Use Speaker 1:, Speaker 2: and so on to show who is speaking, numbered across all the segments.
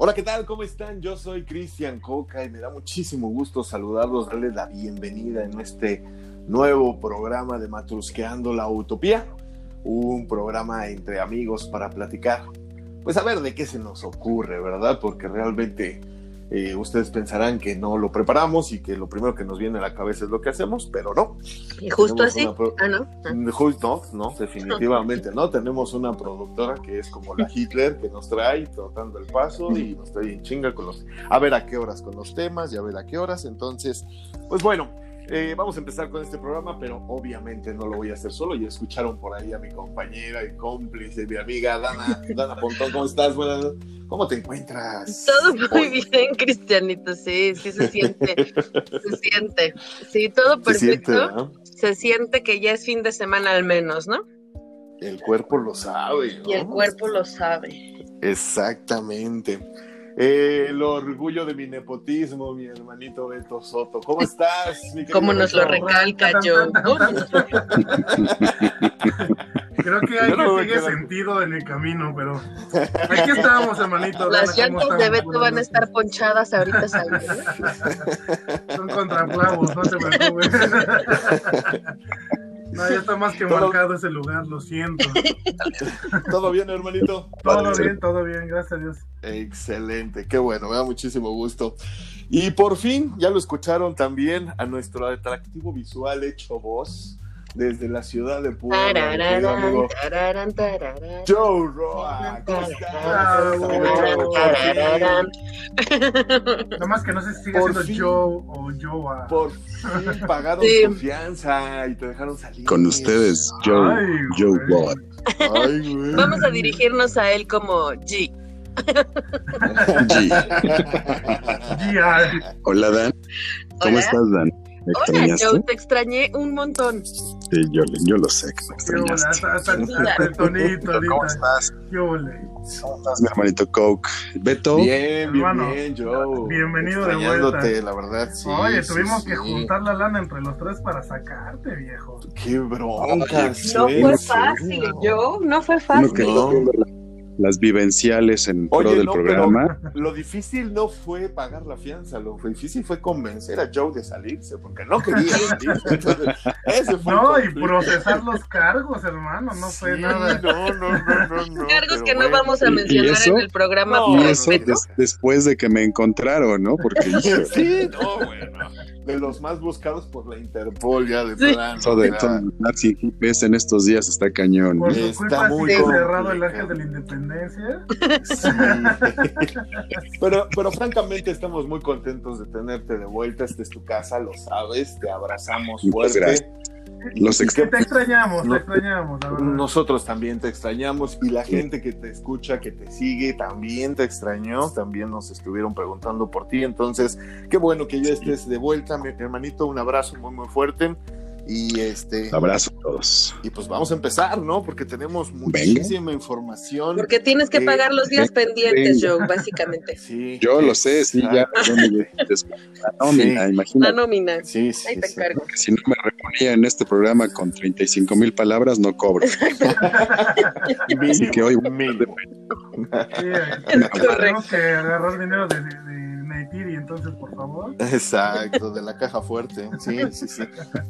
Speaker 1: Hola, ¿qué tal? ¿Cómo están? Yo soy Cristian Coca y me da muchísimo gusto saludarlos, darles la bienvenida en este nuevo programa de Matrusqueando la Utopía, un programa entre amigos para platicar, pues a ver de qué se nos ocurre, ¿verdad? Porque realmente eh, ustedes pensarán que no lo preparamos y que lo primero que nos viene a la cabeza es lo que hacemos, pero no.
Speaker 2: ¿Y justo así? Ah, no.
Speaker 1: Mm, justo, no, definitivamente no. Tenemos una productora que es como la Hitler, que nos trae tratando el paso y nos trae en chinga con los. A ver a qué horas con los temas y a ver a qué horas. Entonces, pues bueno. Eh, vamos a empezar con este programa, pero obviamente no lo voy a hacer solo. Ya escucharon por ahí a mi compañera y cómplice, mi amiga Dana, Dana Pontón. ¿Cómo estás? Buenas, ¿Cómo te encuentras?
Speaker 2: Todo muy bien, Cristianito. Sí, sí se siente. se siente. Sí, todo perfecto. Se siente, que ya es fin de semana al menos, ¿no?
Speaker 1: El cuerpo lo sabe.
Speaker 2: Y el cuerpo lo sabe.
Speaker 1: Exactamente. Eh, el orgullo de mi nepotismo, mi hermanito Beto Soto. ¿Cómo estás?
Speaker 2: Mi ¿Cómo nos lo recalca yo?
Speaker 3: Creo que hay que sigue sentido en el camino, pero aquí estamos, hermanito.
Speaker 2: Las llantas de Beto van a estar ponchadas ahorita.
Speaker 3: Son contraplavos, no te preocupes. No, ya está más que marcado ese lugar, lo siento.
Speaker 1: ¿Todo bien, hermanito?
Speaker 3: Todo bien, todo bien, gracias a Dios.
Speaker 1: Excelente, qué bueno, me da muchísimo gusto. Y por fin, ya lo escucharon también a nuestro atractivo visual hecho voz desde la ciudad de Puebla. Joe Roa.
Speaker 3: Nomás que no sé si sigue siendo Joe o Joa.
Speaker 1: Por fin pagaron confianza y te dejaron salir.
Speaker 4: Con ustedes, Joe, Joe Roa.
Speaker 2: Vamos a dirigirnos a él como G.
Speaker 4: G. Hola, Dan. ¿Cómo estás, Dan?
Speaker 2: Hola, Joe, te extrañé un montón.
Speaker 4: Sí, yo, yo lo sé que me extrañaste.
Speaker 3: ¿Cómo
Speaker 4: estás? ¿Cómo estás, mi hermanito Coke? Beto.
Speaker 1: Bien, bien, bien, Joe.
Speaker 3: Bienvenido de vuelta.
Speaker 1: la verdad, sí.
Speaker 3: Oye, tuvimos que juntar la lana entre los tres para sacarte, viejo.
Speaker 1: Qué bronca.
Speaker 2: No fue fácil, Joe, no fue fácil
Speaker 4: las vivenciales en pro del programa.
Speaker 1: Lo difícil no fue pagar la fianza, lo difícil fue convencer a Joe de salirse, porque no quería
Speaker 3: ese fue no, y procesar los cargos, hermano, no fue nada.
Speaker 1: No, no, no, no.
Speaker 2: cargos que no vamos a mencionar en el programa.
Speaker 4: y eso después de que me encontraron, ¿no? Porque
Speaker 1: sí, no, bueno de los más buscados por la Interpol ya de plano.
Speaker 4: Eso de Nazi GPS en estos días está cañón.
Speaker 3: Por está muy cerrado el ángel de la independencia. Sí.
Speaker 1: pero, pero francamente estamos muy contentos de tenerte de vuelta. Esta es tu casa, lo sabes, te abrazamos fuerte.
Speaker 3: Los te extrañamos, te extrañamos,
Speaker 1: Nosotros también te extrañamos y la gente que te escucha, que te sigue, también te extrañó, también nos estuvieron preguntando por ti. Entonces, qué bueno que ya estés de vuelta, mi hermanito. Un abrazo muy, muy fuerte. Y este.
Speaker 4: abrazo a todos.
Speaker 1: Y pues vamos a empezar, ¿no? Porque tenemos muchísima información.
Speaker 2: Porque tienes que pagar los días pendientes, Joe, básicamente.
Speaker 1: Sí.
Speaker 4: Yo lo sé, sí, ya. La nómina, imagínate.
Speaker 2: La nómina.
Speaker 1: Sí, sí.
Speaker 2: Ahí te encargo.
Speaker 4: si no me reponía en este programa con 35 mil palabras, no cobro. Así que hoy.
Speaker 3: Mil. Sí, tenemos que agarrar dinero de y entonces, por favor.
Speaker 1: Exacto, de la caja fuerte. Sí, sí, sí.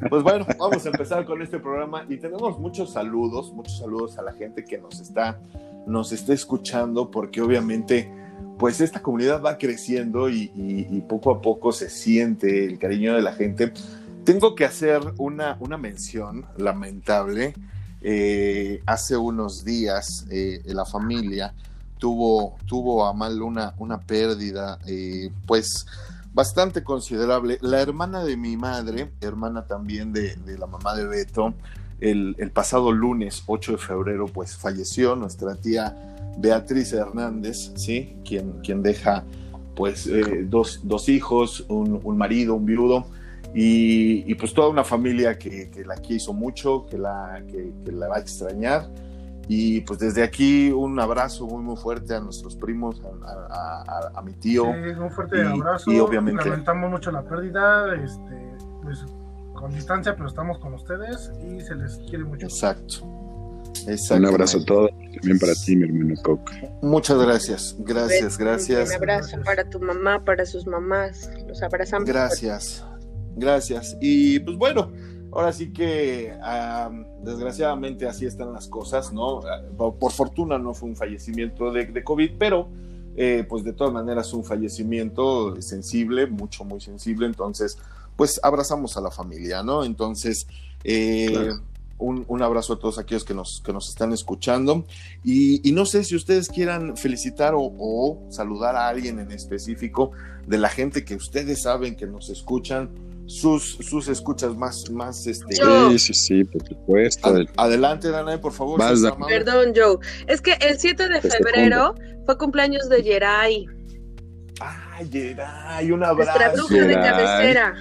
Speaker 1: Pues bueno, vamos a empezar con este programa y tenemos muchos saludos, muchos saludos a la gente que nos está, nos está escuchando, porque obviamente, pues esta comunidad va creciendo y, poco a poco se siente el cariño de la gente. Tengo que hacer una, una mención lamentable. Eh, hace unos días, eh, la familia tuvo, tuvo a mal una, una pérdida, eh, pues bastante considerable. La hermana de mi madre, hermana también de, la mamá de Beto, el, pasado lunes 8 de febrero, pues falleció nuestra tía Beatriz Hernández, ¿sí? Quien, quien deja pues eh, dos, hijos, un, marido, un viudo. Y, pues toda una familia que, la quiso mucho, que la, que la va a extrañar y pues desde aquí un abrazo muy muy fuerte a nuestros primos, a, mi tío.
Speaker 3: Sí, un fuerte abrazo. Y obviamente. Lamentamos mucho la pérdida, este, pues con distancia, pero estamos con ustedes y se les quiere mucho.
Speaker 1: Exacto.
Speaker 4: Un abrazo a todos, también para ti, mi hermano Coco.
Speaker 1: Muchas gracias, gracias, gracias.
Speaker 2: Un abrazo para tu mamá, para sus mamás, los abrazamos.
Speaker 1: Gracias, gracias. Y pues bueno, ahora sí que desgraciadamente así están las cosas, ¿no? Por fortuna no fue un fallecimiento de, de COVID, pero eh, pues de todas maneras un fallecimiento sensible, mucho, muy sensible, entonces pues abrazamos a la familia, ¿no? Entonces, eh, un, abrazo a todos aquellos que nos, que nos están escuchando. Y, no sé si ustedes quieran felicitar o, saludar a alguien en específico de la gente que ustedes saben que nos escuchan, sus, sus escuchas más, más este.
Speaker 4: Sí, sí, sí, por supuesto.
Speaker 1: adelante, Danae, por favor.
Speaker 2: Perdón, Joe. Es que el 7 de febrero fue cumpleaños de Yeray.
Speaker 1: Ay, Yeray, un abrazo.
Speaker 2: Nuestra bruja de cabecera.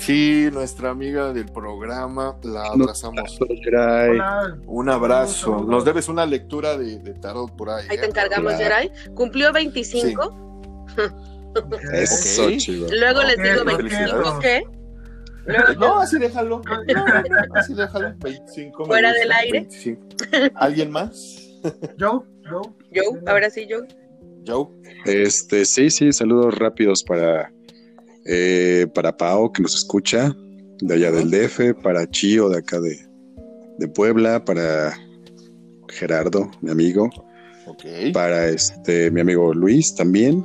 Speaker 1: Sí, nuestra amiga del programa, la abrazamos. Un abrazo. Nos debes una lectura de, tarot por ahí.
Speaker 2: Ahí te ¿eh? encargamos, Geray. Cumplió 25.
Speaker 4: Eso, chido.
Speaker 2: Luego les digo 25, ¿qué?
Speaker 1: No, así déjalo. así déjalo. 25.
Speaker 2: Fuera del aire.
Speaker 1: ¿Alguien más?
Speaker 3: Joe,
Speaker 2: Joe. Joe, ahora sí, Joe.
Speaker 1: Joe.
Speaker 4: Este, sí, sí, saludos rápidos para eh, para Pao, que nos escucha, de allá del DF, para Chio, de acá de, de Puebla, para Gerardo, mi amigo, para este mi amigo Luis también,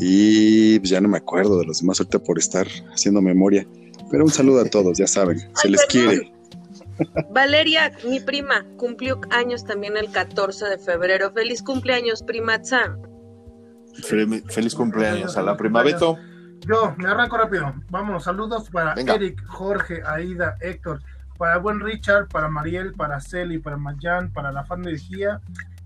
Speaker 4: y pues, ya no me acuerdo de los demás ahorita por estar haciendo memoria, pero un saludo a todos, ya saben, se les quiere.
Speaker 2: Valeria, mi prima, cumplió años también el 14 de febrero. Feliz cumpleaños, prima Chan.
Speaker 1: Feliz cumpleaños a la prima Beto.
Speaker 3: Yo, me arranco rápido. Vámonos, saludos para Eric, Jorge, Aida, Héctor, para buen Richard, para Mariel, para Celi, para Mayan, para la fan de Gia,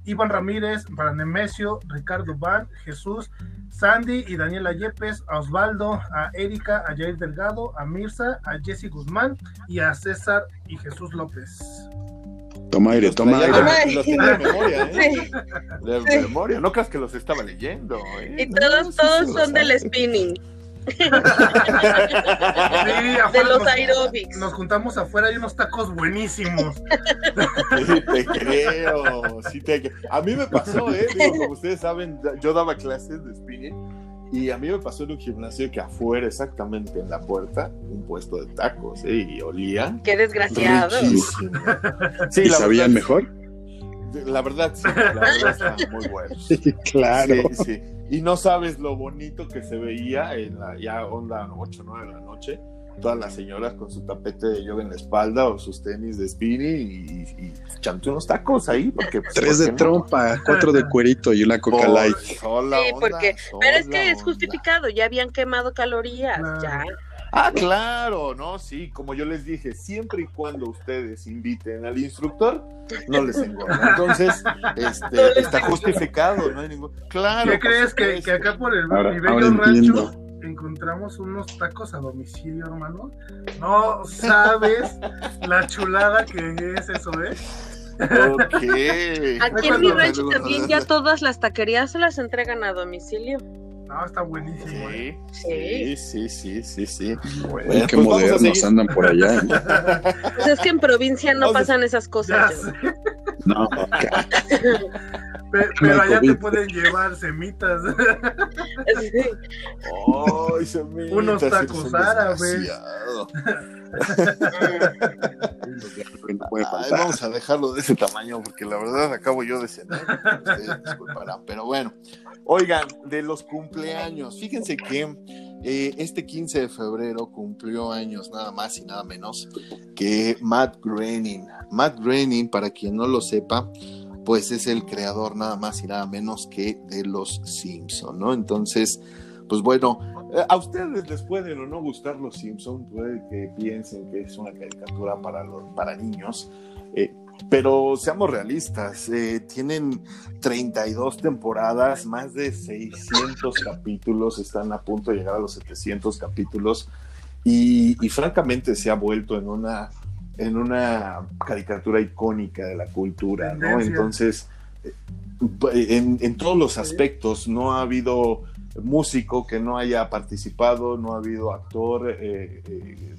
Speaker 3: Iván Ramírez, para Nemesio, Ricardo Van, Jesús, Sandy y Daniela Yepes, a Osvaldo, a Erika, a Jair Delgado, a Mirza, a Jesse Guzmán y a César y Jesús López.
Speaker 4: Toma aire, toma aire.
Speaker 1: Los tiene de memoria, ¿eh? De, memoria, no creas que los estaba leyendo. ¿eh?
Speaker 2: Y todos, todos son del spinning
Speaker 3: de
Speaker 2: los aerobics.
Speaker 3: Nos juntamos afuera y unos tacos buenísimos.
Speaker 1: Sí, te creo, sí te A mí me pasó, ¿eh? como ustedes saben, yo daba clases de spinning y a mí me pasó en un gimnasio que afuera, exactamente en la puerta, un puesto de tacos, ¿eh? Y olían.
Speaker 2: Qué desgraciado.
Speaker 4: Sí, ¿Y sabían mejor?
Speaker 1: La verdad, sí, la verdad está muy bueno.
Speaker 4: claro.
Speaker 1: Sí, sí y no sabes lo bonito que se veía en la ya onda 8 o 9 de la noche, todas las señoras con su tapete de yoga en la espalda o sus tenis de spinning y, y unos tacos ahí. Porque, pues,
Speaker 4: Tres de trompa, cuatro de cuerito y una coca light.
Speaker 2: sí, porque, pero es que es justificado, ya habían quemado calorías, ya.
Speaker 1: Ah, claro, no, sí, como yo les dije, siempre y cuando ustedes inviten al instructor, no les engorda. Entonces, este, está justificado, no hay ningún. Claro.
Speaker 3: ¿Qué crees que, que, acá por el nivel rancho encontramos unos tacos a domicilio, hermano? No sabes la chulada que es eso, ¿eh?
Speaker 1: Ok.
Speaker 2: Aquí en mi rancho también ya todas las taquerías se las entregan a domicilio.
Speaker 3: No, está buenísimo.
Speaker 1: Sí, ¿eh? sí, sí, sí, sí,
Speaker 4: Bueno, qué pues modernos andan por allá.
Speaker 2: Pues es que en provincia no pasan esas cosas.
Speaker 4: No,
Speaker 3: pero, pero allá te pueden llevar semitas.
Speaker 1: Ay, semitas.
Speaker 3: Unos tacos árabes.
Speaker 1: vamos a dejarlo de ese tamaño porque la verdad acabo yo de cenar. pero bueno. Oigan, de los cumpleaños, fíjense que eh, este 15 de febrero cumplió años nada más y nada menos que Matt Groening. Matt Groening, para quien no lo sepa, pues es el creador nada más y nada menos que de los Simpson, ¿no? Entonces, pues bueno, eh, a ustedes les pueden o no gustar los Simpson, puede que piensen que es una caricatura para los para niños, eh, pero seamos realistas, eh, tienen 32 temporadas, más de 600 capítulos, están a punto de llegar a los 700 capítulos. Y, francamente se ha vuelto en una, en una caricatura icónica de la cultura, ¿no? Entonces, en, en todos los aspectos, no ha habido músico que no haya participado, no ha habido actor, eh, eh,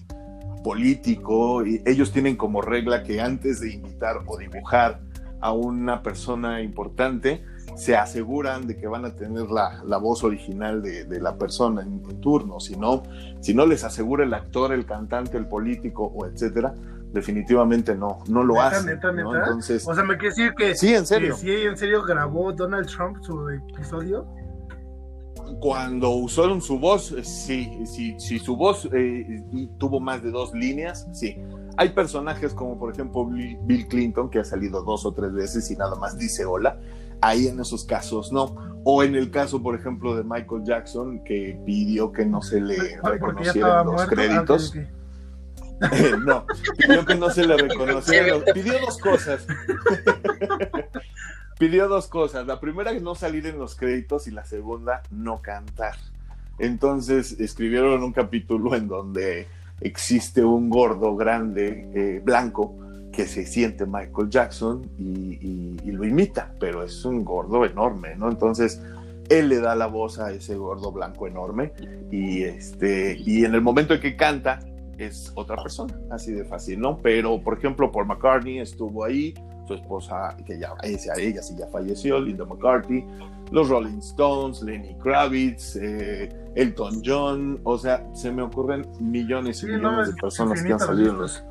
Speaker 1: político, y ellos tienen como regla que antes de invitar o dibujar a una persona importante, se aseguran de que van a tener la, voz original de, la persona en, turno. Si no, si no les asegura el actor, el cantante, el político o etcétera, definitivamente no, no lo hacen. Entonces,
Speaker 3: o sea, me quiere decir que
Speaker 1: sí, en serio.
Speaker 3: sí, en serio grabó Donald Trump su episodio.
Speaker 1: Cuando usaron su voz, sí, sí, si su voz eh, tuvo más de dos líneas, sí. Hay personajes como por ejemplo Bill Clinton, que ha salido dos o tres veces y nada más dice hola. Ahí en esos casos no. O en el caso, por ejemplo, de Michael Jackson, que pidió que no se le reconocieran los créditos. no, pidió que no se le reconocieran. Pidió dos cosas. pidió dos cosas. La primera, no salir en los créditos y la segunda, no cantar. Entonces escribieron un capítulo en donde existe un gordo grande, eh, blanco, que se siente Michael Jackson y, lo imita, pero es un gordo enorme, ¿no? Entonces él le da la voz a ese gordo blanco enorme y, este, y en el momento en que canta es otra persona, así de fácil, ¿no? Pero, por ejemplo, Paul McCartney estuvo ahí, su esposa, que ya, ella, ella sí ya falleció, Linda McCartney, los Rolling Stones, Lenny Kravitz, eh, Elton John, o sea, se me ocurren millones y millones de personas que han salido en los...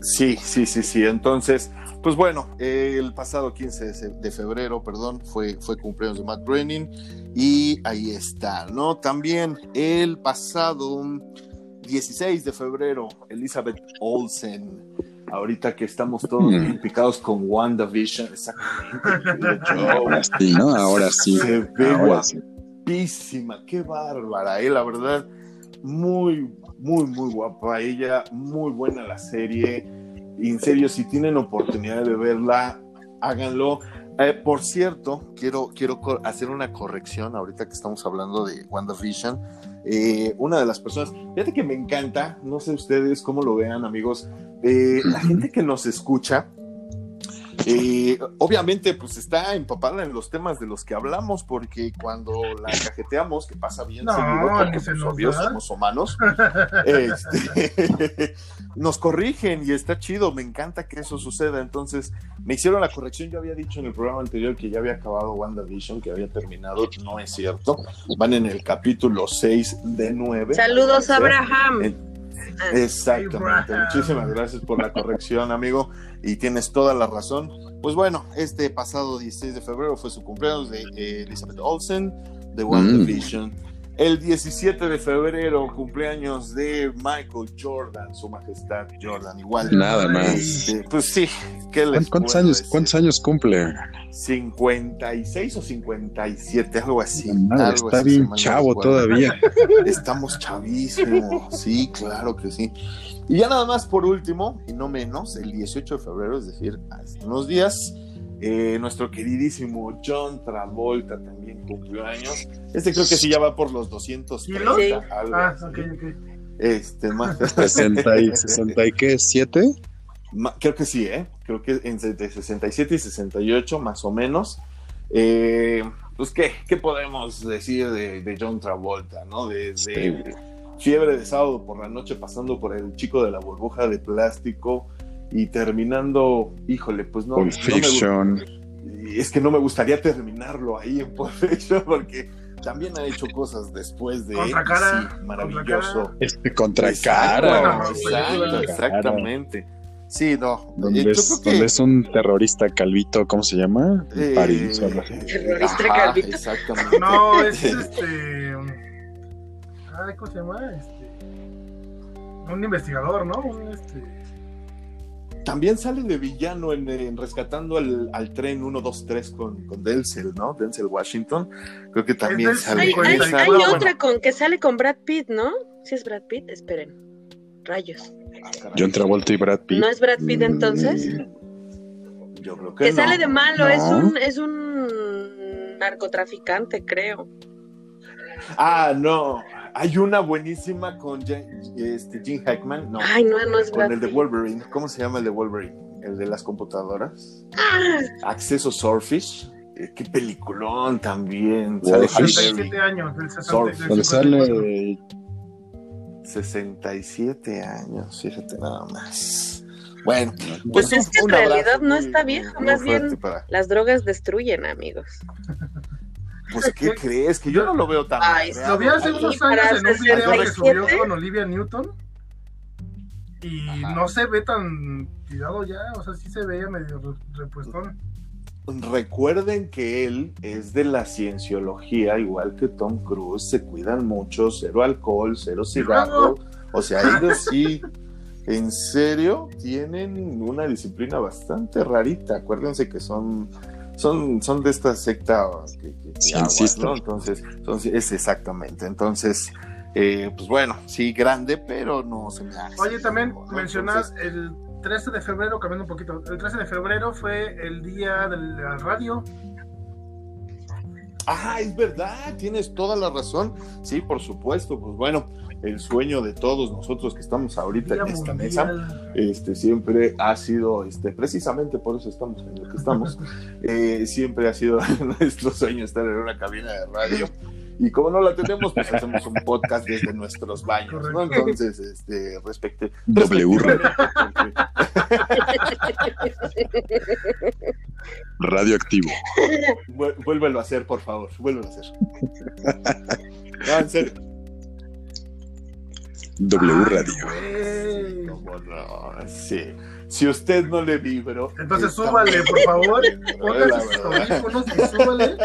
Speaker 1: Sí, sí, sí, sí. Entonces, pues bueno, el pasado 15 de febrero, perdón, fue, fue cumpleaños de Matt Groening y ahí está, ¿no? También el pasado 16 de febrero, Elizabeth Olsen. Ahorita que estamos todos mm. picados con WandaVision, exactamente.
Speaker 4: Ahora sí, ¿no? Ahora sí.
Speaker 1: Se ve guapísima, qué bárbara, ¿eh? La verdad, muy, muy, muy guapa. Ella, muy buena la serie. En serio, si tienen oportunidad de verla, háganlo. Eh, por cierto, quiero, quiero hacer una corrección ahorita que estamos hablando de WandaVision. Eh, una de las personas, fíjate que me encanta, no sé ustedes cómo lo vean, amigos, eh, la gente que nos escucha eh, obviamente, pues está empapada en los temas de los que hablamos, porque cuando la cajeteamos, que pasa bien seguro, porque pues, obvio, somos humanos, este, nos corrigen y está chido, me encanta que eso suceda. Entonces, me hicieron la corrección, yo había dicho en el programa anterior que ya había acabado WandaVision, que había terminado, no es cierto, van en el capítulo 6 de 9.
Speaker 2: Saludos, Abraham.
Speaker 1: Exactamente. Muchísimas gracias por la corrección, amigo. Y tienes toda la razón. Pues bueno, este pasado 16 de febrero fue su cumpleaños de eh, Elizabeth Olsen, de WandaVision. Mm. El 17 de febrero, cumpleaños de Michael Jordan, su majestad Jordan, igual.
Speaker 4: Nada más.
Speaker 1: Pues sí, ¿qué les
Speaker 4: ¿Cuántos, años, ¿Cuántos años cumple?
Speaker 1: 56 o 57, algo así.
Speaker 4: está bien chavo todavía.
Speaker 1: Estamos chavísimos, sí, claro que sí. Y ya nada más por último, y no menos, el 18 de febrero, es decir, hace unos días, eh, nuestro queridísimo John Travolta también cumplió años. Este creo que sí ya va por los 230. Sí. Algo ah, ok, ok. Este, más.
Speaker 4: 60 y, 60 y qué, 7?
Speaker 1: Creo que sí, ¿eh? Creo que entre 67 y 68, más o menos. Eh, pues, ¿qué, ¿qué podemos decir de, John Travolta, no? Desde Fiebre de sábado por la noche, pasando por el chico de la burbuja de plástico, y terminando, híjole, pues no. Pulp
Speaker 4: Fiction.
Speaker 1: es que no me gustaría terminarlo ahí en Pulp Fiction porque también ha hecho cosas después de
Speaker 3: contra cara,
Speaker 1: sí, maravilloso.
Speaker 4: Este contra cara.
Speaker 1: exactamente. Sí, no.
Speaker 4: Donde, eh, es, es, un terrorista calvito, ¿cómo se llama?
Speaker 2: Eh, París. Terrorista calvito.
Speaker 3: Exactamente. No, es este. ¿Cómo se llama? Este, un investigador, ¿no? Un este
Speaker 1: también sale de villano en, rescatando al, al, tren 123 con, con Denzel, ¿no? Denzel Washington. Creo que también sale.
Speaker 2: Hay, hay, otra con que sale con Brad Pitt, ¿no? Si es Brad Pitt, esperen. Rayos.
Speaker 4: Ah, John Travolta y Brad Pitt.
Speaker 2: ¿No es Brad Pitt entonces?
Speaker 1: Yo creo que,
Speaker 2: que sale de malo, es un es un narcotraficante, creo.
Speaker 1: Ah, no. Hay una buenísima con este, Jim Hackman. No,
Speaker 2: Ay, no, no es
Speaker 1: Con el de Wolverine. ¿Cómo se llama el de Wolverine? El de las computadoras. Ah. Acceso Surfish. Eh, qué peliculón también.
Speaker 3: Sale 37 años, del 60,
Speaker 4: sale
Speaker 1: 67 años, fíjate nada más. Bueno,
Speaker 2: pues, pues es que en realidad no está viejo, más bien las drogas destruyen, amigos.
Speaker 1: Pues, ¿qué crees? Que yo no lo veo tan
Speaker 3: Ay, Lo vi hace unos años en un video que subió con Olivia Newton. Y no se ve tan tirado ya, o sea, sí se veía medio repuestón.
Speaker 1: Recuerden que él es de la cienciología, igual que Tom Cruise, se cuidan mucho, cero alcohol, cero cigarro. O sea, ellos sí, en serio, tienen una disciplina bastante rarita. Acuérdense que son son, son de esta secta que, ¿no? Entonces, entonces, es exactamente. Entonces, eh, pues bueno, sí, grande, pero no se me hace.
Speaker 3: Oye, también mencionas el 13 de febrero, cambiando un poquito, el 13 de febrero fue el día de la radio.
Speaker 1: Ah, es verdad, tienes toda la razón. Sí, por supuesto, pues bueno, el sueño de todos nosotros que estamos ahorita en esta mesa, este, siempre ha sido, este, precisamente por eso estamos en lo que estamos, eh, siempre ha sido nuestro sueño estar en una cabina de radio. Y como no la tenemos, pues hacemos un podcast desde nuestros baños, ¿no? Entonces, este, respecte.
Speaker 4: W Radioactivo.
Speaker 1: Vuélvelo a hacer, por favor. Vuélvelo a hacer. No, en serio.
Speaker 4: W Radio.
Speaker 1: Sí. Si usted no le vibró.
Speaker 3: Entonces súbale, por favor. Póngale súbale.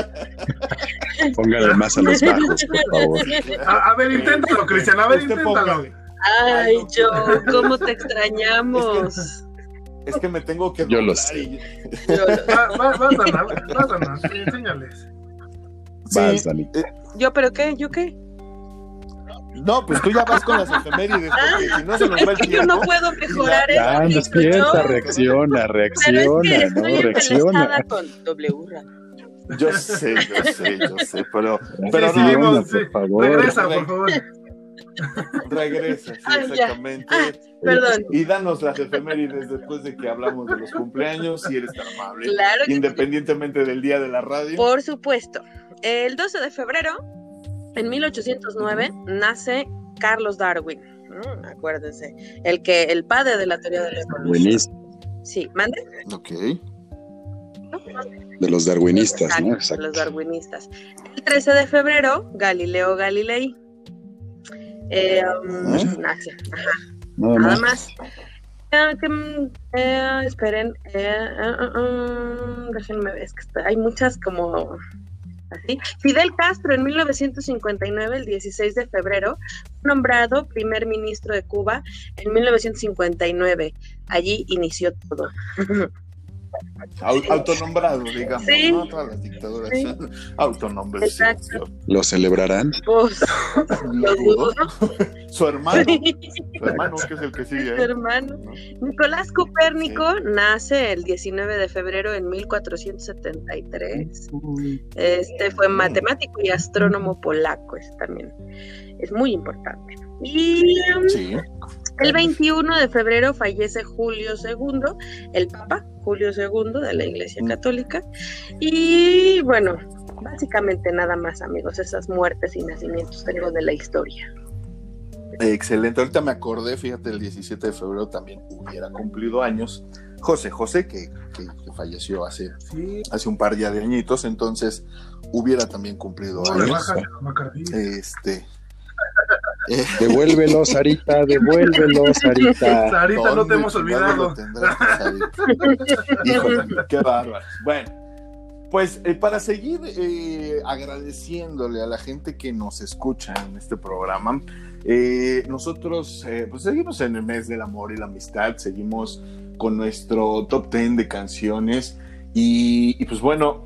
Speaker 4: Póngale más a los bajos, por favor.
Speaker 3: A, ver, inténtalo, Cristian. A ver, este inténtalo.
Speaker 2: Ay, yo, ¿cómo te extrañamos?
Speaker 1: Es que, me tengo que.
Speaker 4: Yo lo sé.
Speaker 3: Y... Enséñales.
Speaker 4: Vas, Dani.
Speaker 2: Eh, ¿Yo, pero qué? ¿Yo qué?
Speaker 1: No, pues tú ya vas con las efemérides, porque si no se nos va el tiempo.
Speaker 2: Yo no puedo mejorar eso.
Speaker 4: Ya, despierta, reacciona, reacciona, ¿no? Reacciona.
Speaker 2: con W
Speaker 1: Yo sé, yo sé, yo sé, pero,
Speaker 3: pero
Speaker 1: no,
Speaker 3: por favor. Regresa, por favor.
Speaker 1: Regresa, sí, exactamente.
Speaker 2: Ah, perdón.
Speaker 1: Y danos las efemérides después de que hablamos de los cumpleaños, si eres tan amable.
Speaker 2: Claro
Speaker 1: Independientemente del día de la radio.
Speaker 2: Por supuesto. El 12 de febrero en 1809 nace Carlos Darwin, acuérdense, el que el padre de la teoría de la evolución. Sí, mande.
Speaker 1: Ok.
Speaker 4: De los darwinistas, ¿no?
Speaker 2: Exacto. De los darwinistas. El 13 de febrero, Galileo Galilei. Eh, um, ¿Eh? Ajá. Nada, más. Eh, eh, esperen, déjenme ver, es que hay muchas como Fidel Castro en 1959, el 16 de febrero, nombrado primer ministro de Cuba en 1959. Allí inició todo.
Speaker 1: Autonombrado, digamos, ¿no? Todas las dictaduras sí. autonombradas.
Speaker 4: ¿Lo celebrarán?
Speaker 2: Pues,
Speaker 1: Su hermano, su hermano, que es el que sigue.
Speaker 2: Su hermano. Nicolás Copérnico nace el 19 de febrero en 1473. Este fue matemático y astrónomo polaco, es también es muy importante. Y sí. El 21 de febrero fallece Julio II, el Papa Julio II de la Iglesia Católica. Y bueno, básicamente nada más, amigos, esas muertes y nacimientos tengo de la historia.
Speaker 1: Excelente, ahorita me acordé, fíjate, el 17 de febrero también hubiera cumplido años José José, que, falleció hace, hace un par de añitos, entonces hubiera también cumplido años. Este,
Speaker 4: Devuélvelo, Sarita, devuélvelo, Sarita.
Speaker 3: Sarita, no te hemos olvidado.
Speaker 1: qué bárbaro. Bueno, pues eh, para seguir eh, agradeciéndole a la gente que nos escucha en este programa, eh, nosotros pues seguimos en el mes del amor y la amistad, seguimos con nuestro top 10 de canciones y, y pues bueno,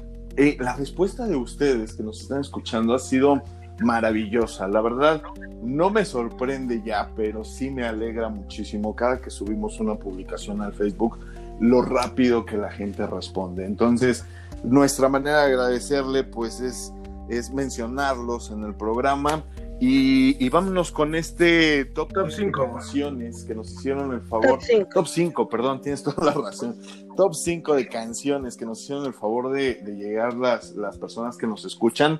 Speaker 1: la respuesta de ustedes que nos están escuchando ha sido maravillosa. La verdad, no me sorprende ya, pero sí me alegra muchísimo cada que subimos una publicación al Facebook, lo rápido que la gente responde. Entonces, nuestra manera de agradecerle, pues, es, es mencionarlos en el programa. Y, vámonos con este top 5 canciones que nos hicieron el favor. Top 5, perdón, tienes toda la razón. Top 5 de canciones que nos hicieron el favor de, de llegar las, las personas que nos escuchan.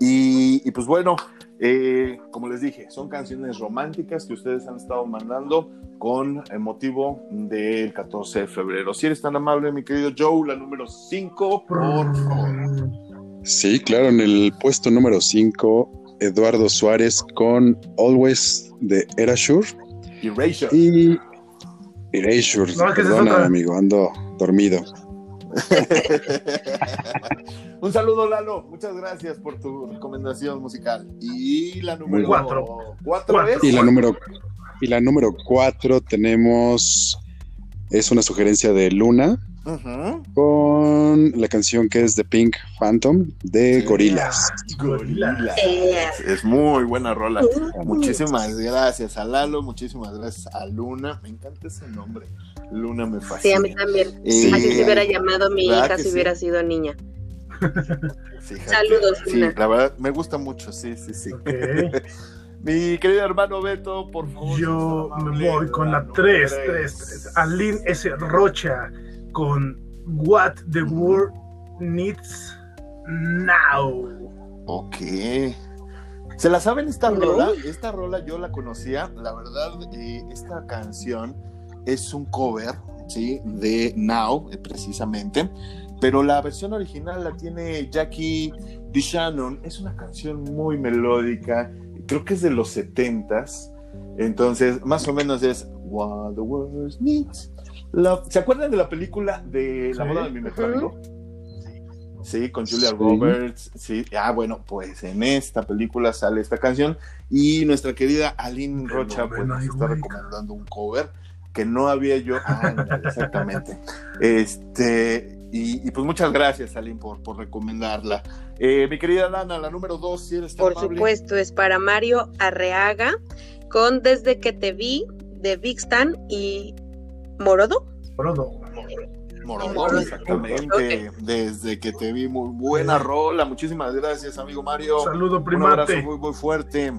Speaker 1: Y, pues bueno, Eh, como les dije, son canciones románticas que ustedes han estado mandando con el motivo del 14 de febrero. Si eres tan amable, mi querido Joe, la número 5, por favor.
Speaker 4: Sí, claro, en el puesto número 5, Eduardo Suárez con Always de Erasure.
Speaker 1: Erasure.
Speaker 4: Y Erasure, perdona, amigo, ando dormido.
Speaker 1: Un saludo, Lalo. Muchas gracias por tu recomendación musical. Y la número cuatro.
Speaker 4: Y la número y la número cuatro tenemos es una sugerencia de Luna con la canción que es The Pink Phantom de Gorilas.
Speaker 1: Es muy buena rola. Muchísimas gracias a Lalo, muchísimas gracias a Luna. Me encanta ese nombre. Luna me fascina.
Speaker 2: Sí, a mí también. Así se hubiera llamado mi hija si hubiera sido niña. Saludos.
Speaker 1: Sí, la verdad, me gusta mucho, sí, sí, sí. Mi querido hermano Beto, por favor.
Speaker 3: Yo me voy con la 3, 3, 3. Aline S. Rocha con What the World Needs Now.
Speaker 1: Ok. ¿Se la saben esta rola? Esta rola yo la conocía. La verdad, eh, esta canción es un cover, ¿sí? De Now, eh, precisamente. Pero la versión original la tiene Jackie DeShannon. Es una canción muy melódica. Creo que es de los 70s. Entonces, más o menos es What the World Needs ¿Se acuerdan de la película de La moda de mi mejor amigo? Sí, con Julia Roberts. Sí, ah, bueno, pues en esta película sale esta canción y nuestra querida Aline Rocha pues, nos está recomendando un cover que no había yo. Ah, exactamente. Este, y, pues muchas gracias, Aline, por, por recomendarla. Eh, mi querida Dana, la número dos, si eres
Speaker 2: Por supuesto, es para Mario Arreaga con Desde que te vi de Big Stan y Morodo.
Speaker 3: Morodo.
Speaker 1: Morodo, exactamente. Desde que te vi, muy buena rola. Muchísimas gracias, amigo Mario.
Speaker 3: Saludo, primate.
Speaker 1: Un abrazo muy, muy fuerte.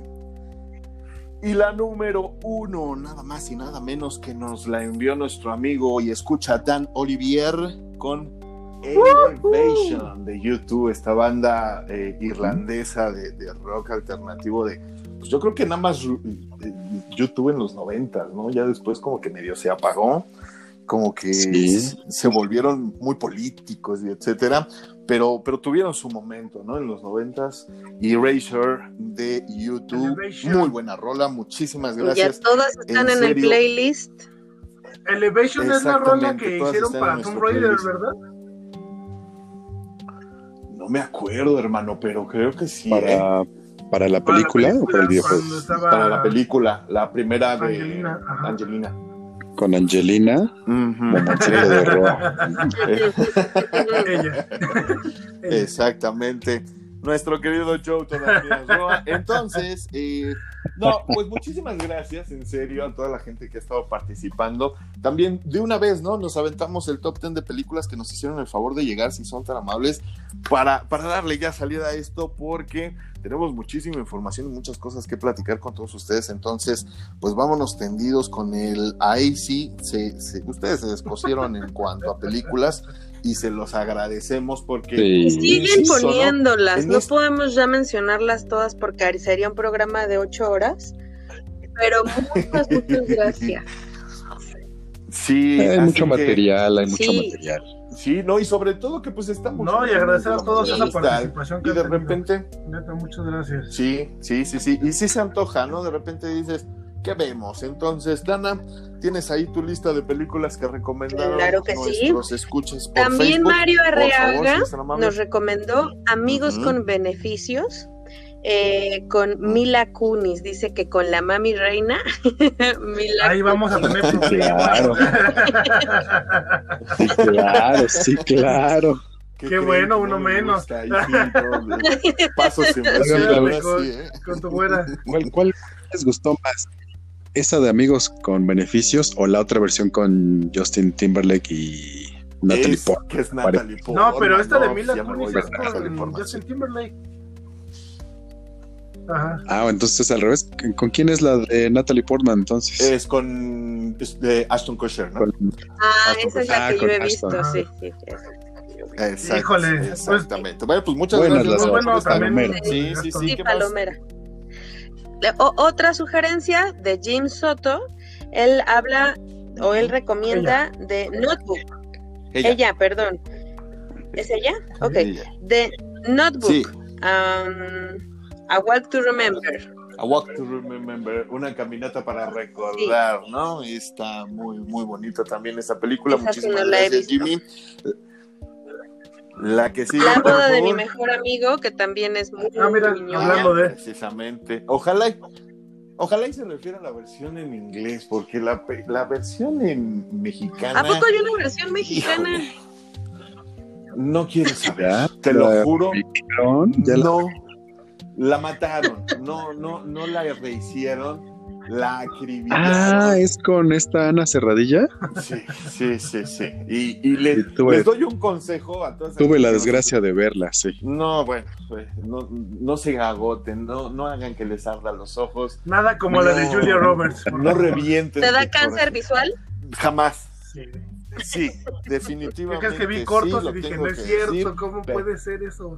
Speaker 1: Y la número uno, nada más y nada menos que nos la envió nuestro amigo y escucha Dan Olivier con Elevation de YouTube, esta banda eh, irlandesa de, de, rock alternativo de, pues yo creo que nada más eh, YouTube en los 90, ¿no? Ya después como que medio se apagó, como que se volvieron muy políticos y etcétera, pero, pero tuvieron su momento, ¿no? En los 90 y Erasure de YouTube, muy buena rola, muchísimas gracias.
Speaker 2: Ya todas están en, el playlist.
Speaker 3: Elevation es la rola que hicieron para Tomb Raider, ¿verdad?
Speaker 1: Me acuerdo, hermano, pero creo que sí.
Speaker 4: Para,
Speaker 1: ¿eh?
Speaker 4: ¿Para la película, o para el videojuego?
Speaker 1: Para la película, la primera de Angelina.
Speaker 4: Con Angelina, de
Speaker 1: Exactamente. Nuestro querido Joe todavía Entonces, eh, no, pues muchísimas gracias, en serio, a toda la gente que ha estado participando. También, de una vez, ¿no? Nos aventamos el top 10 de películas que nos hicieron el favor de llegar, si son tan amables, para, para darle ya salida a esto, porque tenemos muchísima información y muchas cosas que platicar con todos ustedes. Entonces, pues vámonos tendidos con el ahí sí, ustedes se descosieron en cuanto a películas y se los agradecemos porque
Speaker 2: siguen poniéndolas. No, podemos ya mencionarlas todas porque sería un programa de ocho horas. Pero muchas, muchas gracias.
Speaker 1: Sí,
Speaker 4: hay mucho material, hay mucho material.
Speaker 1: Sí, no, y sobre todo que pues estamos.
Speaker 3: No, y agradecer a todos esa participación
Speaker 1: que Y de repente.
Speaker 3: Neta, muchas gracias.
Speaker 1: Sí, sí, sí, sí. Y sí se antoja, ¿no? De repente dices, ¿qué vemos? Entonces, Dana, tienes ahí tu lista de películas que recomendaron
Speaker 2: claro que sí.
Speaker 1: escuches por
Speaker 2: También Mario Arreaga nos recomendó Amigos con Beneficios eh, con Mila Kunis, dice que con la mami reina.
Speaker 3: Ahí vamos a tener
Speaker 4: claro. sí, claro, sí, claro.
Speaker 3: Qué, bueno, uno menos.
Speaker 1: Paso sin
Speaker 3: con, ¿eh? con tu buena.
Speaker 4: ¿Cuál, ¿Cuál les gustó más? ¿Esa de amigos con beneficios o la otra versión con Justin Timberlake y Natalie
Speaker 3: Portman? No, pero esta de Mila Kunis es con Justin Timberlake.
Speaker 4: Ah, entonces es al revés. ¿Con quién es la de Natalie Portman entonces?
Speaker 1: Es con de Ashton Kutcher, ¿no?
Speaker 2: ah, esa es la que yo he visto, sí, sí.
Speaker 1: Exacto,
Speaker 3: Híjole,
Speaker 1: pues, exactamente. bueno, pues muchas gracias.
Speaker 3: Las bueno, también,
Speaker 1: sí, sí, sí.
Speaker 2: sí palomera. Otra sugerencia de Jim Soto, él habla o él recomienda de Notebook. Ella. perdón. ¿Es ella? Ok. De Notebook. Um, a Walk to Remember.
Speaker 1: A Walk to Remember, una caminata para recordar, ¿no? Está muy, muy bonita también esta película. Muchísimas gracias, Jimmy. La que sigue.
Speaker 2: La boda de mi mejor amigo, que también es muy,
Speaker 3: ah, mira, hablando de.
Speaker 1: Precisamente. Ojalá, ojalá y se refiera a la versión en inglés, porque la, la versión en mexicana.
Speaker 2: ¿A poco hay una versión mexicana?
Speaker 1: no quiero saber, te lo juro. no, la mataron, no, no, no la rehicieron la acribillaron.
Speaker 4: Ah, ¿es con esta Ana Cerradilla?
Speaker 1: Sí, sí, sí, sí. Y, les doy un consejo a todos.
Speaker 4: Tuve la desgracia de verla, sí.
Speaker 1: No, bueno, pues, no, no se agoten, no, no hagan que les arda los ojos.
Speaker 3: Nada como la de Julia Roberts.
Speaker 1: No revienten.
Speaker 2: ¿Te da cáncer visual?
Speaker 1: Jamás. Sí. Sí, definitivamente.
Speaker 3: Es que vi cortos y dije, no es cierto, ¿cómo puede ser eso?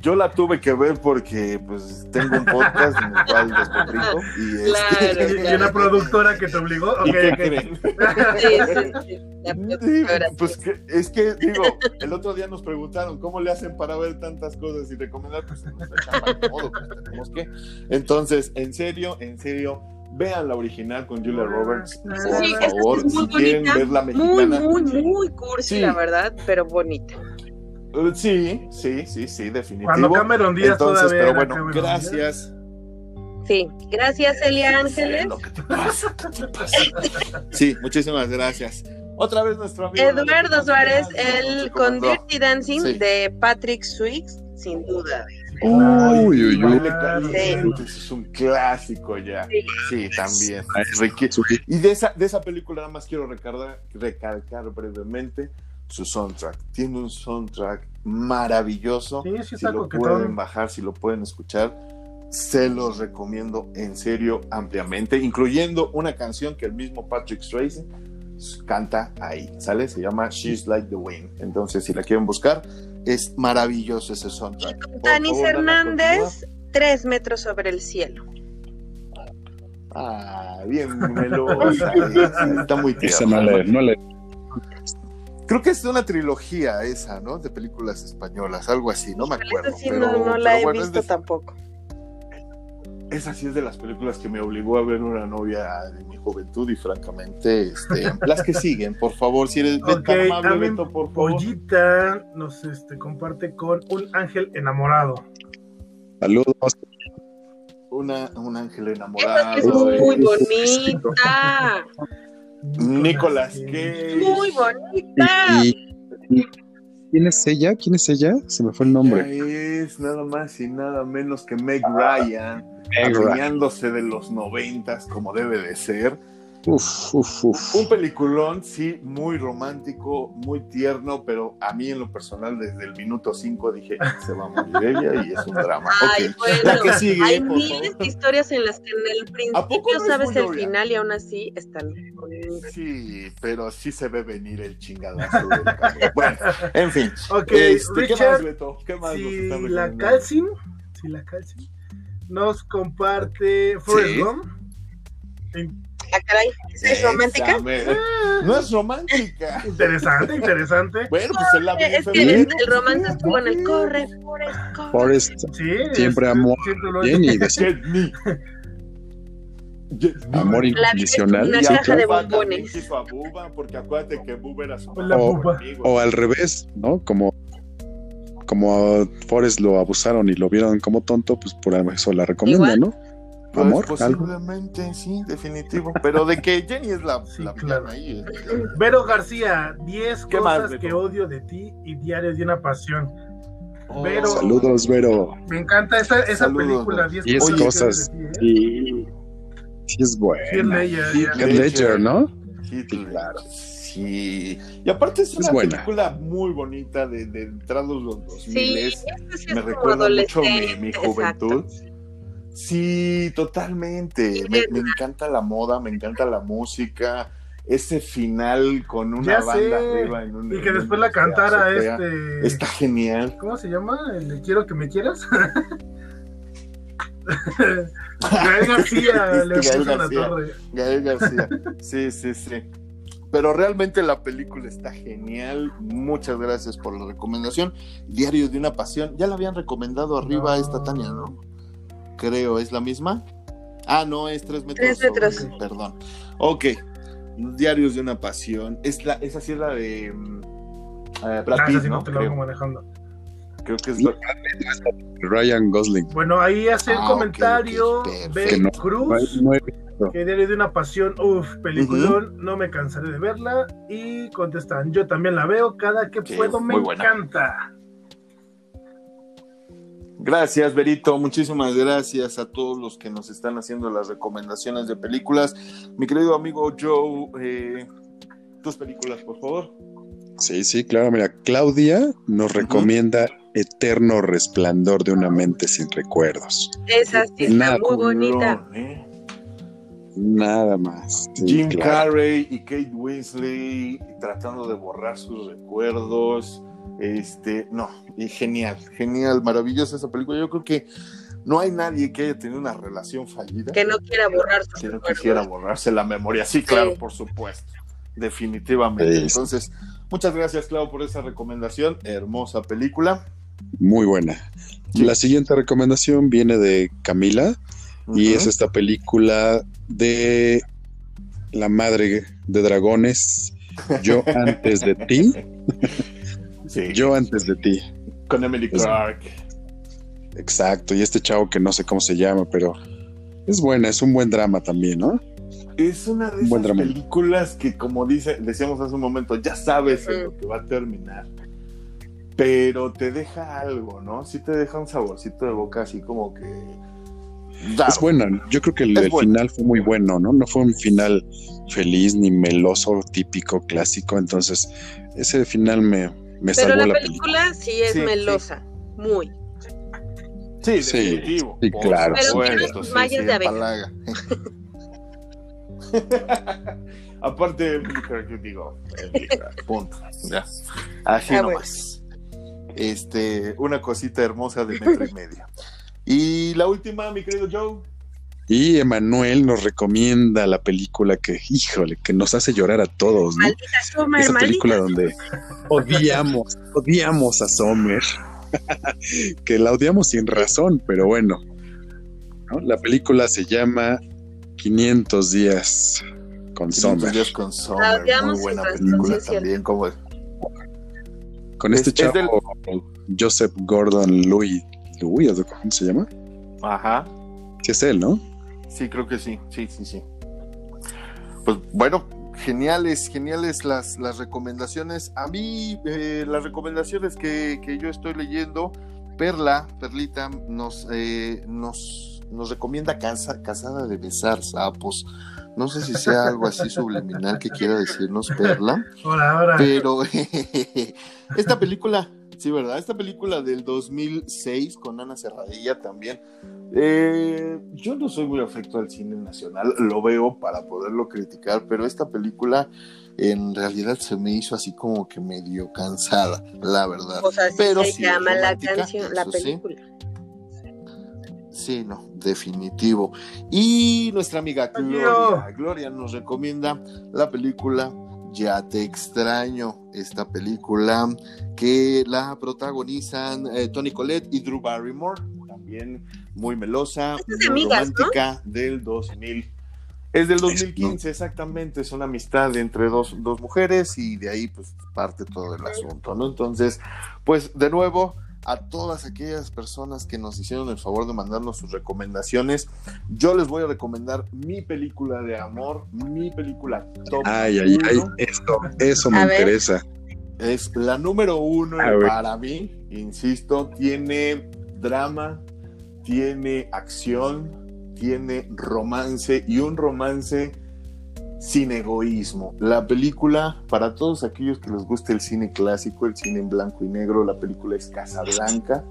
Speaker 1: Yo la tuve que ver porque pues tengo un podcast en el cual descubrí y,
Speaker 3: este... y, una productora que te obligó okay, okay.
Speaker 1: sí, pues que, es que digo el otro día nos preguntaron cómo le hacen para ver tantas cosas y recomendar pues modo pues tenemos que. Entonces en serio en serio vean la original con Julia Roberts por favor si quieren ver la mexicana.
Speaker 2: muy muy muy cursi la verdad pero bonita
Speaker 1: sí, sí, sí, sí, definitivamente.
Speaker 3: Cuando Cameron Díaz
Speaker 1: Entonces, pero bueno, gracias.
Speaker 2: Sí, gracias Elia Ángeles.
Speaker 1: Sí, muchísimas gracias. Otra vez nuestro amigo.
Speaker 2: Eduardo Suárez, el con Dirty Dancing de Patrick Swix, sin duda.
Speaker 1: Uy, uy, uy. Es un clásico ya. Sí, también. Y de esa, de esa película nada más quiero recalcar, recalcar brevemente su soundtrack. Tiene un soundtrack maravilloso. si lo pueden bajar, si lo pueden escuchar, se los recomiendo en serio ampliamente, incluyendo una canción que el mismo Patrick Swayze canta ahí, ¿sale? Se llama She's Like the Wind. Entonces, si la quieren buscar, es maravilloso ese soundtrack.
Speaker 2: Danis Hernández, tres metros sobre el cielo.
Speaker 1: Ah, bien melosa. está muy
Speaker 4: tierna. no le
Speaker 1: Creo que es una trilogía esa, ¿no? De películas españolas, algo así, no me acuerdo.
Speaker 2: Sí, no, la he visto tampoco.
Speaker 1: Esa sí es de las películas que me obligó a ver una novia de mi juventud y francamente, este, las que siguen, por favor, si eres
Speaker 3: okay, tan amable, Beto, por favor. Pollita nos este, comparte con un ángel enamorado.
Speaker 4: Saludos.
Speaker 1: Una, un ángel enamorado. es
Speaker 2: muy bonita.
Speaker 1: Nicolás Cage.
Speaker 2: Muy bonita.
Speaker 4: ¿Quién es ella? ¿Quién es ella? Se me fue el
Speaker 1: nombre. es nada más y nada menos que Meg Ryan, adueñándose de los noventas como debe de ser.
Speaker 4: Uf, uf, uf.
Speaker 1: Un peliculón, sí, muy romántico, muy tierno, pero a mí en lo personal desde el minuto 5 dije, se va a morir ella y es un drama.
Speaker 2: Ay, bueno, hay miles de historias en las que en el principio sabes el final y aún así están.
Speaker 1: Sí, pero sí se ve venir el chingadazo del Bueno, en fin.
Speaker 3: Ok, este, ¿qué más, Beto? ¿Qué más si la Calcin, si la Calcin nos comparte Forrest
Speaker 2: ¿Sí? Ah, caray, ¿es romántica?
Speaker 1: Ah. No es romántica.
Speaker 3: Interesante, interesante.
Speaker 1: Bueno, pues
Speaker 2: es la es que el, el, romance estuvo en el corre, Forrest,
Speaker 4: Forrest. Sí, siempre amor bien y de Amor incondicional.
Speaker 2: Una caja de bombones.
Speaker 1: Quiso a Buba, porque acuérdate que Buba era su
Speaker 4: o, o al revés, ¿no? Como como a Forrest lo abusaron y lo vieron como tonto, pues por eso la recomienda, ¿no?
Speaker 1: Pues, Amor, posiblemente, sí, definitivo. Pero de que Jenny es la, sí, ahí.
Speaker 3: Vero García, 10 cosas que odio de ti y Diario de una pasión.
Speaker 4: Oh, saludos, Vero.
Speaker 3: Me encanta esa, esa película, 10
Speaker 4: cosas. ¿eh? Sí, sí, es buena. Ledger, ¿no?
Speaker 1: Sí, claro. Sí. Y aparte es una película muy bonita de, de entrados los 2000. Sí, me recuerda mucho mi, mi juventud. Sí, totalmente. Me, encanta la moda, me encanta la música. Ese final con una banda arriba en un,
Speaker 3: Y que después la cantara este.
Speaker 1: Está genial.
Speaker 3: ¿Cómo se llama? ¿El Quiero que me quieras? Gael García le
Speaker 1: Gael
Speaker 3: puso la
Speaker 1: García.
Speaker 3: torre.
Speaker 1: Gael García. Sí, sí, sí. Pero realmente la película está genial. Muchas gracias por la recomendación. Diario de una pasión. Ya la habían recomendado arriba
Speaker 3: No.
Speaker 1: esta Tania, ¿no? Creo, ¿es la misma? Ah, no, es tres metros.
Speaker 2: Tres metros.
Speaker 1: sobre- Perdón. Ok. Diarios de una pasión. Es la, esa sí es la de mm, eh, Brad
Speaker 3: Ah,
Speaker 1: Pitt,
Speaker 3: esa sí
Speaker 1: ¿no?
Speaker 3: no te lo hago
Speaker 1: Creo,
Speaker 3: manejando.
Speaker 1: creo que es la-
Speaker 4: Ryan Gosling.
Speaker 3: Bueno, ahí hace el
Speaker 1: Ah,
Speaker 3: comentario
Speaker 1: ok, perfecto.
Speaker 3: Ben
Speaker 4: Que no-
Speaker 3: Cruz.
Speaker 4: No
Speaker 3: Que diario de una pasión, uff, peliculón, no me cansaré de verla. Y contestan, yo también la veo, cada que puedo me
Speaker 1: buena.
Speaker 3: encanta.
Speaker 1: Gracias, Berito. Muchísimas gracias a todos los que nos están haciendo las recomendaciones de películas. Mi querido amigo Joe, eh, tus películas, por favor.
Speaker 4: Sí, sí, claro. Mira, Claudia nos recomienda Eterno Resplandor de una mente sin recuerdos.
Speaker 2: Esa sí está
Speaker 4: Nada,
Speaker 2: muy bonita.
Speaker 1: ¿eh?
Speaker 4: Nada más. Sí,
Speaker 1: Jim
Speaker 4: claro.
Speaker 1: Carrey y Kate Winslet tratando de borrar sus recuerdos. Este, no, y genial, genial, maravillosa esa película. Yo creo que no hay nadie que haya tenido una relación fallida
Speaker 2: Que no quiera borrar sus
Speaker 1: que no quisiera borrarse la memoria. Sí, claro, por supuesto. Definitivamente.
Speaker 4: Sí.
Speaker 1: Entonces, muchas gracias, Clau, por esa recomendación. Hermosa película.
Speaker 4: Muy buena.
Speaker 1: Sí.
Speaker 4: La siguiente recomendación viene de Camila y es esta película de la madre de dragones. Yo antes de ti.
Speaker 1: Sí,
Speaker 4: Yo antes de ti.
Speaker 1: con Emily
Speaker 4: Es-
Speaker 1: Clark.
Speaker 4: Exacto. Y este chavo que no sé cómo se llama, pero es buena, es un buen drama también, ¿no?
Speaker 1: Es una de
Speaker 4: Un buen
Speaker 1: esas
Speaker 4: drama.
Speaker 1: películas que, como dice, decíamos hace un momento, ya sabes en lo que va a terminar, pero te deja algo, ¿no? Sí te deja un saborcito de boca así como que... Claro,
Speaker 4: Es buena. Yo creo que el, final fue muy bueno, ¿no? No fue un final feliz ni meloso, típico, clásico. Entonces, ese final me, me
Speaker 2: Pero la
Speaker 4: la
Speaker 2: película sí es
Speaker 1: Sí,
Speaker 2: melosa, muy.
Speaker 1: Sí,
Speaker 4: Sí,
Speaker 1: definitivo.
Speaker 4: sí, claro.
Speaker 2: Pero
Speaker 1: supuesto,
Speaker 2: mallas
Speaker 1: sí,
Speaker 2: de abeja.
Speaker 1: Aparte, yo digo, Emily Clark, punto. Ya. Así
Speaker 2: Ah,
Speaker 1: nomás. Este, una cosita hermosa de metro y medio. Y la última, mi querido Joe.
Speaker 4: Y Emanuel nos recomienda la película que, híjole, que nos hace llorar a todos, ¿no?
Speaker 2: Maldita Summer,
Speaker 4: Esa película donde odiamos, odiamos a Sommer, que la odiamos sin razón, pero bueno. ¿no? La película se llama 500 días con
Speaker 1: 500
Speaker 4: Sommer,
Speaker 1: días con
Speaker 2: La
Speaker 1: Sommer,
Speaker 2: odiamos
Speaker 1: muy buena
Speaker 2: razón,
Speaker 1: película
Speaker 2: sí
Speaker 1: también, como
Speaker 4: con este
Speaker 1: Es- es del-
Speaker 4: chavo Joseph Gordon Louis, Louis, ¿o ¿cómo se llama?
Speaker 1: Ajá.
Speaker 4: Sí es él, ¿no?
Speaker 1: Sí, creo que sí, sí, sí, sí. Pues bueno, geniales, geniales las, las recomendaciones. A mí, eh, las recomendaciones que, que yo estoy leyendo, Perla, Perlita, nos, eh, nos, nos recomienda casa, Casada de Besar Sapos. No sé si sea algo así subliminal que quiera decirnos Perla.
Speaker 3: Ahora, ahora.
Speaker 1: Pero esta película, sí, ¿verdad? Esta película del 2006 con Ana Serradilla también. Eh, yo no soy muy afecto al cine nacional, lo veo para poderlo criticar, pero esta película en realidad se me hizo así como que medio cansada, la verdad.
Speaker 2: O sea,
Speaker 1: Pero
Speaker 2: se
Speaker 1: sí,
Speaker 2: llama la canción, la
Speaker 1: sí.
Speaker 2: película.
Speaker 1: Sí, no, definitivo. Y nuestra amiga. Gloria, Gloria nos recomienda la película Ya te extraño, esta película que la protagonizan eh, Tony Collette y Drew Barrymore, también muy melosa, muy
Speaker 2: amigas, ¿no?
Speaker 1: romántica del 2000. Es del 2015, exactamente, es una amistad entre dos, dos mujeres y de ahí pues parte todo el asunto, ¿no? Entonces, pues de nuevo, a todas aquellas personas que nos hicieron el favor de mandarnos sus recomendaciones, yo les voy a recomendar mi película de amor, mi película top.
Speaker 4: Ay, ay, ay,
Speaker 1: uno.
Speaker 4: eso, eso me
Speaker 2: A ver.
Speaker 4: interesa.
Speaker 1: Es la número uno para mí, insisto, tiene drama, tiene acción, tiene romance y un romance sin egoísmo. La película, para todos aquellos que les guste el cine clásico, el cine en blanco y negro, la película es Casablanca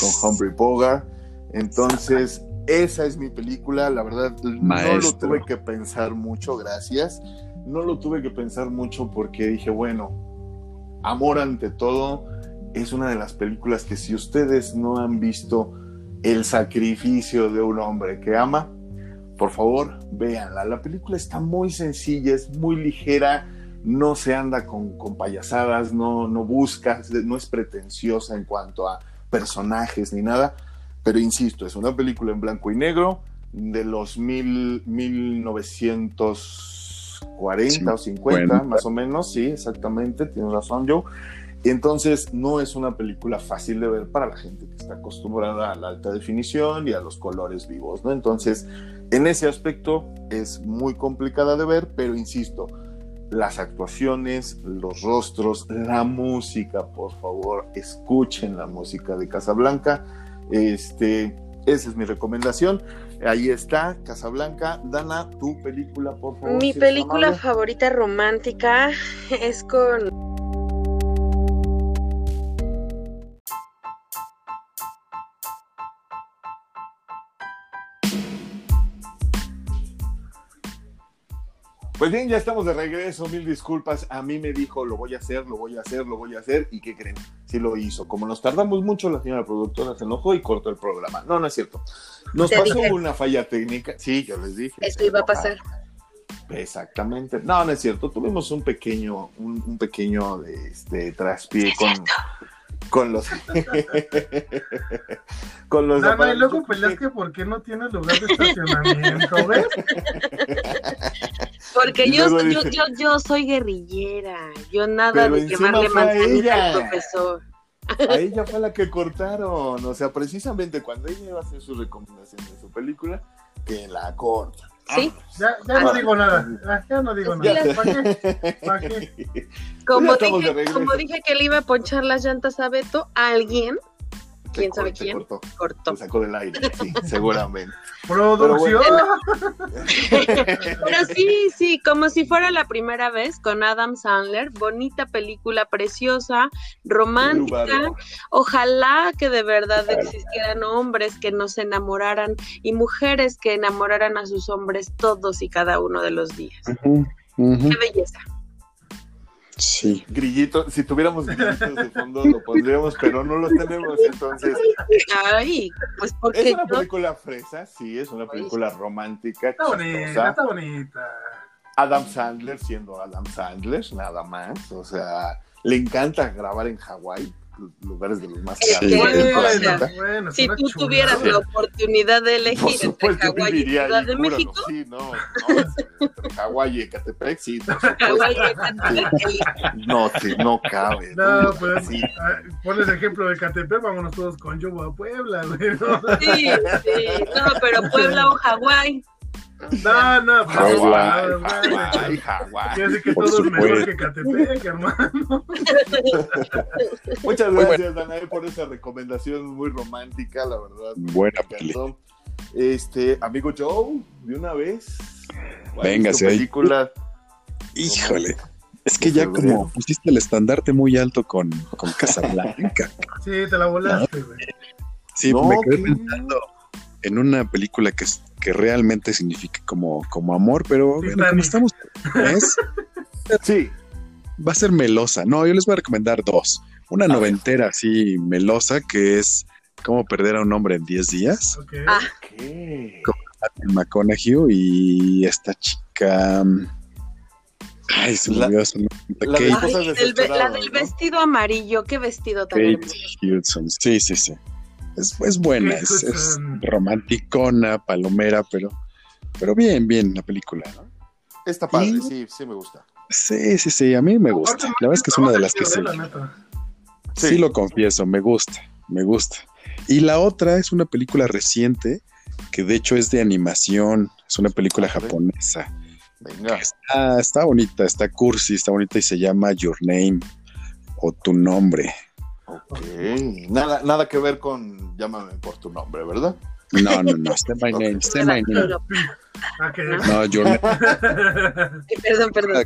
Speaker 1: con Humphrey Bogart. Entonces, esa es mi película. La verdad, no lo tuve que pensar mucho, gracias. No lo tuve que pensar mucho porque dije, bueno, Amor ante todo es una de las películas que si ustedes no han visto el sacrificio de un hombre que ama, por favor, véanla. La película está muy sencilla, es muy ligera, no se anda con, payasadas, no, no busca, no es pretenciosa en cuanto a personajes ni nada, pero insisto, es una película en blanco y negro de los mil, 1940 o 50, más o menos, sí, exactamente, tienes razón, Joe. Entonces, no es una película fácil de ver para la gente que está acostumbrada a la alta definición y a los colores vivos, ¿no? Entonces, en ese aspecto es muy complicada de ver, pero insisto, las actuaciones, los rostros, la música, por favor, escuchen la música de Casablanca. Este, esa es mi recomendación. Ahí está, Casablanca. Dana, tu película, por favor.
Speaker 2: Mi película favorita romántica es con
Speaker 1: Pues bien, ya estamos de regreso, mil disculpas. A mí me dijo, lo voy a hacer, lo voy a hacer, lo voy a hacer. ¿Y qué creen? Sí lo hizo. Como nos tardamos mucho, la señora productora se enojó y cortó el programa. No, no es cierto. Nos pasó una falla técnica. Sí, yo les dije.
Speaker 2: Esto iba a pasar.
Speaker 1: Exactamente. No, no es cierto. Tuvimos un pequeño, un, pequeño este, traspié con, con los
Speaker 3: con los no, y luego peleas que por qué no tienes lugar de estacionamiento, ¿ves?
Speaker 2: Porque yo, yo, yo, yo, soy guerrillera, yo nada de quemarle manzanita al profesor.
Speaker 1: A ella fue la que cortaron, o sea, precisamente cuando ella iba a hacer su recomendación de su película, que la corta.
Speaker 2: Sí.
Speaker 3: Ya, ya no digo nada. Ya no digo nada. ¿Para qué? ¿Para qué?
Speaker 2: Como, dije, como dije que le iba a ponchar las llantas a Beto, alguien quién sabe quién cortó.
Speaker 1: Se sacó del aire, sí, seguramente.
Speaker 3: Producción.
Speaker 2: Pero, sí, sí, como si fuera la primera vez con Adam Sandler, bonita película, preciosa, romántica. Ojalá que de verdad existieran hombres que nos enamoraran y mujeres que enamoraran a sus hombres todos y cada uno de los días. Qué belleza.
Speaker 4: Sí.
Speaker 1: Grillito, si tuviéramos grillitos de fondo lo pondríamos, pero no lo tenemos, entonces.
Speaker 2: Ay, pues porque.
Speaker 1: Es una película fresa, sí, es una película romántica.
Speaker 3: Está bonita, está bonita.
Speaker 1: Adam Sandler siendo Adam Sandler, nada más. O sea, le encanta grabar en Hawái lugares de los más
Speaker 2: grandes. si tú tuvieras la oportunidad de elegir entre Hawái y Ciudad de México.
Speaker 1: Sí, no, no, entre Hawái y Ecatepec, sí. No, sí, no cabe.
Speaker 3: No, pues sí. Ah, pones ejemplo de Ecatepec, vámonos todos con yo a Puebla,
Speaker 2: Sí, sí, no, pero Puebla o Hawái.
Speaker 3: No, no, pues, Hawái, Hawái, Hawái. Quiere decir que todo es mejor que Catepec, hermano.
Speaker 1: Muchas gracias, Danae, por esa recomendación muy romántica, la verdad.
Speaker 4: Buena película.
Speaker 1: Este, amigo Joe, de una vez.
Speaker 4: Venga, si película.
Speaker 1: Híjole.
Speaker 4: Es que ya como pusiste el estandarte muy alto con, con Casablanca.
Speaker 3: Sí, te la volaste, güey.
Speaker 4: Sí, me quedé pensando en una película que, que realmente significa como, como amor, pero bueno, como estamos
Speaker 1: sí.
Speaker 4: va a ser melosa. No, yo les voy a recomendar dos. Una noventera así melosa que es Cómo perder a un hombre en 10 días.
Speaker 2: Okay. Ah.
Speaker 4: Con McConaughey y esta chica... Ay, se me olvidó su
Speaker 2: La, la, del vestido amarillo, qué vestido tan
Speaker 4: Kate Hudson. Sí, sí, sí. Es, buena, es, es, romanticona, palomera, pero, pero bien, bien la película, ¿no?
Speaker 1: Está padre, sí, sí me gusta.
Speaker 4: Sí, sí, sí, a mí me gusta. La verdad es que es una de las que sí. Sí. lo confieso, me gusta, me gusta. Y la otra es una película reciente que de hecho es de animación, es una película japonesa.
Speaker 1: Venga.
Speaker 4: Está, está bonita, está cursi, está bonita y se llama Your Name o Tu Nombre.
Speaker 1: Ok, nada, nada que ver con llámame por tu nombre, ¿verdad?
Speaker 4: No, no, no, say my name, say my name. No, yo
Speaker 2: Perdón, perdón.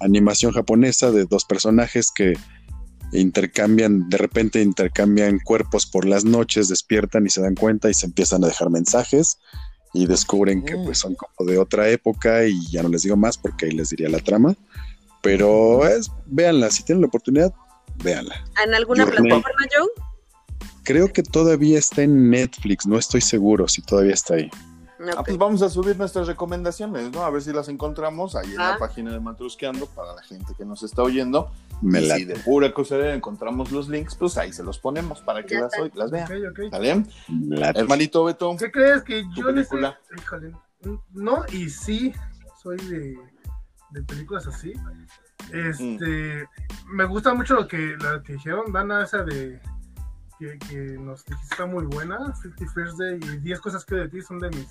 Speaker 4: Animación japonesa de dos personajes que intercambian, de repente intercambian cuerpos por las noches, despiertan y se dan cuenta y se empiezan a dejar mensajes y descubren que pues son como de otra época y ya no les digo más porque ahí les diría la trama. Pero es, véanla, si tienen la oportunidad, véanla.
Speaker 2: ¿En alguna plataforma, Joe?
Speaker 4: Creo que todavía está en Netflix, no estoy seguro si todavía está ahí.
Speaker 1: Ah, pues vamos a subir nuestras recomendaciones, ¿no? A ver si las encontramos ahí en la ah. página de Matrusqueando para la gente que nos está oyendo. Me y si de pura cosa encontramos los links, pues ahí se los ponemos para que las, las vean. Okay, okay. Hermanito Beto.
Speaker 3: ¿Qué crees que yo película? Híjole, no, y sí, soy de, de películas así. Este, me gusta mucho lo que, lo que dijeron, Dana, esa de que, que nos dijiste está muy buena, Fifty First Day y 10 cosas que de ti son de mis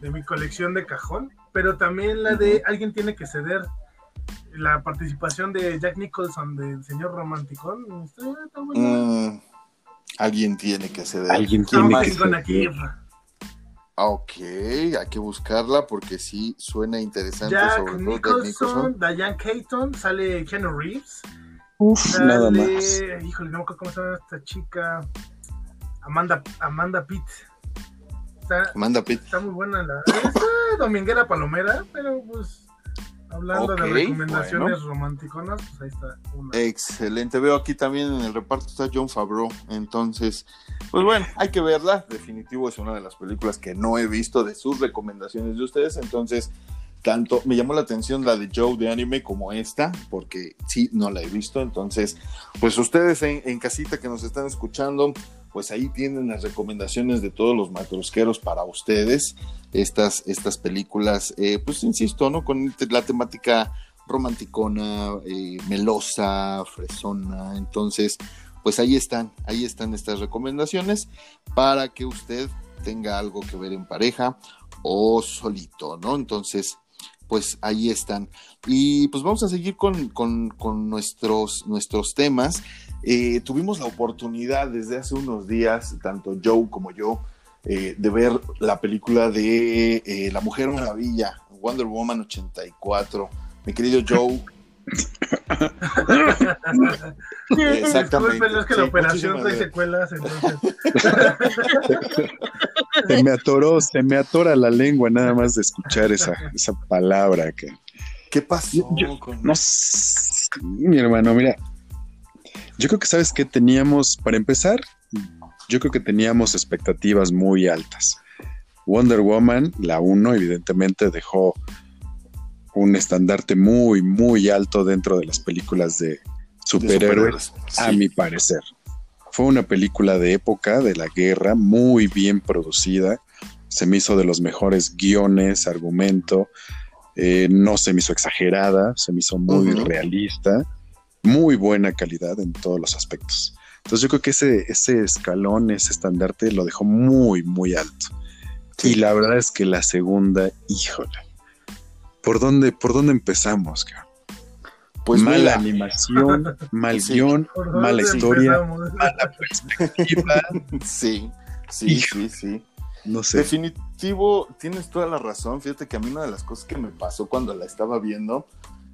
Speaker 3: de mi colección de cajón, pero también la de Alguien tiene que ceder, la participación de Jack Nicholson del señor Romanticón.
Speaker 1: Mm, alguien tiene que ceder.
Speaker 4: Alguien tiene que
Speaker 3: ceder.
Speaker 1: Ok, hay que buscarla porque sí suena interesante.
Speaker 3: Jack sobre Nicholson, Diane Keaton, sale Keanu Reeves.
Speaker 4: Uf, nada más.
Speaker 3: Híjole, no me acuerdo cómo se llama esta chica. Amanda, Amanda Pitt. Está,
Speaker 1: Amanda Pitt.
Speaker 3: Está muy buena la. Es dominguera palomera, pero pues. Hablando de recomendaciones romanticonas, pues ahí está una.
Speaker 1: Excelente. Veo aquí también en el reparto está John Favreau. Entonces, pues bueno, hay que verla. Definitivo es una de las películas que no he visto de sus recomendaciones de ustedes. Entonces, tanto me llamó la atención la de Joe de anime como esta, porque sí, no la he visto. Entonces, pues ustedes en, casita que nos están escuchando, pues ahí tienen las recomendaciones de todos los matrosqueros para ustedes. Estas, estas películas, eh, pues insisto, ¿no? Con la temática romanticona, eh, melosa, fresona. Entonces, pues ahí están, ahí están estas recomendaciones para que usted tenga algo que ver en pareja o solito, ¿no? Entonces, pues ahí están. Y pues vamos a seguir con, nuestros, nuestros temas. Eh, tuvimos la oportunidad desde hace unos días, tanto Joe como yo, eh, de ver la película de eh, La Mujer Maravilla, Wonder Woman 84. Mi querido Joe.
Speaker 3: Exactamente. es que la operación trae secuelas, entonces.
Speaker 4: se me atoró, se me atora la lengua nada más de escuchar esa, esa palabra que.
Speaker 1: ¿Qué pasó?
Speaker 4: No sé, mi hermano, mira. Yo creo que sabes que teníamos, para empezar, yo creo que teníamos expectativas muy altas. Wonder Woman, la 1, evidentemente dejó un estandarte muy, muy alto dentro de las películas de superhéroes, a mi parecer. Fue una película de época, de la guerra, muy bien producida. Se me hizo de los mejores guiones, argumento. Eh, no se me hizo exagerada, se me hizo muy realista, muy buena calidad en todos los aspectos. Entonces yo creo que ese, ese escalón, ese estandarte lo dejó muy, muy alto. Y la verdad es que la segunda, híjole, ¿por dónde, por dónde empezamos? Pues mala animación, mal guion, mala historia, mala perspectiva.
Speaker 1: Sí, sí, sí, sí. No sé. Definitivo, tienes toda la razón. Fíjate que a mí una de las cosas que me pasó cuando la estaba viendo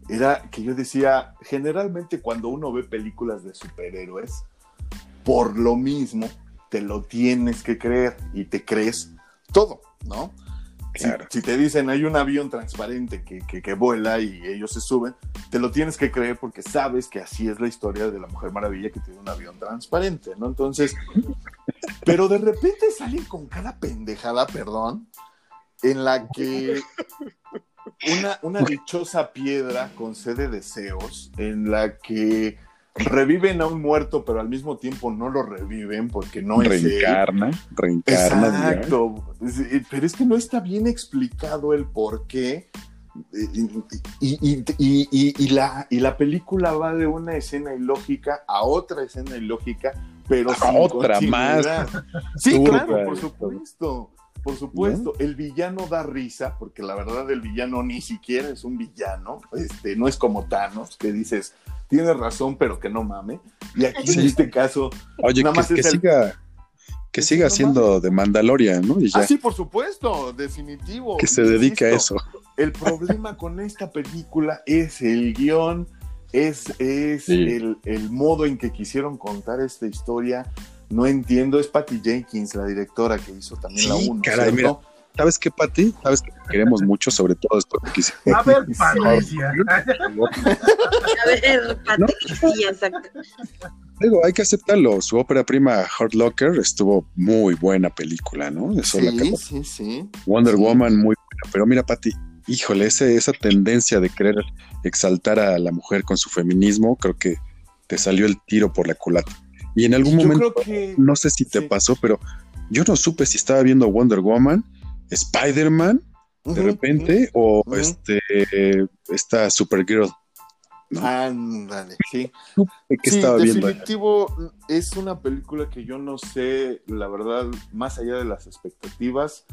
Speaker 1: era que yo decía, generalmente cuando uno ve películas de superhéroes, por lo mismo, te lo tienes que creer y te crees todo, ¿no? Si, te dicen hay un avión transparente que, vuela y ellos se suben, te lo tienes que creer porque sabes que así es la historia de la Mujer Maravilla que tiene un avión transparente, ¿no? Entonces, pero de repente salen con cada pendejada, perdón, en la que una, una dichosa piedra concede deseos, en la que reviven a un muerto, pero al mismo tiempo no lo reviven porque no
Speaker 4: es reencarna, reencarna.
Speaker 1: Exacto. Pero es que no está bien explicado el por qué. Y, la, y la película va de una escena ilógica a otra escena ilógica, pero
Speaker 4: a otra más.
Speaker 1: Sí, claro, por supuesto. Por supuesto, el villano da risa, porque la verdad el villano ni siquiera es un villano, este, no es como Thanos, que dices, tiene razón, pero que no mame. Y aquí en este caso,
Speaker 4: Oye, nada más que, siga, que siga siendo de Mandalorian, ¿no?
Speaker 1: Ah, sí, por supuesto, definitivo.
Speaker 4: Que se dedique a eso.
Speaker 1: El problema con esta película es el guion, es, es el, modo en que quisieron contar esta historia. No entiendo, es Patty Jenkins, la directora que hizo también la 1.
Speaker 4: ¿sabes qué, Pati? ¿Sabes que queremos mucho, sobre todo después de
Speaker 3: que A ver, Patricia.
Speaker 2: A ver, Patricia, exacto.
Speaker 4: Digo, hay que aceptarlo. Su ópera prima, Hard Locker, estuvo muy buena película, ¿no?
Speaker 1: Eso sí, sí, sí.
Speaker 4: Wonder Woman, muy buena. Pero mira, Pati, híjole, ese, esa tendencia de querer exaltar a la mujer con su feminismo, creo que te salió el tiro por la culata. Y en algún momento, no sé si te pasó, pero yo no supe si estaba viendo Wonder Woman, Spider-Man, de repente, o este esta Supergirl.
Speaker 1: Ándale, sí. sí, definitivo, es una película que yo no sé, la verdad, más allá de las expectativas,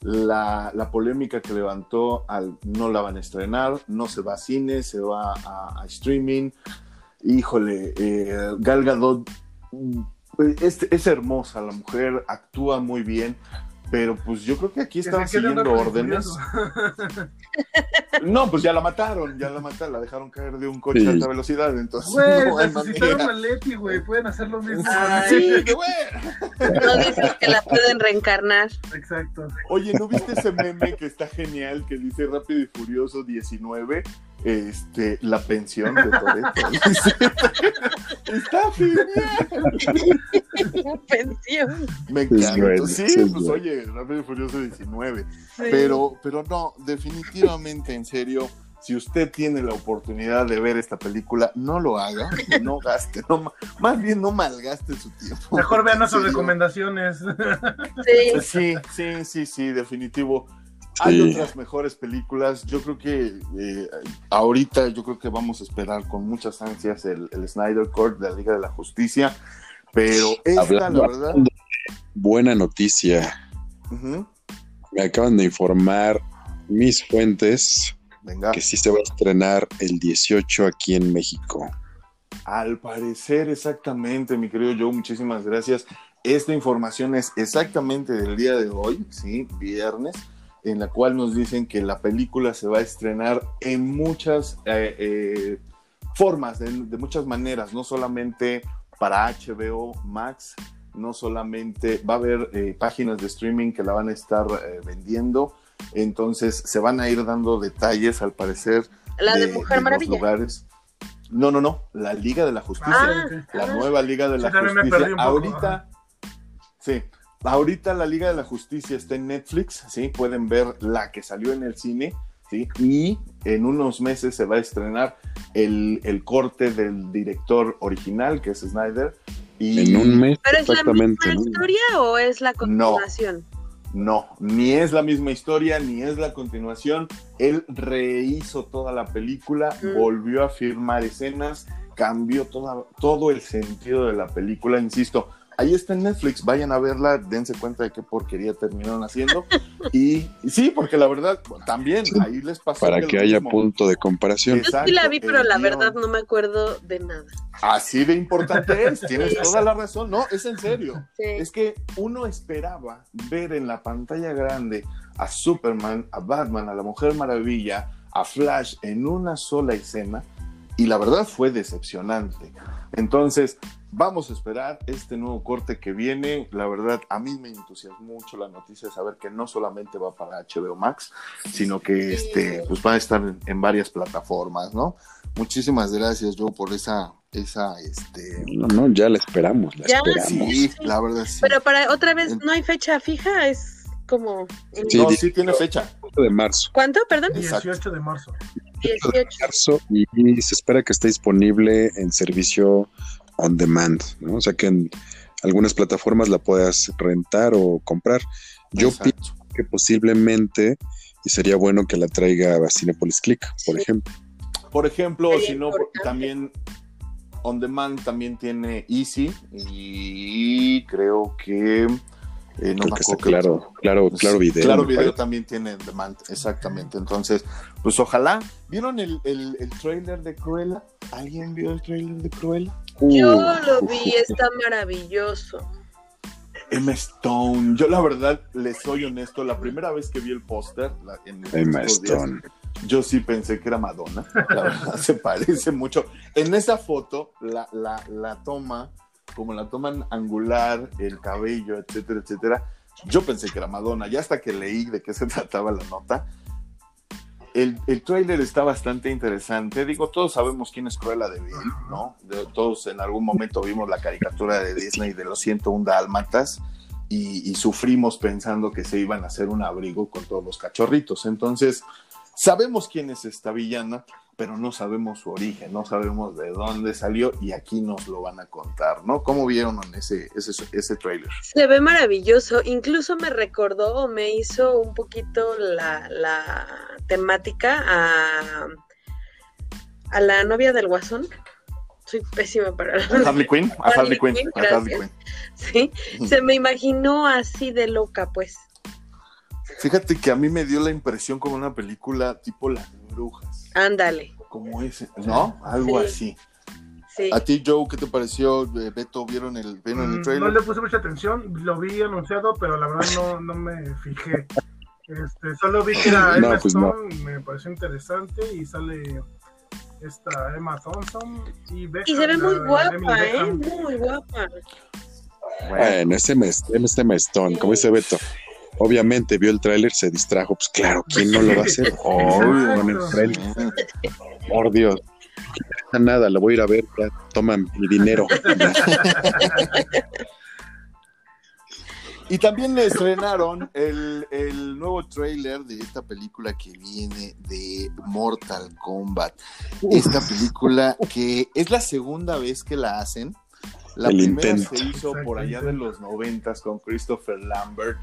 Speaker 1: la, polémica que levantó al no la van a estrenar, no se va a cine, se va a, streaming. Híjole, eh, Gal Gadot es, es hermosa, la mujer actúa muy bien pero pues yo creo que aquí están siguiendo órdenes. no, pues ya la mataron, ya la mataron, la dejaron caer de un coche a alta velocidad, entonces
Speaker 3: güey, no necesitaron a Leti, güey, pueden hacer lo mismo.
Speaker 2: sí, güey. No dices que la pueden reencarnar.
Speaker 3: Exacto.
Speaker 1: Oye, ¿no viste ese meme que está genial que dice Rápido y Furioso 19? Este, la pensión de Toreto. Está genial.
Speaker 2: La pensión.
Speaker 1: Me encanta. sí, pues oye, Rápido y Furioso 19. Pero, pero no, definitivamente, en serio, si usted tiene la oportunidad de ver esta película, no lo haga, no gaste, no, más bien no malgaste su tiempo.
Speaker 3: Mejor vean nuestras recomendaciones.
Speaker 1: Sí. sí, sí, sí, sí, definitivo. Hay otras mejores películas. Yo creo que eh, ahorita yo creo que vamos a esperar con muchas ansias el, Snyder Court de la Liga de la Justicia. Pero esta, la verdad.
Speaker 4: Buena noticia. Me acaban de informar mis fuentes que sí se va a estrenar el 18 aquí en México.
Speaker 1: Al parecer, exactamente, mi querido Joe, muchísimas gracias. Esta información es exactamente del día de hoy, sí, viernes en la cual nos dicen que la película se va a estrenar en muchas eh, eh, formas, de, muchas maneras, no solamente para HBO Max, no solamente va a haber eh, páginas de streaming que la van a estar vendiendo, entonces se van a ir dando detalles al parecer.
Speaker 2: La de, Mujer Maravilla.
Speaker 1: lugares. No, no, no, la Liga de la Justicia, ah, la nueva Liga de la Justicia. Ahorita, sí, Ahorita la Liga de la Justicia está en Netflix, ¿sí? Pueden ver la que salió en el cine, ¿sí? Y en unos meses se va a estrenar el, corte del director original, que es Snyder. Y...
Speaker 4: En un mes,
Speaker 2: ¿Pero es la misma historia o es la continuación?
Speaker 1: No, ni es la misma historia, ni es la continuación. Él rehizo toda la película, mm. volvió a filmar escenas, cambió todo el sentido de la película, insisto ahí está en Netflix, vayan a verla, dense cuenta de qué porquería terminaron haciendo. y, sí, porque la verdad, también ahí les pasó.
Speaker 4: Para que, haya punto de comparación.
Speaker 2: Yo sí la vi, pero la verdad no me acuerdo de nada.
Speaker 1: Así de importante es, tienes toda la razón, no, es en serio. Es que uno esperaba ver en la pantalla grande a Superman, a Batman, a la Mujer Maravilla, a Flash en una sola escena y la verdad fue decepcionante. Entonces, Vamos a esperar este nuevo corte que viene. La verdad, a mí me entusiasmó mucho la noticia de saber que no solamente va para HBO Max, sino que este, pues va a estar en, varias plataformas, ¿no? Muchísimas gracias, Joe, por esa, esa, este.
Speaker 4: No, no, ya la esperamos, la esperamos.
Speaker 1: Sí, la verdad sí.
Speaker 2: Pero para otra vez, no hay fecha fija, es como.
Speaker 1: Sí, no, sí tiene fecha.
Speaker 4: de marzo.
Speaker 2: ¿Cuánto, perdón?
Speaker 3: 18 de marzo.
Speaker 2: 18 de marzo
Speaker 4: y se espera que esté disponible en servicio on demand, ¿no? O sea que en algunas plataformas la puedas rentar o comprar. Yo pienso que posiblemente, y sería bueno que la traiga a Cinepolis Click, por ejemplo.
Speaker 1: Por ejemplo, si no, también On Demand también tiene Easy y creo que
Speaker 4: eh, no claro, claro, claro video.
Speaker 1: Claro video también tiene demand, exactamente. Entonces, pues ojalá. ¿Vieron el, el, el trailer de Cruella? ¿Alguien vio el trailer de Cruella?
Speaker 2: Yo lo vi, está maravilloso.
Speaker 1: Emma Stone, yo la verdad, les soy honesto, la primera vez que vi el póster en
Speaker 4: Emma Stone.
Speaker 1: yo sí pensé que era Madonna, la verdad se parece mucho. En esa foto, la, la, la toma como la toman angular, el cabello, etcétera, etcétera, Yo pensé que era Madonna, ya hasta que leí de qué se trataba la nota. El, el tráiler está bastante interesante. Digo, todos sabemos quién es Cruella de Vil, ¿no? todos en algún momento vimos la caricatura de Disney de los 101 dálmatas y, y sufrimos pensando que se iban a hacer un abrigo con todos los cachorritos. Entonces, sabemos quién es esta villana, pero no sabemos su origen, no sabemos de dónde salió y aquí nos lo van a contar, ¿no? ¿Cómo vieron ese, ese, ese trailer?
Speaker 2: Se ve maravilloso, incluso me recordó o me hizo un poquito la, la temática a, a la novia del guasón. Soy pésima para
Speaker 1: la... Harley Quinn, a Harley, Quinn, a Harley Quinn.
Speaker 2: Sí, se me imaginó así de loca, pues.
Speaker 1: Fíjate que a mí me dio la impresión como una película tipo Las Brujas.
Speaker 2: Ándale.
Speaker 1: Como ese, ¿no? Algo así. Sí. ¿A ti, Joe, qué te pareció? Eh, Beto, ¿vieron el, ¿vieron el mm, trailer?
Speaker 3: No le puse mucha atención, lo vi anunciado, pero la verdad no, no me fijé. Este, solo vi que era Emma pues Stone, me pareció interesante y sale esta Emma Thompson y
Speaker 2: Beckham, Y se ve muy guapa, ¿eh? Muy guapa.
Speaker 4: Bueno, ese Emma Stone, como dice Beto obviamente vio el tráiler, se distrajo, pues claro, ¿quién no lo va a hacer? Obvio, Por Dios. No nada, lo voy a ir a ver, ya toman mi dinero.
Speaker 1: Y también le estrenaron el, el, nuevo trailer de esta película que viene de Mortal Kombat. Esta película que es la segunda vez que la hacen. La primera se hizo por allá de los noventas con Christopher Lambert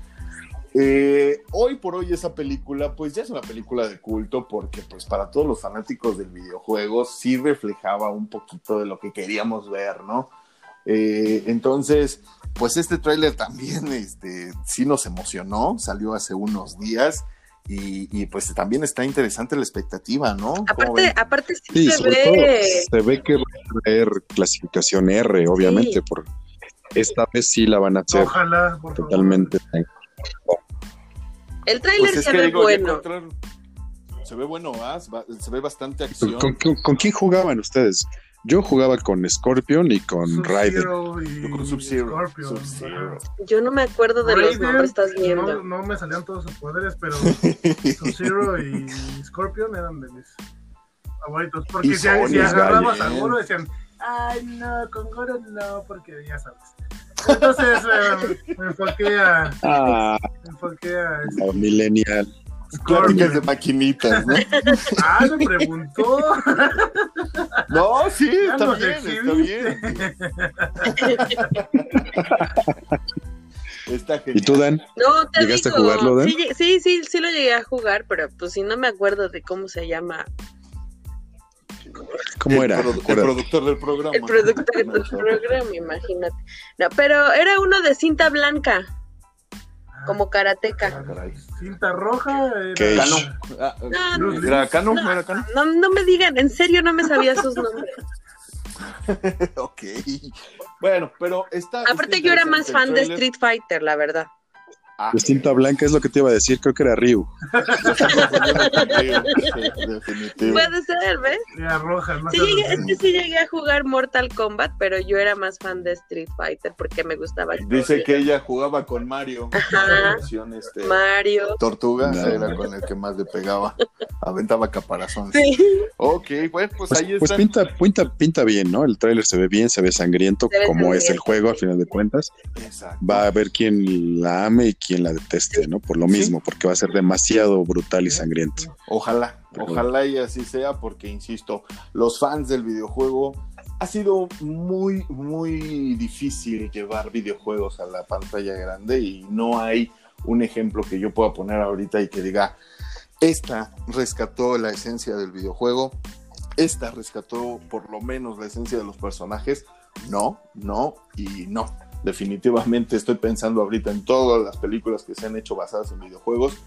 Speaker 1: eh, hoy por hoy esa película, pues ya es una película de culto porque pues para todos los fanáticos del videojuego sí reflejaba un poquito de lo que queríamos ver, ¿no? Eh, entonces, pues este tráiler también este, sí nos emocionó, salió hace unos días y, pues también está interesante la expectativa, ¿no?
Speaker 2: Aparte, aparte sí, se ve...
Speaker 4: se ve que va a traer clasificación R, obviamente, por esta vez sí la van a hacer Ojalá, totalmente.
Speaker 2: El tráiler pues se ve bueno.
Speaker 1: Se ve bueno, se ve bastante acción.
Speaker 4: ¿Con, quién jugaban ustedes? Yo jugaba con Scorpion y con Raiden.
Speaker 1: Yo con Sub-Zero.
Speaker 2: Yo no me acuerdo de los nombres, estás viendo.
Speaker 3: No, me salían todos sus poderes, pero Sub-Zero y Scorpion eran de mis favoritos. Porque si, agarrabas a Goro decían, ay no, con Goro no, porque ya sabes. Entonces eh, me enfoqué a. Ah, me enfoqué a.
Speaker 4: Este, millennial.
Speaker 1: Clásicas de maquinitas, ¿no?
Speaker 3: Ah, me preguntó.
Speaker 1: No, sí, está bien, está bien. Está
Speaker 4: ¿Y tú, Dan?
Speaker 2: No, te
Speaker 4: ¿Llegaste a jugarlo, Dan?
Speaker 2: Sí, sí, sí, lo llegué a jugar, pero pues si no me acuerdo de cómo se llama
Speaker 4: ¿Cómo era?
Speaker 1: el productor del programa.
Speaker 2: El productor del programa, imagínate. No, pero era uno de cinta blanca. Como karateca.
Speaker 3: Ah, cinta roja.
Speaker 1: Era... Ah, no, ¿Era Cano? ¿Era Cano?
Speaker 2: No, no me digan, en serio no me sabía sus nombres.
Speaker 1: ok. Bueno, pero está.
Speaker 2: Aparte, yo era más fan de Street Fighter, la verdad.
Speaker 4: Ah, Distinta blanca es lo que te iba a decir, creo que era Ryu.
Speaker 2: Puede ser, ¿ves?
Speaker 3: Era roja,
Speaker 2: sí, llegué, es que sí llegué a jugar Mortal Kombat, pero yo era más fan de Street Fighter porque me gustaba.
Speaker 1: Dice que ella jugaba con Mario.
Speaker 2: Este, Mario.
Speaker 1: Tortuga, era con el que más le pegaba. Aventaba caparazón. Sí. Ok, bueno, pues, pues ahí
Speaker 4: pues está. Pues pinta, pinta, pinta bien, ¿no? El tráiler se ve bien, se ve sangriento, como es el juego, al final de cuentas. Exacto. Va a ver quién la ame y quien la deteste, ¿no? Por lo mismo, porque va a ser demasiado brutal y sangriento.
Speaker 1: Ojalá, ojalá y así sea, porque insisto, los fans del videojuego ha sido muy, muy difícil llevar videojuegos a la pantalla grande y no hay un ejemplo que yo pueda poner ahorita y que diga, esta rescató la esencia del videojuego, esta rescató por lo menos la esencia de los personajes. No, no y no definitivamente estoy pensando ahorita en todas las películas que se han hecho basadas en videojuegos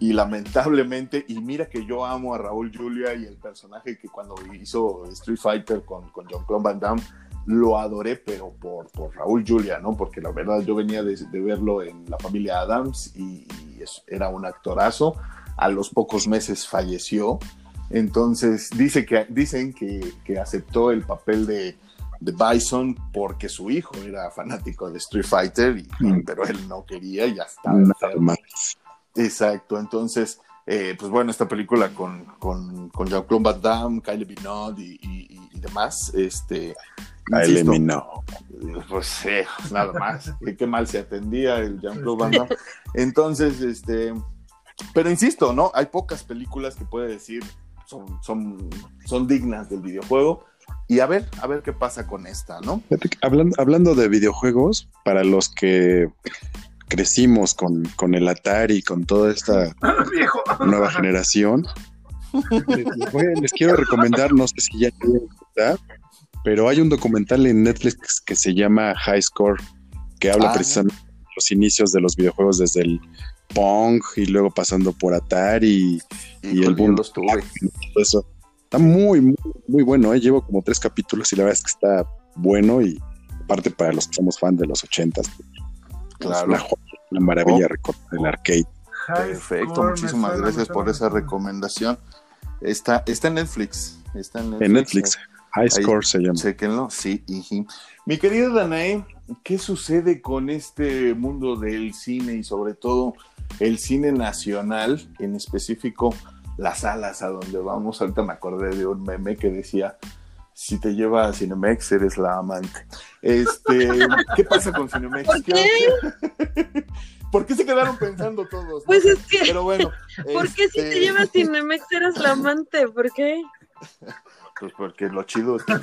Speaker 1: y lamentablemente, y mira que yo amo a Raúl Julia y el personaje que cuando hizo Street Fighter con, con John Claude Van Damme, lo adoré, pero por, por Raúl Julia, ¿no? Porque la verdad yo venía de, verlo en la familia Adams y, era un actorazo. A los pocos meses falleció. Entonces dice que, dicen que, que aceptó el papel de, de Bison porque su hijo era fanático de Street Fighter, y, mm. pero él no quería y ya estaba. Más. Exacto, entonces, eh, pues bueno, esta película con, con, con Jean-Claude Van Damme, Kylie Minogue y, y, demás, este...
Speaker 4: Kylie Minogue.
Speaker 1: Pues eh, nada más, qué mal se atendía el Jean-Claude Van Damme. Entonces, este... Pero insisto, ¿no? Hay pocas películas que puede decir son, son, son dignas del videojuego y a ver, a ver qué pasa con esta, ¿no?
Speaker 4: Hablando, hablando de videojuegos, para los que crecimos con, con el Atari, con toda esta nueva generación, les, quiero recomendar, no sé si ya está, pero hay un documental en Netflix que se llama High Score, que habla ah. precisamente de los inicios de los videojuegos desde el Pong y luego pasando por Atari y, el mundo. Eso Está muy, muy, muy bueno, ¿eh? llevo como tres capítulos y la verdad es que está bueno y aparte para los que somos fan de los ochentas, claro. es una, maravilla oh. del arcade.
Speaker 1: Perfecto, muchísimas gracias por esa recomendación. Está, está en Netflix. Está en
Speaker 4: Netflix. En Netflix. High Score se llama.
Speaker 1: Chequenlo, sí. Mi querida Danae, ¿qué sucede con este mundo del cine y sobre todo el cine nacional, en específico las salas a donde vamos. Ahorita me acordé de un meme que decía, si te lleva a Cinemex, eres la amante. Este, ¿qué pasa con Cinemex?
Speaker 2: ¿Por qué?
Speaker 1: ¿Por qué se quedaron pensando todos?
Speaker 2: Pues es que, Pero bueno, ¿por qué si te este lleva a Cinemex eres la amante? ¿Por qué?
Speaker 1: Pues porque lo chido es que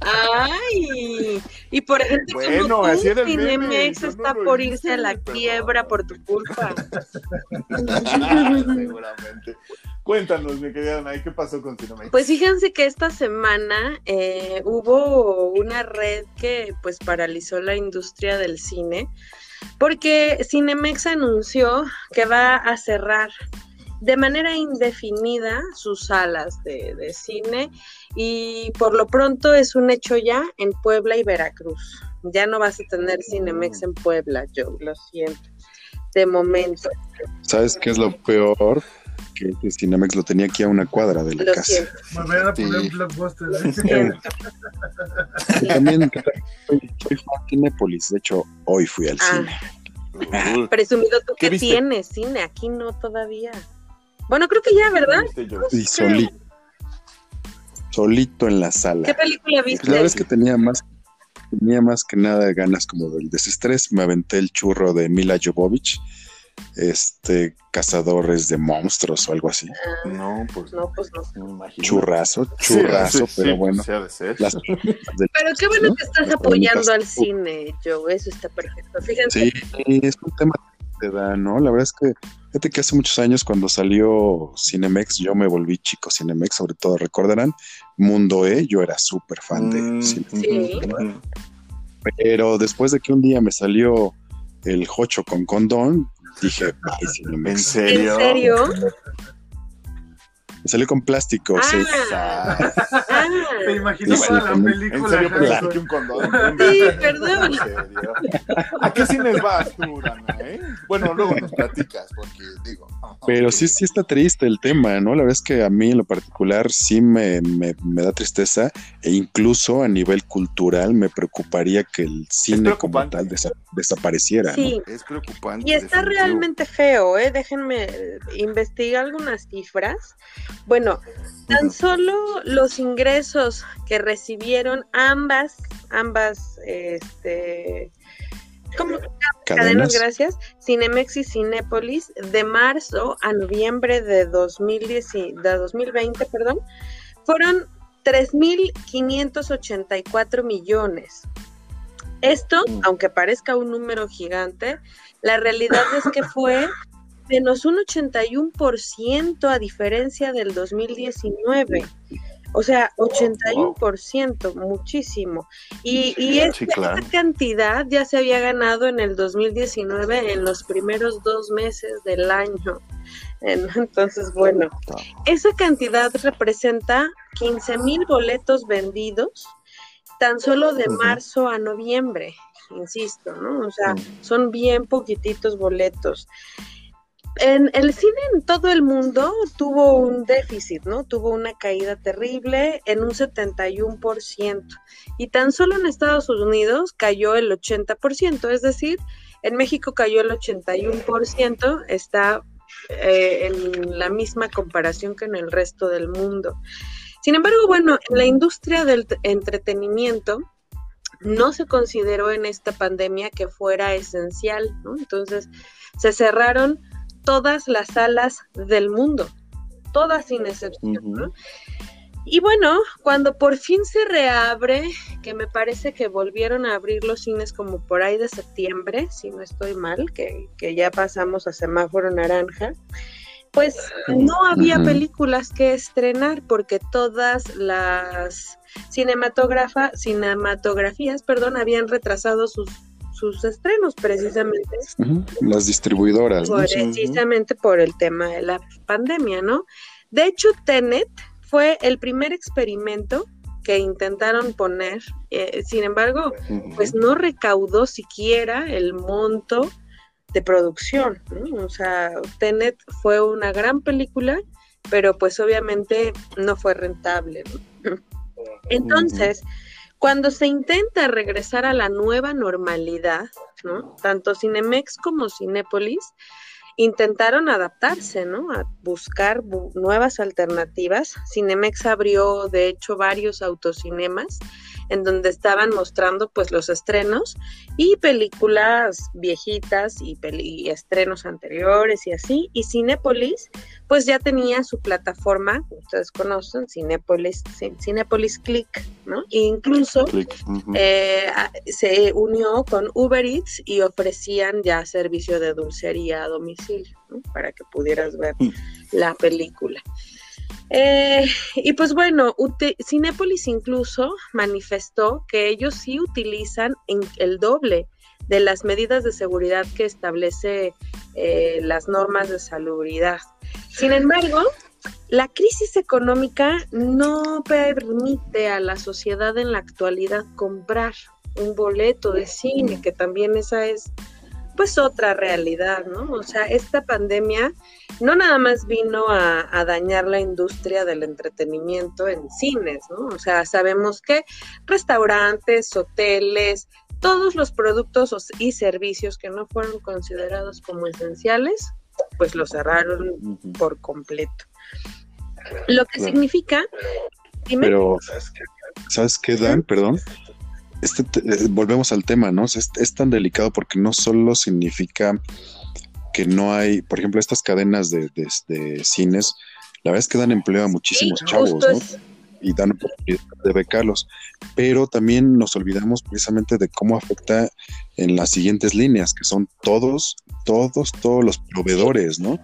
Speaker 2: Ay, y por ejemplo,
Speaker 1: bueno, como tú,
Speaker 2: Cinemex está por irse a la quiebra por tu culpa.
Speaker 1: Seguramente. Cuéntanos, mi querida Ana, ¿qué pasó con Cinemex?
Speaker 2: Pues fíjense que esta semana eh, hubo una red que pues paralizó la industria del cine porque Cinemex anunció que va a cerrar de manera indefinida sus salas de, cine y por lo pronto es un hecho ya en Puebla y Veracruz. Ya no vas a tener Cinemex en Puebla, yo lo siento, de momento.
Speaker 4: ¿Sabes qué es lo peor? Que, Cinemex lo tenía aquí a una cuadra de la casa.
Speaker 3: a poner un blockbuster. ¿eh?
Speaker 4: también soy, fan de Cinépolis, de hecho hoy fui al ah.
Speaker 2: cine. Presumido tú que tienes cine, aquí no todavía. Bueno, creo que ya, ¿verdad?
Speaker 4: Y solito. Solito en la sala.
Speaker 2: ¿Qué película viste?
Speaker 4: La verdad es que tenía más, tenía más que nada ganas como del desestrés. Me aventé el churro de Mila Jovovich, este, Cazadores de Monstruos o algo así.
Speaker 1: Ah, no, pues no, pues
Speaker 4: no. Churrazo, churrazo, pero bueno.
Speaker 2: pero qué bueno que estás apoyando al cine, Joe, eso está perfecto. Fíjense.
Speaker 4: Sí, es un tema que te da, ¿no? La verdad es que Fíjate que hace muchos años cuando salió Cinemex, yo me volví chico Cinemex, sobre todo recordarán, Mundo E, yo era súper fan de mm, Cinemex. Pero después de que un día me salió el Jocho con condón, dije,
Speaker 1: Cinemex. ¿En serio?
Speaker 2: ¿En serio?
Speaker 4: Me salió con plástico, sí.
Speaker 3: Ah. Te imaginas sí, la película.
Speaker 1: ¿En serio un condón?
Speaker 2: Sí, perdón.
Speaker 1: ¿A qué cines vas tú, Dana, eh? Bueno, luego nos platicas, porque digo...
Speaker 4: Pero sí, sí está triste el tema, ¿no? La verdad es que a mí en lo particular sí me, me, da tristeza e incluso a nivel cultural me preocuparía que el cine como tal desapareciera.
Speaker 2: Sí,
Speaker 1: es preocupante.
Speaker 2: Y está realmente feo, ¿eh? Déjenme investigar algunas cifras. Bueno, tan solo los ingresos que recibieron ambas, ambas, este, ¿cómo? Cadenas, gracias, Cinemex y Cinépolis, de marzo a noviembre de, 2010, de 2020, perdón, fueron 3.584 millones. Esto, mm. aunque parezca un número gigante, la realidad es que fue menos un 81% a diferencia del 2019. O sea, 81%, muchísimo. Y, y esta cantidad ya se había ganado en el 2019, en los primeros dos meses del año. Entonces, bueno, esa cantidad representa 15 mil boletos vendidos tan solo de marzo a noviembre, insisto, ¿no? O sea, son bien poquititos boletos. En el cine en todo el mundo tuvo un déficit, ¿no? Tuvo una caída terrible en un 71%. Y tan solo en Estados Unidos cayó el 80%, es decir, en México cayó el 81%, está eh, en la misma comparación que en el resto del mundo. Sin embargo, bueno, en la industria del entretenimiento, no se consideró en esta pandemia que fuera esencial, ¿no? Entonces, se cerraron todas las salas del mundo, todas sin excepción, Y bueno, cuando por fin se reabre, que me parece que volvieron a abrir los cines como por ahí de septiembre, si no estoy mal, que, que ya pasamos a semáforo naranja, pues no había películas que estrenar porque todas las cinematografías, perdón, habían retrasado sus sus estrenos precisamente.
Speaker 4: Las distribuidoras.
Speaker 2: Precisamente por el tema de la pandemia, ¿no? De hecho, Tenet fue el primer experimento que intentaron poner, eh, sin embargo, pues no recaudó siquiera el monto de producción, ¿no? O sea, Tenet fue una gran película, pero pues obviamente no fue rentable, ¿no? Entonces, cuando se intenta regresar a la nueva normalidad, ¿no? Tanto Cinemex como Cinépolis intentaron adaptarse, ¿no? A buscar nuevas alternativas. Cinemex abrió, de hecho, varios autocinemas en donde estaban mostrando pues los estrenos y películas viejitas y, estrenos anteriores y así. Y Cinepolis pues ya tenía su plataforma, ustedes conocen, Cinepolis, Cinepolis Click, ¿no? E incluso eh, se unió con Uber Eats y ofrecían ya servicio de dulcería a domicilio, ¿no? Para que pudieras ver mm. la película. Eh, y pues bueno, Cinépolis incluso manifestó que ellos sí utilizan el doble de las medidas de seguridad que establece eh, las normas de salubridad. Sin embargo, la crisis económica no permite a la sociedad en la actualidad comprar un boleto de cine, que también esa es pues otra realidad, ¿no? O sea, esta pandemia no nada más vino a, dañar la industria del entretenimiento en cines, ¿no? O sea, sabemos que restaurantes, hoteles, todos los productos y servicios que no fueron considerados como esenciales, pues los cerraron por completo. Lo que significa...
Speaker 4: Pero, ¿sabes qué, Dan? Perdón este, eh, volvemos al tema, ¿no? Es, tan delicado porque no solo significa que no hay, por ejemplo, estas cadenas de, cines, la verdad es que dan empleo a muchísimos chavos, ¿no? Y dan oportunidad de becarlos, pero también nos olvidamos precisamente de cómo afecta en las siguientes líneas, que son todos, todos, todos los proveedores, ¿no?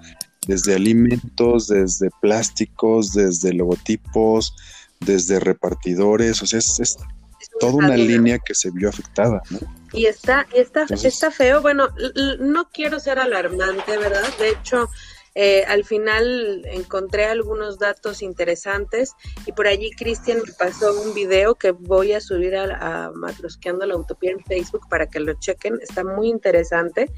Speaker 4: Desde alimentos, desde plásticos, desde logotipos, desde repartidores, o sea, es toda una línea que se vio afectada, ¿no?
Speaker 2: Y está, está, está feo. Bueno, no quiero ser alarmante, ¿verdad? De hecho, eh, al final encontré algunos datos interesantes y por allí Cristian me pasó un video que voy a subir a, a Matrosqueando la Utopía en Facebook para que lo chequen. Está muy interesante.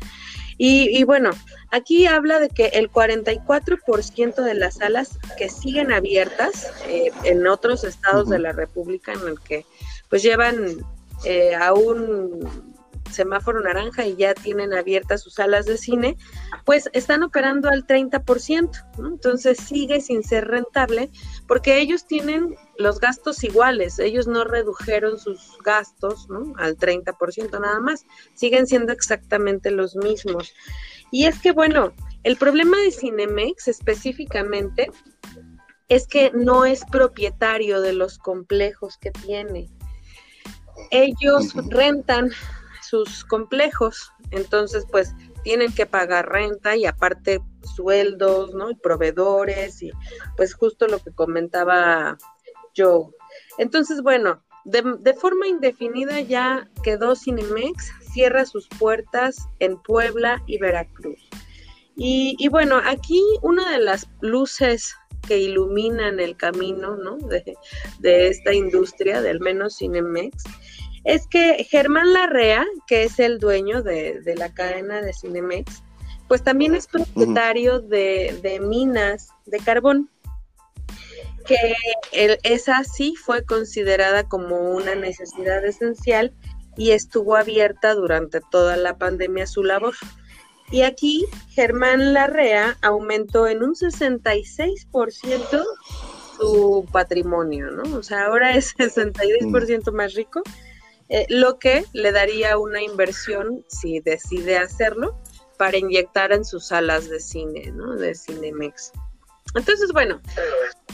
Speaker 2: Y, bueno, aquí habla de que el 44% de las salas que siguen abiertas eh, en otros estados de la República en el que pues llevan eh, a un semáforo naranja y ya tienen abiertas sus salas de cine, pues están operando al 30%, entonces sigue sin ser rentable porque ellos tienen los gastos iguales, ellos no redujeron sus gastos ¿no? al 30% nada más, siguen siendo exactamente los mismos. Y es que bueno, el problema de Cinemex específicamente es que no es propietario de los complejos que tiene ellos rentan sus complejos, entonces pues tienen que pagar renta y aparte sueldos, ¿no? Y proveedores y pues justo lo que comentaba Joe. Entonces, bueno, de, forma indefinida ya quedó Cinemex, cierra sus puertas en Puebla y Veracruz. Y, y bueno, aquí una de las luces que iluminan el camino, ¿no? De, de esta industria, de al menos Cinemex, es que Germán Larrea, que es el dueño de, la cadena de Cinemex, pues también es propietario de, minas de carbón, que esa sí fue considerada como una necesidad esencial y estuvo abierta durante toda la pandemia su labor. Y aquí Germán Larrea aumentó en un 66% su patrimonio, ¿no? O sea, ahora es 66% más rico, eh, lo que le daría una inversión, si decide hacerlo, para inyectar en sus salas de cine, ¿no? De Cinemex. Entonces, bueno.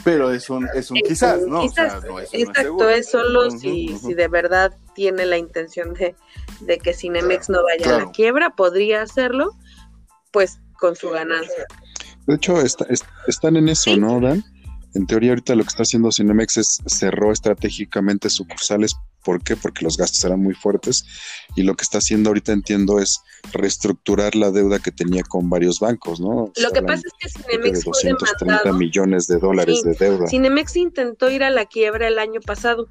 Speaker 1: Pero es un, es un quizás, ¿no?
Speaker 2: exacto, es solo si, si de verdad tiene la intención de, que Cinemex no vaya a la quiebra, podría hacerlo, pues con su ganancia.
Speaker 4: De hecho, están en eso, ¿no, Dan? En teoría, ahorita lo que está haciendo Cinemex es cerró estratégicamente sucursales. ¿Por qué? Porque los gastos eran muy fuertes y lo que está haciendo ahorita, entiendo, es reestructurar la deuda que tenía con varios bancos, ¿no?
Speaker 2: Lo que pasa es que Cinemex de
Speaker 4: 230 millones de dólares de deuda.
Speaker 2: Cinemex intentó ir a la quiebra el año pasado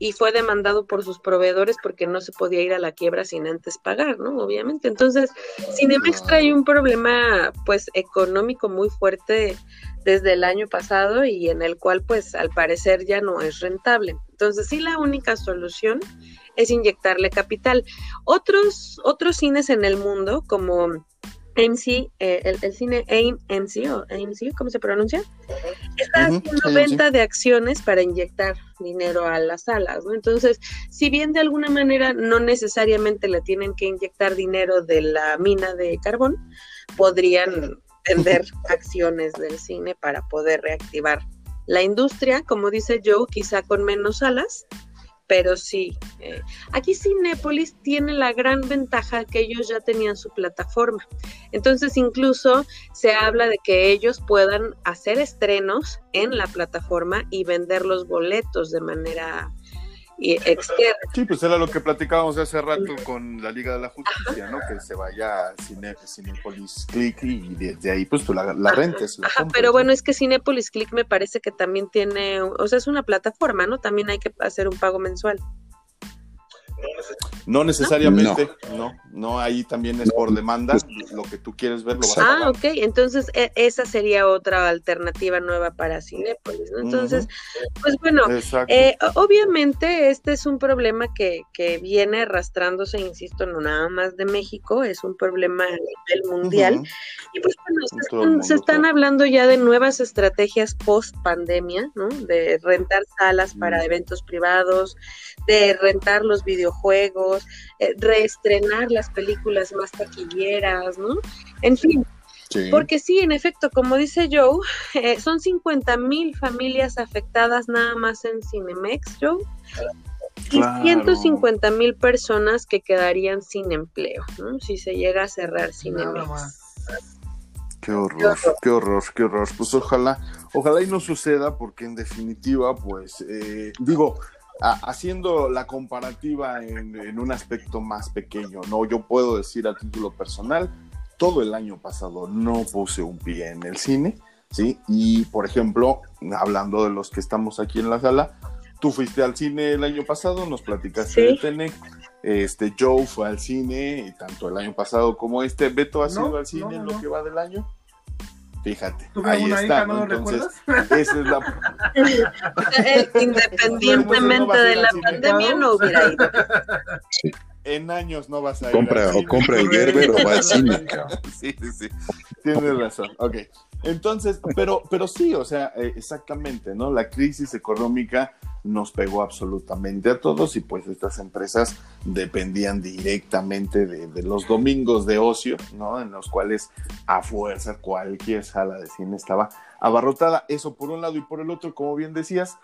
Speaker 2: y fue demandado por sus proveedores porque no se podía ir a la quiebra sin antes pagar, ¿no? Obviamente. Entonces, Cinemex trae un problema, pues, económico muy fuerte desde el año pasado y en el cual pues al parecer ya no es rentable. Entonces sí la única solución es inyectarle capital. Otros, otros cines en el mundo como AMC, eh, el, cine AMC o AMC, ¿cómo se pronuncia? Está haciendo venta de acciones para inyectar dinero a las salas, ¿no? Entonces, si bien de alguna manera no necesariamente le tienen que inyectar dinero de la mina de carbón, podrían vender acciones del cine para poder reactivar la industria, como dice Joe, quizá con menos salas, pero sí. Eh, aquí Cinépolis tiene la gran ventaja que ellos ya tenían su plataforma. Entonces incluso se habla de que ellos puedan hacer estrenos en la plataforma y vender los boletos de manera y
Speaker 1: Sí, pues era lo que platicábamos hace rato con la Liga de la Justicia, ¿no? Que se vaya a Cine, Cinepolis Click y desde ahí pues tú la, rentes.
Speaker 2: Ajá, pero bueno, es que Cinepolis Click me parece que también tiene, o sea, es una plataforma, ¿no? También hay que hacer un pago mensual.
Speaker 1: No necesariamente, no. no, ahí también es por demanda, lo que tú quieres ver lo vas
Speaker 2: a Ah, ok, entonces e, esa sería otra alternativa nueva para Cinepolis, ¿no? Entonces, pues bueno, eh, obviamente este es un problema que, que, viene arrastrándose, insisto, no nada más de México, es un problema a nivel mundial, y pues bueno, se están, hablando ya de nuevas estrategias post pandemia, ¿no? De rentar salas para eventos privados, de rentar los videojuegos, eh, reestrenar las películas más taquilleras, ¿no? En fin. Porque sí, en efecto, como dice Joe, eh, son 50 mil familias afectadas nada más en Cinemex, Joe. Y 150 mil personas que quedarían sin empleo, ¿no? Si se llega a cerrar Cinemex.
Speaker 1: Qué horror, qué horror, qué horror. Pues ojalá, ojalá y no suceda, porque en definitiva, pues, eh, digo, haciendo la comparativa en, un aspecto más pequeño, ¿no? Yo puedo decir a título personal, todo el año pasado no puse un pie en el cine, ¿sí? Y, por ejemplo, hablando de los que estamos aquí en la sala, tú fuiste al cine el año pasado, nos platicaste de Tenec, este, Joe fue al cine, tanto el año pasado como este, Beto ha ido al cine en lo que va del año. Fíjate, ahí está. ¿no? Entonces, esa es la.
Speaker 2: Independientemente de la pandemia, no hubiera ido.
Speaker 1: Sí. En años no vas a ir.
Speaker 4: Compra, o compra el Gerber o va al cine.
Speaker 1: sí, sí, sí. Tienes razón. Ok. Entonces, pero, pero sí, o sea, eh, exactamente, ¿no? La crisis económica nos pegó absolutamente a todos y pues estas empresas dependían directamente de, los domingos de ocio, ¿no? En los cuales a fuerza cualquier sala de cine estaba abarrotada. Eso por un lado y por el otro, como bien decías,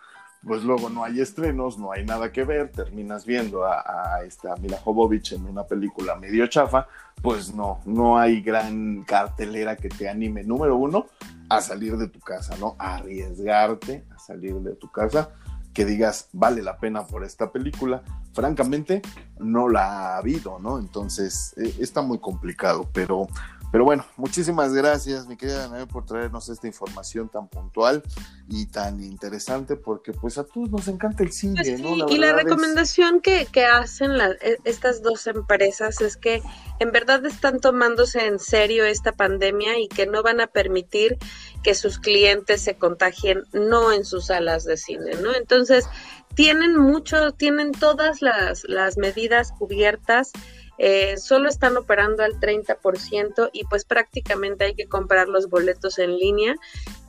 Speaker 1: pues luego no hay estrenos, no hay nada que ver, terminas viendo a, a, esta Mila Jovovich en una película medio chafa, pues no, no hay gran cartelera que te anime, número uno, a salir de tu casa, ¿no? A arriesgarte a salir de tu casa que digas vale la pena por esta película, francamente no la ha habido, ¿no? Entonces eh, está muy complicado, pero Pero bueno, muchísimas gracias, mi querida Daniel, por traernos esta información tan puntual y tan interesante, porque pues a todos nos encanta el cine,
Speaker 2: pues
Speaker 1: ¿no?
Speaker 2: y la recomendación que, que, hacen e, estas dos empresas es que en verdad están tomándose en serio esta pandemia y que no van a permitir que sus clientes se contagien no en sus salas de cine, ¿no? Entonces, tienen mucho, tienen todas las, las medidas cubiertas eh, solo están operando al 30% y pues prácticamente hay que comprar los boletos en línea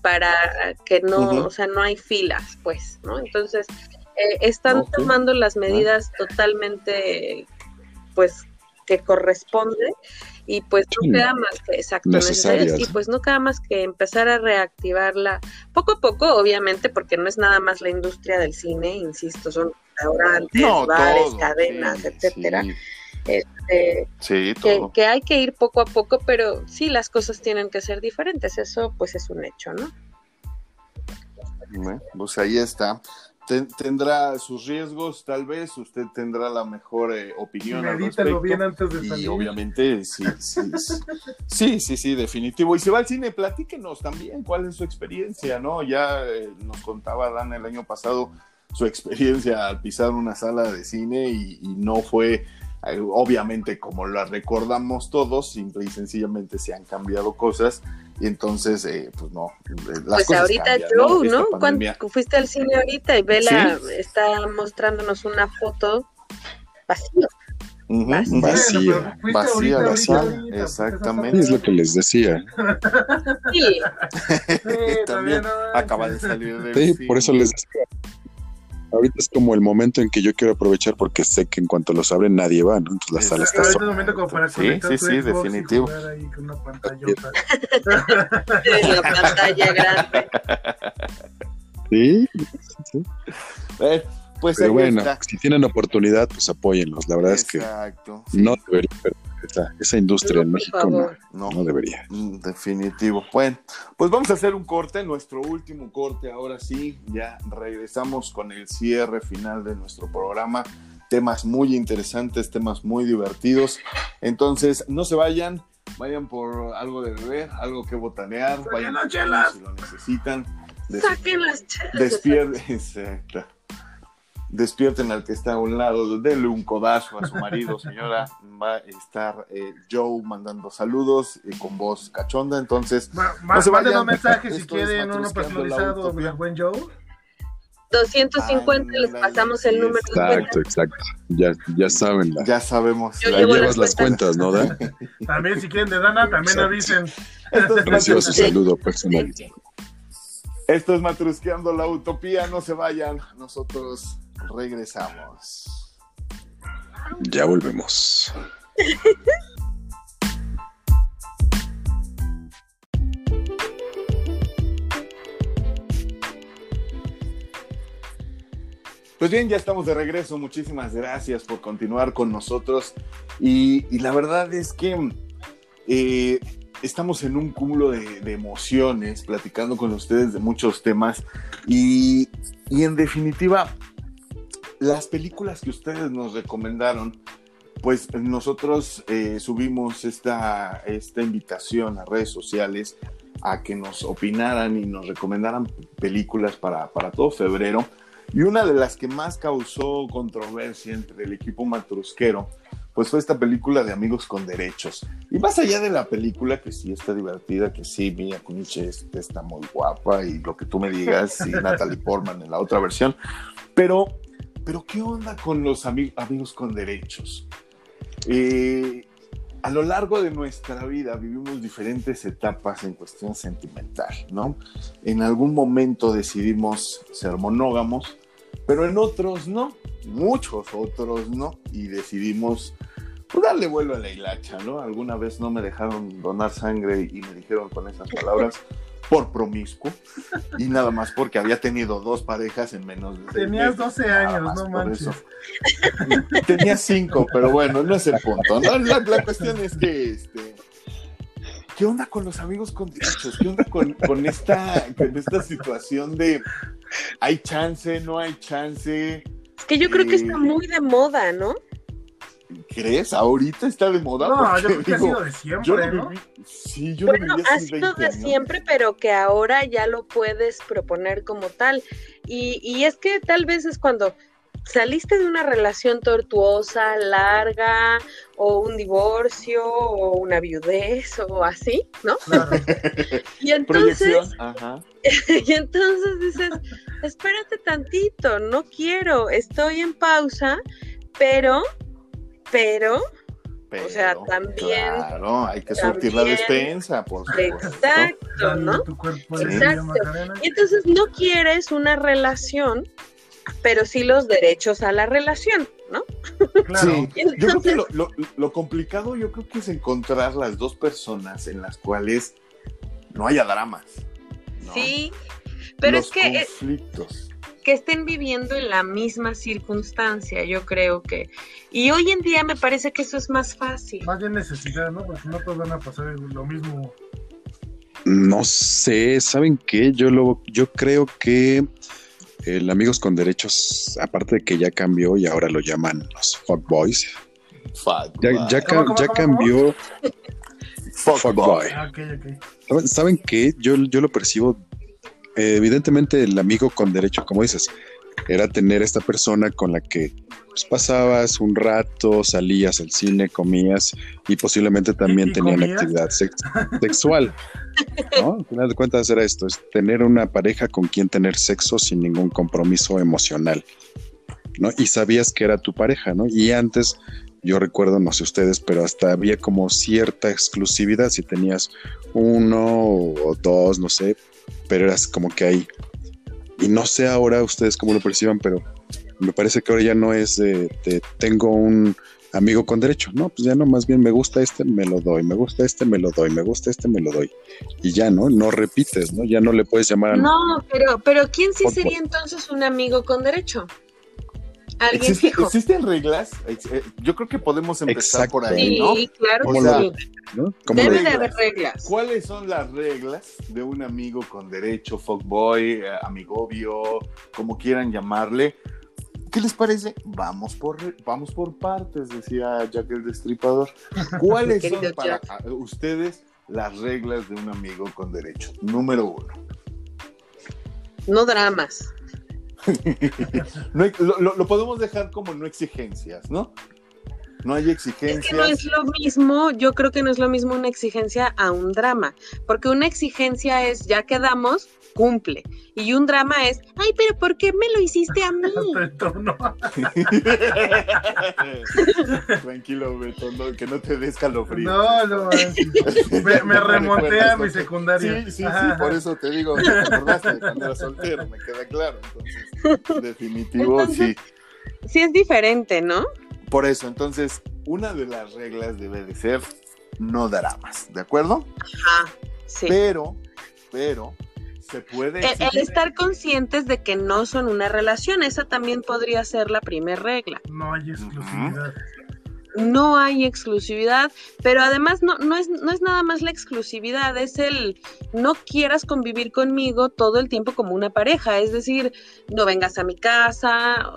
Speaker 2: para que no, o sea, no hay filas, pues, ¿no? Entonces, eh, están tomando las medidas totalmente, pues, que corresponde y pues no queda más que exacto y pues no queda más que empezar a reactivarla poco a poco obviamente porque no es nada más la industria del cine insisto son restaurantes bares cadenas etcétera este,
Speaker 1: sí,
Speaker 2: que, hay que ir poco a poco, pero sí las cosas tienen que ser diferentes, eso pues es un hecho, ¿no?
Speaker 1: pues ahí está. tendrá sus riesgos, tal vez, usted tendrá la mejor eh, opinión al respecto.
Speaker 3: bien antes de salir.
Speaker 1: Y obviamente, sí, sí, sí, sí, sí, definitivo. Y si va al cine, platíquenos también cuál es su experiencia, ¿no? Ya eh, nos contaba Dan el año pasado su experiencia al pisar una sala de cine y no fue eh, obviamente, como la recordamos todos, simple y sencillamente se han cambiado cosas y entonces, eh, pues no.
Speaker 2: Eh, las pues ahorita Joe, ¿no? Cuando fuiste al cine ahorita y Vela está mostrándonos una foto vacía.
Speaker 1: vacía, vacía, vacía, exactamente.
Speaker 4: Es lo que les decía.
Speaker 2: Sí.
Speaker 1: También acaba de salir de
Speaker 4: Sí, por eso les decía ahorita es como el momento en que yo quiero aprovechar porque sé que en cuanto los abren nadie va, ¿no? Entonces la sala está
Speaker 3: sola. Es momento como para
Speaker 1: sí, sí, sí, definitivo.
Speaker 2: una la pantalla grande.
Speaker 4: Sí, sí.
Speaker 1: Eh, pues
Speaker 4: Pero bueno, si tienen oportunidad, pues apóyenlos. La verdad es que no debería esa, industria en México no, no, debería.
Speaker 1: Mm, definitivo. Bueno, pues vamos a hacer un corte, nuestro último corte. Ahora sí, ya regresamos con el cierre final de nuestro programa. Temas muy interesantes, temas muy divertidos. Entonces, no se vayan, vayan por algo de beber, algo que botanear, vayan
Speaker 3: si
Speaker 1: lo necesitan.
Speaker 2: Saquen las chelas.
Speaker 1: Despierten, exacto despierten al que está a un lado, denle un codazo a su marido, señora, va a estar eh, Joe mandando saludos y con voz cachonda, entonces...
Speaker 3: Más no un mensaje si quieren uno personalizado del buen Joe.
Speaker 2: 250 les pasamos el número.
Speaker 4: Exacto, exacto. Ya, ya saben.
Speaker 1: Ya sabemos.
Speaker 4: Ahí llevas las cuentas, ¿no, Dan?
Speaker 3: también si quieren de Dana, también avisen.
Speaker 4: Recibo su saludo personalizado.
Speaker 1: Esto es Matrusqueando la Utopía, no se vayan, nosotros regresamos.
Speaker 4: Ya volvemos.
Speaker 1: Pues bien, ya estamos de regreso. Muchísimas gracias por continuar con nosotros. Y, la verdad es que eh, estamos en un cúmulo de, emociones, platicando con ustedes de muchos temas. Y, y en definitiva, las películas que ustedes nos recomendaron, pues nosotros eh, subimos esta, esta invitación a redes sociales a que nos opinaran y nos recomendaran películas para, para todo febrero. Y una de las que más causó controversia entre el equipo matrusquero, pues fue esta película de Amigos con Derechos. Y más allá de la película, que sí está divertida, que sí, Mia Kuniche está muy guapa y lo que tú me digas, y Natalie Portman en la otra versión, pero pero ¿qué onda con los amigos con derechos? Eh, a lo largo de nuestra vida vivimos diferentes etapas en cuestión sentimental, ¿no? En algún momento decidimos ser monógamos, pero en otros no, muchos otros no, y decidimos pues, darle vuelo a la hilacha, ¿no? Alguna vez no me dejaron donar sangre y me dijeron con esas palabras, por promiscuo y nada más porque había tenido dos parejas en menos de
Speaker 3: Tenías 12 años, no manches.
Speaker 1: Tenía 5, pero bueno, no es el punto. La, cuestión es que, este, ¿qué onda con los amigos con derechos? ¿Qué onda con, esta, con esta situación de hay chance, no hay chance?
Speaker 2: Es que yo creo que está eh, muy de moda, ¿no?
Speaker 1: ¿Crees? Ahorita está de moda.
Speaker 3: No, yo creo que ha sido de siempre,
Speaker 1: yo lo
Speaker 3: ¿no?
Speaker 1: viví- sí, yo
Speaker 2: Bueno, ha sido
Speaker 1: 20
Speaker 2: de
Speaker 1: años.
Speaker 2: siempre, pero que ahora ya lo puedes proponer como tal. Y, y es que tal vez es cuando saliste de una relación tortuosa, larga, o un divorcio, o una viudez, o así, ¿no?
Speaker 3: Claro.
Speaker 2: Y entonces.
Speaker 1: Ajá.
Speaker 2: y entonces dices, espérate tantito, no quiero, estoy en pausa, pero, pero, O sea, también-
Speaker 1: Claro, hay que surtir la despensa, por supuesto.
Speaker 2: exacto, ¿no?
Speaker 3: tu cuerpo de
Speaker 2: Exacto. Y entonces no quieres una relación, pero sí los derechos a la relación, ¿no?
Speaker 3: Claro.
Speaker 1: Sí, yo creo que
Speaker 2: entonces-
Speaker 1: lo, lo- lo complicado yo creo que es encontrar las dos personas en las cuales no haya dramas. ¿no?
Speaker 2: Sí, pero
Speaker 1: Los
Speaker 2: es que, eh,
Speaker 1: conflictos.
Speaker 2: Que estén viviendo en la misma circunstancia, yo creo que. Y hoy en día me parece que eso es más fácil.
Speaker 3: Más bien necesidad, ¿no? Porque no todos van a pasar lo mismo.
Speaker 4: No sé, ¿saben qué? Yo lo, yo creo que el Amigos con Derechos, aparte de que ya cambió y ahora lo llaman los fuckboys,
Speaker 1: Fuck,
Speaker 4: ya, ya,
Speaker 3: ¿Cómo,
Speaker 4: ca-
Speaker 3: cómo,
Speaker 4: ya
Speaker 3: cómo,
Speaker 4: cambió
Speaker 1: Fuck,
Speaker 4: fuckboy.
Speaker 1: boy.
Speaker 3: Ah, ok, ok.
Speaker 4: ¿Saben- ¿Saben qué? Yo, yo lo percibo, evidentemente el amigo con derecho, como dices, era tener esta persona con la que pues, pasabas un rato, salías al cine, comías y posiblemente también
Speaker 3: ¿Y
Speaker 4: tenían
Speaker 3: comías?
Speaker 4: actividad sex- sexual. ¿no? Al final de cuentas era esto, es tener una pareja con quien tener sexo sin ningún compromiso emocional. ¿no? Y sabías que era tu pareja, ¿no? Y antes, yo recuerdo, no sé ustedes, pero hasta había como cierta exclusividad si tenías uno o dos, no sé, pero eras como que ahí. Y no sé ahora ustedes cómo lo perciban, pero me parece que ahora ya no es de, de tengo un amigo con derecho, no, pues ya no, más bien me gusta este, me lo doy, me gusta este, me lo doy, me gusta este, me lo doy. Y ya, ¿no? No repites, ¿no? Ya no le puedes llamar a...
Speaker 2: No, pero, pero ¿quién sí sería entonces un amigo con derecho? Alguien
Speaker 1: ¿Existe-
Speaker 2: fijo.
Speaker 1: ¿Existen reglas? Eh, Yo creo que podemos empezar
Speaker 4: Exacto.
Speaker 1: por ahí, ¿no?
Speaker 2: Sí, claro que sí.
Speaker 4: ¿no? ¿Cómo
Speaker 2: Debe
Speaker 4: lo-
Speaker 2: de haber reglas.
Speaker 1: ¿Cuáles son las reglas de un amigo con derecho, fuckboy, eh, amigovio, como quieran llamarle? ¿Qué les parece? Vamos por, vamos por partes, decía Jack el Destripador. ¿Cuáles son para
Speaker 2: Jack.
Speaker 1: ustedes las reglas de un amigo con derecho? Número uno.
Speaker 2: No dramas.
Speaker 1: No lo- lo podemos dejar como no exigencias, ¿no? No hay
Speaker 2: Es que no
Speaker 1: exigencias.
Speaker 2: es lo mismo, yo creo que no es lo mismo una exigencia a un drama, porque una exigencia es ya quedamos, cumple, y un drama es, ay, pero ¿por qué me lo hiciste a mí?
Speaker 3: Beto, no.
Speaker 1: Tranquilo, Beto, no, que no te des calofrío.
Speaker 3: No, no, me, me remonté a mi secundaria.
Speaker 1: Sí, sí, sí, por eso te digo, te acordaste cuando era soltero, me queda claro. Entonces, definitivo, sí.
Speaker 2: Sí es diferente, ¿no?
Speaker 1: Por eso, entonces, una de las reglas debe de ser no dramas, ¿de acuerdo?
Speaker 2: Ajá, sí.
Speaker 1: Pero, pero, se puede
Speaker 2: El, estar conscientes de que no son una relación, esa también podría ser la primera regla.
Speaker 3: No hay exclusividad.
Speaker 2: No hay exclusividad, pero además no, no, es, no es nada más la exclusividad, es el no quieras convivir conmigo todo el tiempo como una pareja, es decir, no vengas a mi casa,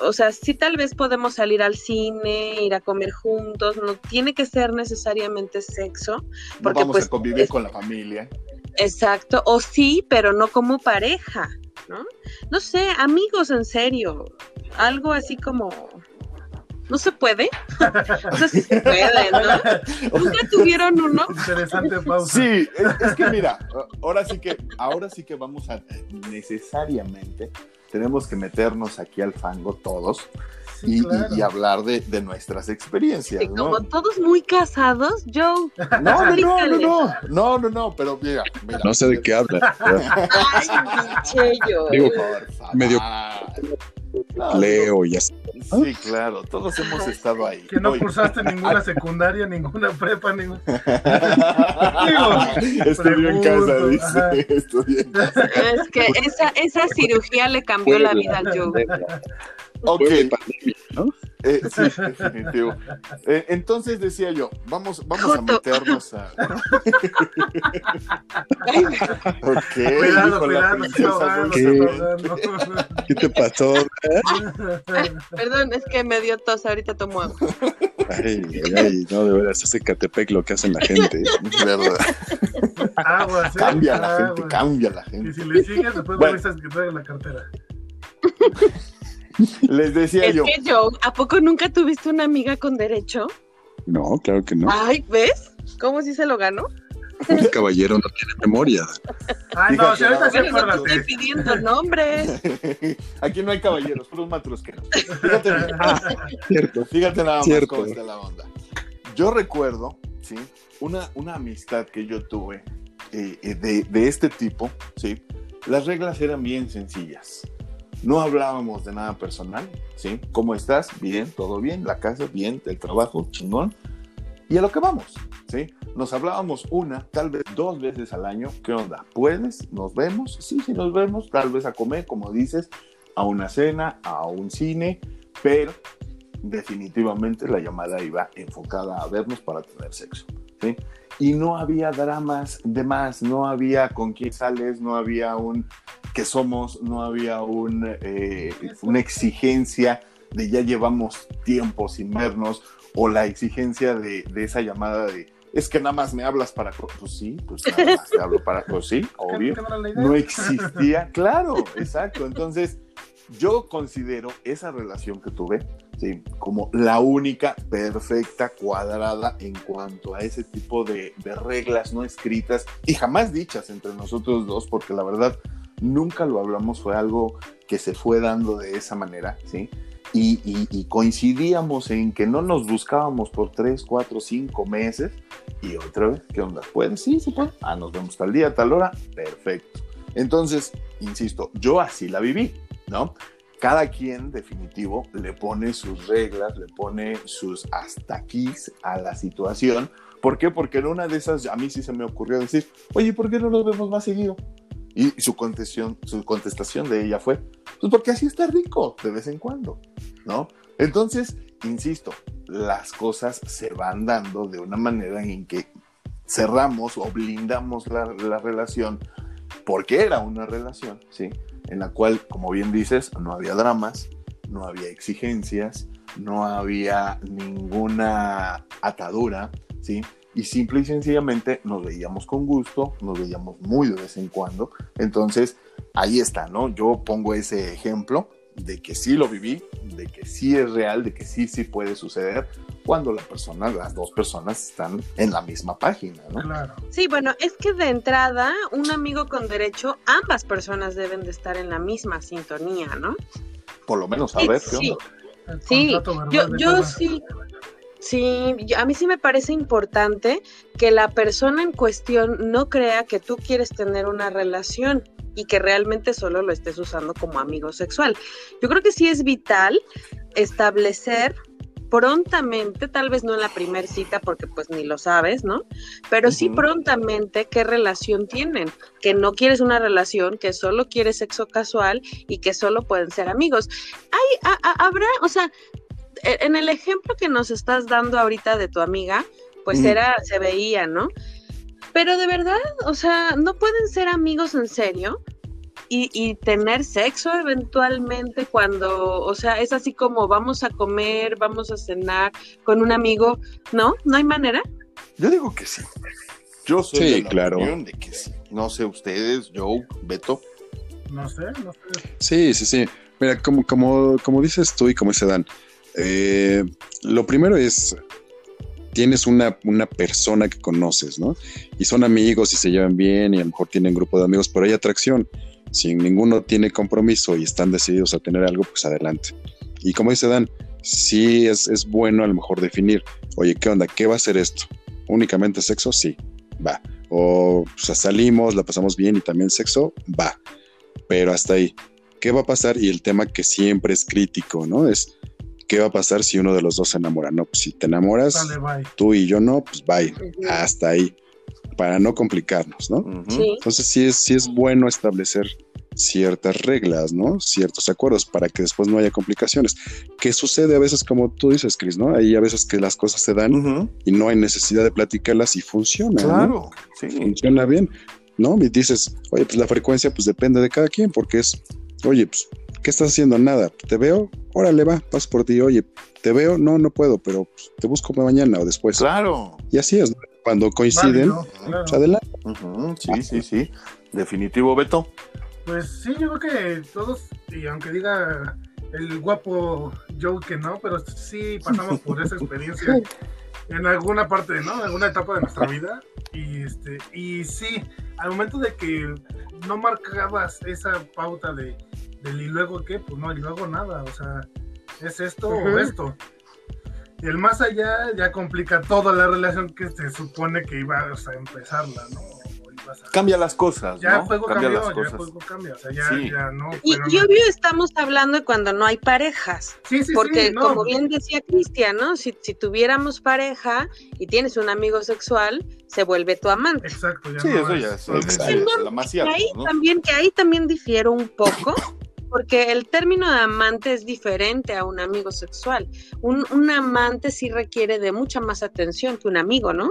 Speaker 2: o, o sea, sí tal vez podemos salir al cine, ir a comer juntos, no tiene que ser necesariamente sexo,
Speaker 1: no
Speaker 2: porque
Speaker 1: vamos
Speaker 2: pues
Speaker 1: a convivir
Speaker 2: es-
Speaker 1: con la familia.
Speaker 2: Exacto, o sí, pero no como pareja, ¿no? No sé, amigos en serio, algo así como... ¿No se puede? O sea, sí se puede, ¿no? ¿Nunca tuvieron uno?
Speaker 3: Interesante pausa.
Speaker 1: Sí, es, es que mira, ahora sí que, ahora sí que vamos a necesariamente tenemos que meternos aquí al fango todos
Speaker 3: Sí,
Speaker 1: y, y-
Speaker 3: claro.
Speaker 1: y hablar de, de nuestras experiencias,
Speaker 2: Y
Speaker 1: ¿no?
Speaker 2: como todos muy casados, Joe.
Speaker 1: No, no, no, no, no, no, no, no, pero mira, mira.
Speaker 4: No sé de qué habla.
Speaker 2: Ay, pinche Joe.
Speaker 4: Digo,
Speaker 1: Por favor.
Speaker 4: medio- Leo y así.
Speaker 1: no, Sí, claro, todos hemos estado ahí.
Speaker 3: Que no cursaste ninguna secundaria, ninguna prepa, ninguna.
Speaker 1: Estudió en casa, dice. en casa.
Speaker 2: Es que esa, esa cirugía le cambió la vida al Joe.
Speaker 1: Ok. ¿no? Eh, sí, definitivo. Eh, entonces decía yo, vamos, vamos a meternos a.
Speaker 3: ok. Cuidado, cuidado,
Speaker 4: ¿Qué? te pasó?
Speaker 2: Perdón, es que me dio tos, ahorita tomo agua.
Speaker 4: Ay, ay, no, de verdad, es Catepec lo que hacen la gente.
Speaker 1: verdad. Agua, Cambia la gente, cambia la gente.
Speaker 3: Y si le sigues, después bueno. me que traigan la cartera.
Speaker 1: Les decía
Speaker 2: es
Speaker 1: yo.
Speaker 2: Que yo. ¿A poco nunca tuviste una amiga con derecho?
Speaker 4: No, claro que no.
Speaker 2: Ay, ¿ves? ¿Cómo si se lo ganó?
Speaker 4: Un caballero no tiene memoria.
Speaker 3: Ay, no, si ahorita
Speaker 2: no estoy pidiendo nombres.
Speaker 1: Aquí no hay caballeros, puros matrosqueros. Fíjate, cierto. fíjate nada más Cierto. cómo está la onda. Yo recuerdo, ¿sí? Una, una amistad que yo tuve eh, eh, de, de este tipo, ¿sí? Las reglas eran bien sencillas. No hablábamos de nada personal, ¿sí? ¿Cómo estás? Bien, todo bien, la casa, bien, el trabajo, chingón. Y a lo que vamos, ¿sí? Nos hablábamos una, tal vez dos veces al año. ¿Qué onda? ¿Puedes? ¿Nos vemos? Sí, sí, nos vemos. Tal vez a comer, como dices, a una cena, a un cine, pero definitivamente la llamada iba enfocada a vernos para tener sexo, ¿sí? Y no había dramas de más, no había con quién sales, no había un que somos, no había un, eh, una exigencia de ya llevamos tiempo sin vernos o la exigencia de, de, esa llamada de es que nada más me hablas para pues sí, pues nada más te hablo para pues sí, obvio. No existía, claro, exacto. Entonces, yo considero esa relación que tuve ¿sí? como la única perfecta cuadrada en cuanto a ese tipo de, de reglas no escritas y jamás dichas entre nosotros dos, porque la verdad nunca lo hablamos, fue algo que se fue dando de esa manera, ¿sí? Y, coincidíamos en que no nos buscábamos por tres, cuatro, cinco meses y otra vez, ¿qué onda? ¿Puede? Sí, se puede. Ah, nos vemos tal día, tal hora, perfecto. Entonces, insisto, yo así la viví, ¿no? Cada quien, definitivo, le pone sus reglas, le pone sus hasta aquí a la situación. ¿Por qué? Porque en una de esas a mí sí se me ocurrió decir, oye, ¿por qué no nos vemos más seguido? Y su contestación, su contestación de ella fue, pues porque así está rico de vez en cuando, ¿no? Entonces, insisto, las cosas se van dando de una manera en que cerramos o blindamos la, la relación, porque era una relación, ¿sí? En la cual, como bien dices, no había dramas, no había exigencias, no había ninguna atadura, ¿sí? Y simple y sencillamente nos veíamos con gusto, nos veíamos muy de vez en cuando. Entonces, ahí está, ¿no? Yo pongo ese ejemplo de que sí lo viví, de que sí es real, de que sí, sí puede suceder cuando la persona, las dos personas están en la misma página, ¿no?
Speaker 3: Claro.
Speaker 2: Sí, bueno, es que de entrada, un amigo con derecho, ambas personas deben de estar en la misma sintonía, ¿no?
Speaker 1: Por lo menos saber qué
Speaker 2: sí. Sí, yo, yo sí, Sí, a mí sí me parece importante que la persona en cuestión no crea que tú quieres tener una relación y que realmente solo lo estés usando como amigo sexual. Yo creo que sí es vital establecer prontamente, tal vez no en la primera cita porque pues ni lo sabes, ¿no? Pero sí prontamente qué relación tienen, que no quieres una relación, que solo quieres sexo casual y que solo pueden ser amigos. Hay, habrá, o sea, en el ejemplo que nos estás dando ahorita de tu amiga, pues era, se veía, ¿no? Pero de verdad, o sea, no pueden ser amigos en serio y, y, tener sexo eventualmente cuando, o sea, es así como vamos a comer, vamos a cenar con un amigo, ¿no? ¿No hay manera?
Speaker 1: Yo digo que sí. Yo soy de la
Speaker 4: claro.
Speaker 1: de que sí. No sé ustedes, Joe, Beto.
Speaker 3: No sé, no sé.
Speaker 4: Sí, sí, sí. Mira, como, como, como dices tú y como dice Dan, eh, lo primero es, tienes una, una, persona que conoces, ¿no? Y son amigos y se llevan bien y a lo mejor tienen grupo de amigos, pero hay atracción. Si ninguno tiene compromiso y están decididos a tener algo, pues adelante. Y como dice Dan, sí es, es bueno a lo mejor definir, oye, ¿qué onda? ¿Qué va a ser esto? ¿Únicamente sexo? Sí, va. O salimos, la pasamos bien y también sexo, va. Pero hasta ahí. ¿Qué va a pasar? Y el tema que siempre es crítico, ¿no? Es ¿qué va a pasar si uno de los dos se enamora? No, pues si te enamoras, tú y yo no, pues bye, hasta ahí, para no complicarnos, ¿no? Entonces sí es, sí es bueno establecer ciertas reglas, ¿no? Ciertos acuerdos para que después no haya complicaciones. ¿Qué sucede a veces, como tú dices, Chris, ¿no? Hay a veces que las cosas se dan y no hay necesidad de platicarlas y funciona. Claro, sí. Funciona bien, ¿no? Y dices, oye, pues la frecuencia pues depende de cada quien porque es, oye, pues, ¿qué estás haciendo? Nada, te veo, órale, va, paso por ti, oye, te veo, no, no puedo, pero pues, te busco mañana o después.
Speaker 1: Claro.
Speaker 4: Y así es, cuando coinciden, pues, adelante.
Speaker 1: Sí, sí, sí. Definitivo, Beto.
Speaker 3: Pues sí, yo creo que todos, y aunque diga el guapo Joe que no, pero sí pasamos por esa experiencia en alguna parte, ¿no? En alguna etapa de nuestra vida. Y este, y sí, al momento de que no marcabas esa pauta de del y luego qué, pues no, y luego nada, o sea, es esto o esto. Y el más allá ya complica toda la relación que se supone que iba a empezarla, ¿no?
Speaker 1: Cambia las cosas.
Speaker 3: Ya ¿no? juego cambia las cosas. ya juego cambia, o sea, ya, ya no.
Speaker 2: Y, y, obvio estamos hablando de cuando no hay parejas.
Speaker 3: Sí, sí,
Speaker 2: porque
Speaker 3: sí,
Speaker 2: como bien decía Cristian, ¿no? Si, si, tuviéramos pareja y tienes un amigo sexual, se vuelve tu amante.
Speaker 3: Exacto, ya
Speaker 1: sí,
Speaker 3: no
Speaker 1: eso ya es, es, es, la
Speaker 2: ahí
Speaker 1: ¿no?
Speaker 2: también, que ahí también difiero un poco. Porque el término de amante es diferente a un amigo sexual. Un, un amante sí requiere de mucha más atención que un amigo, ¿no?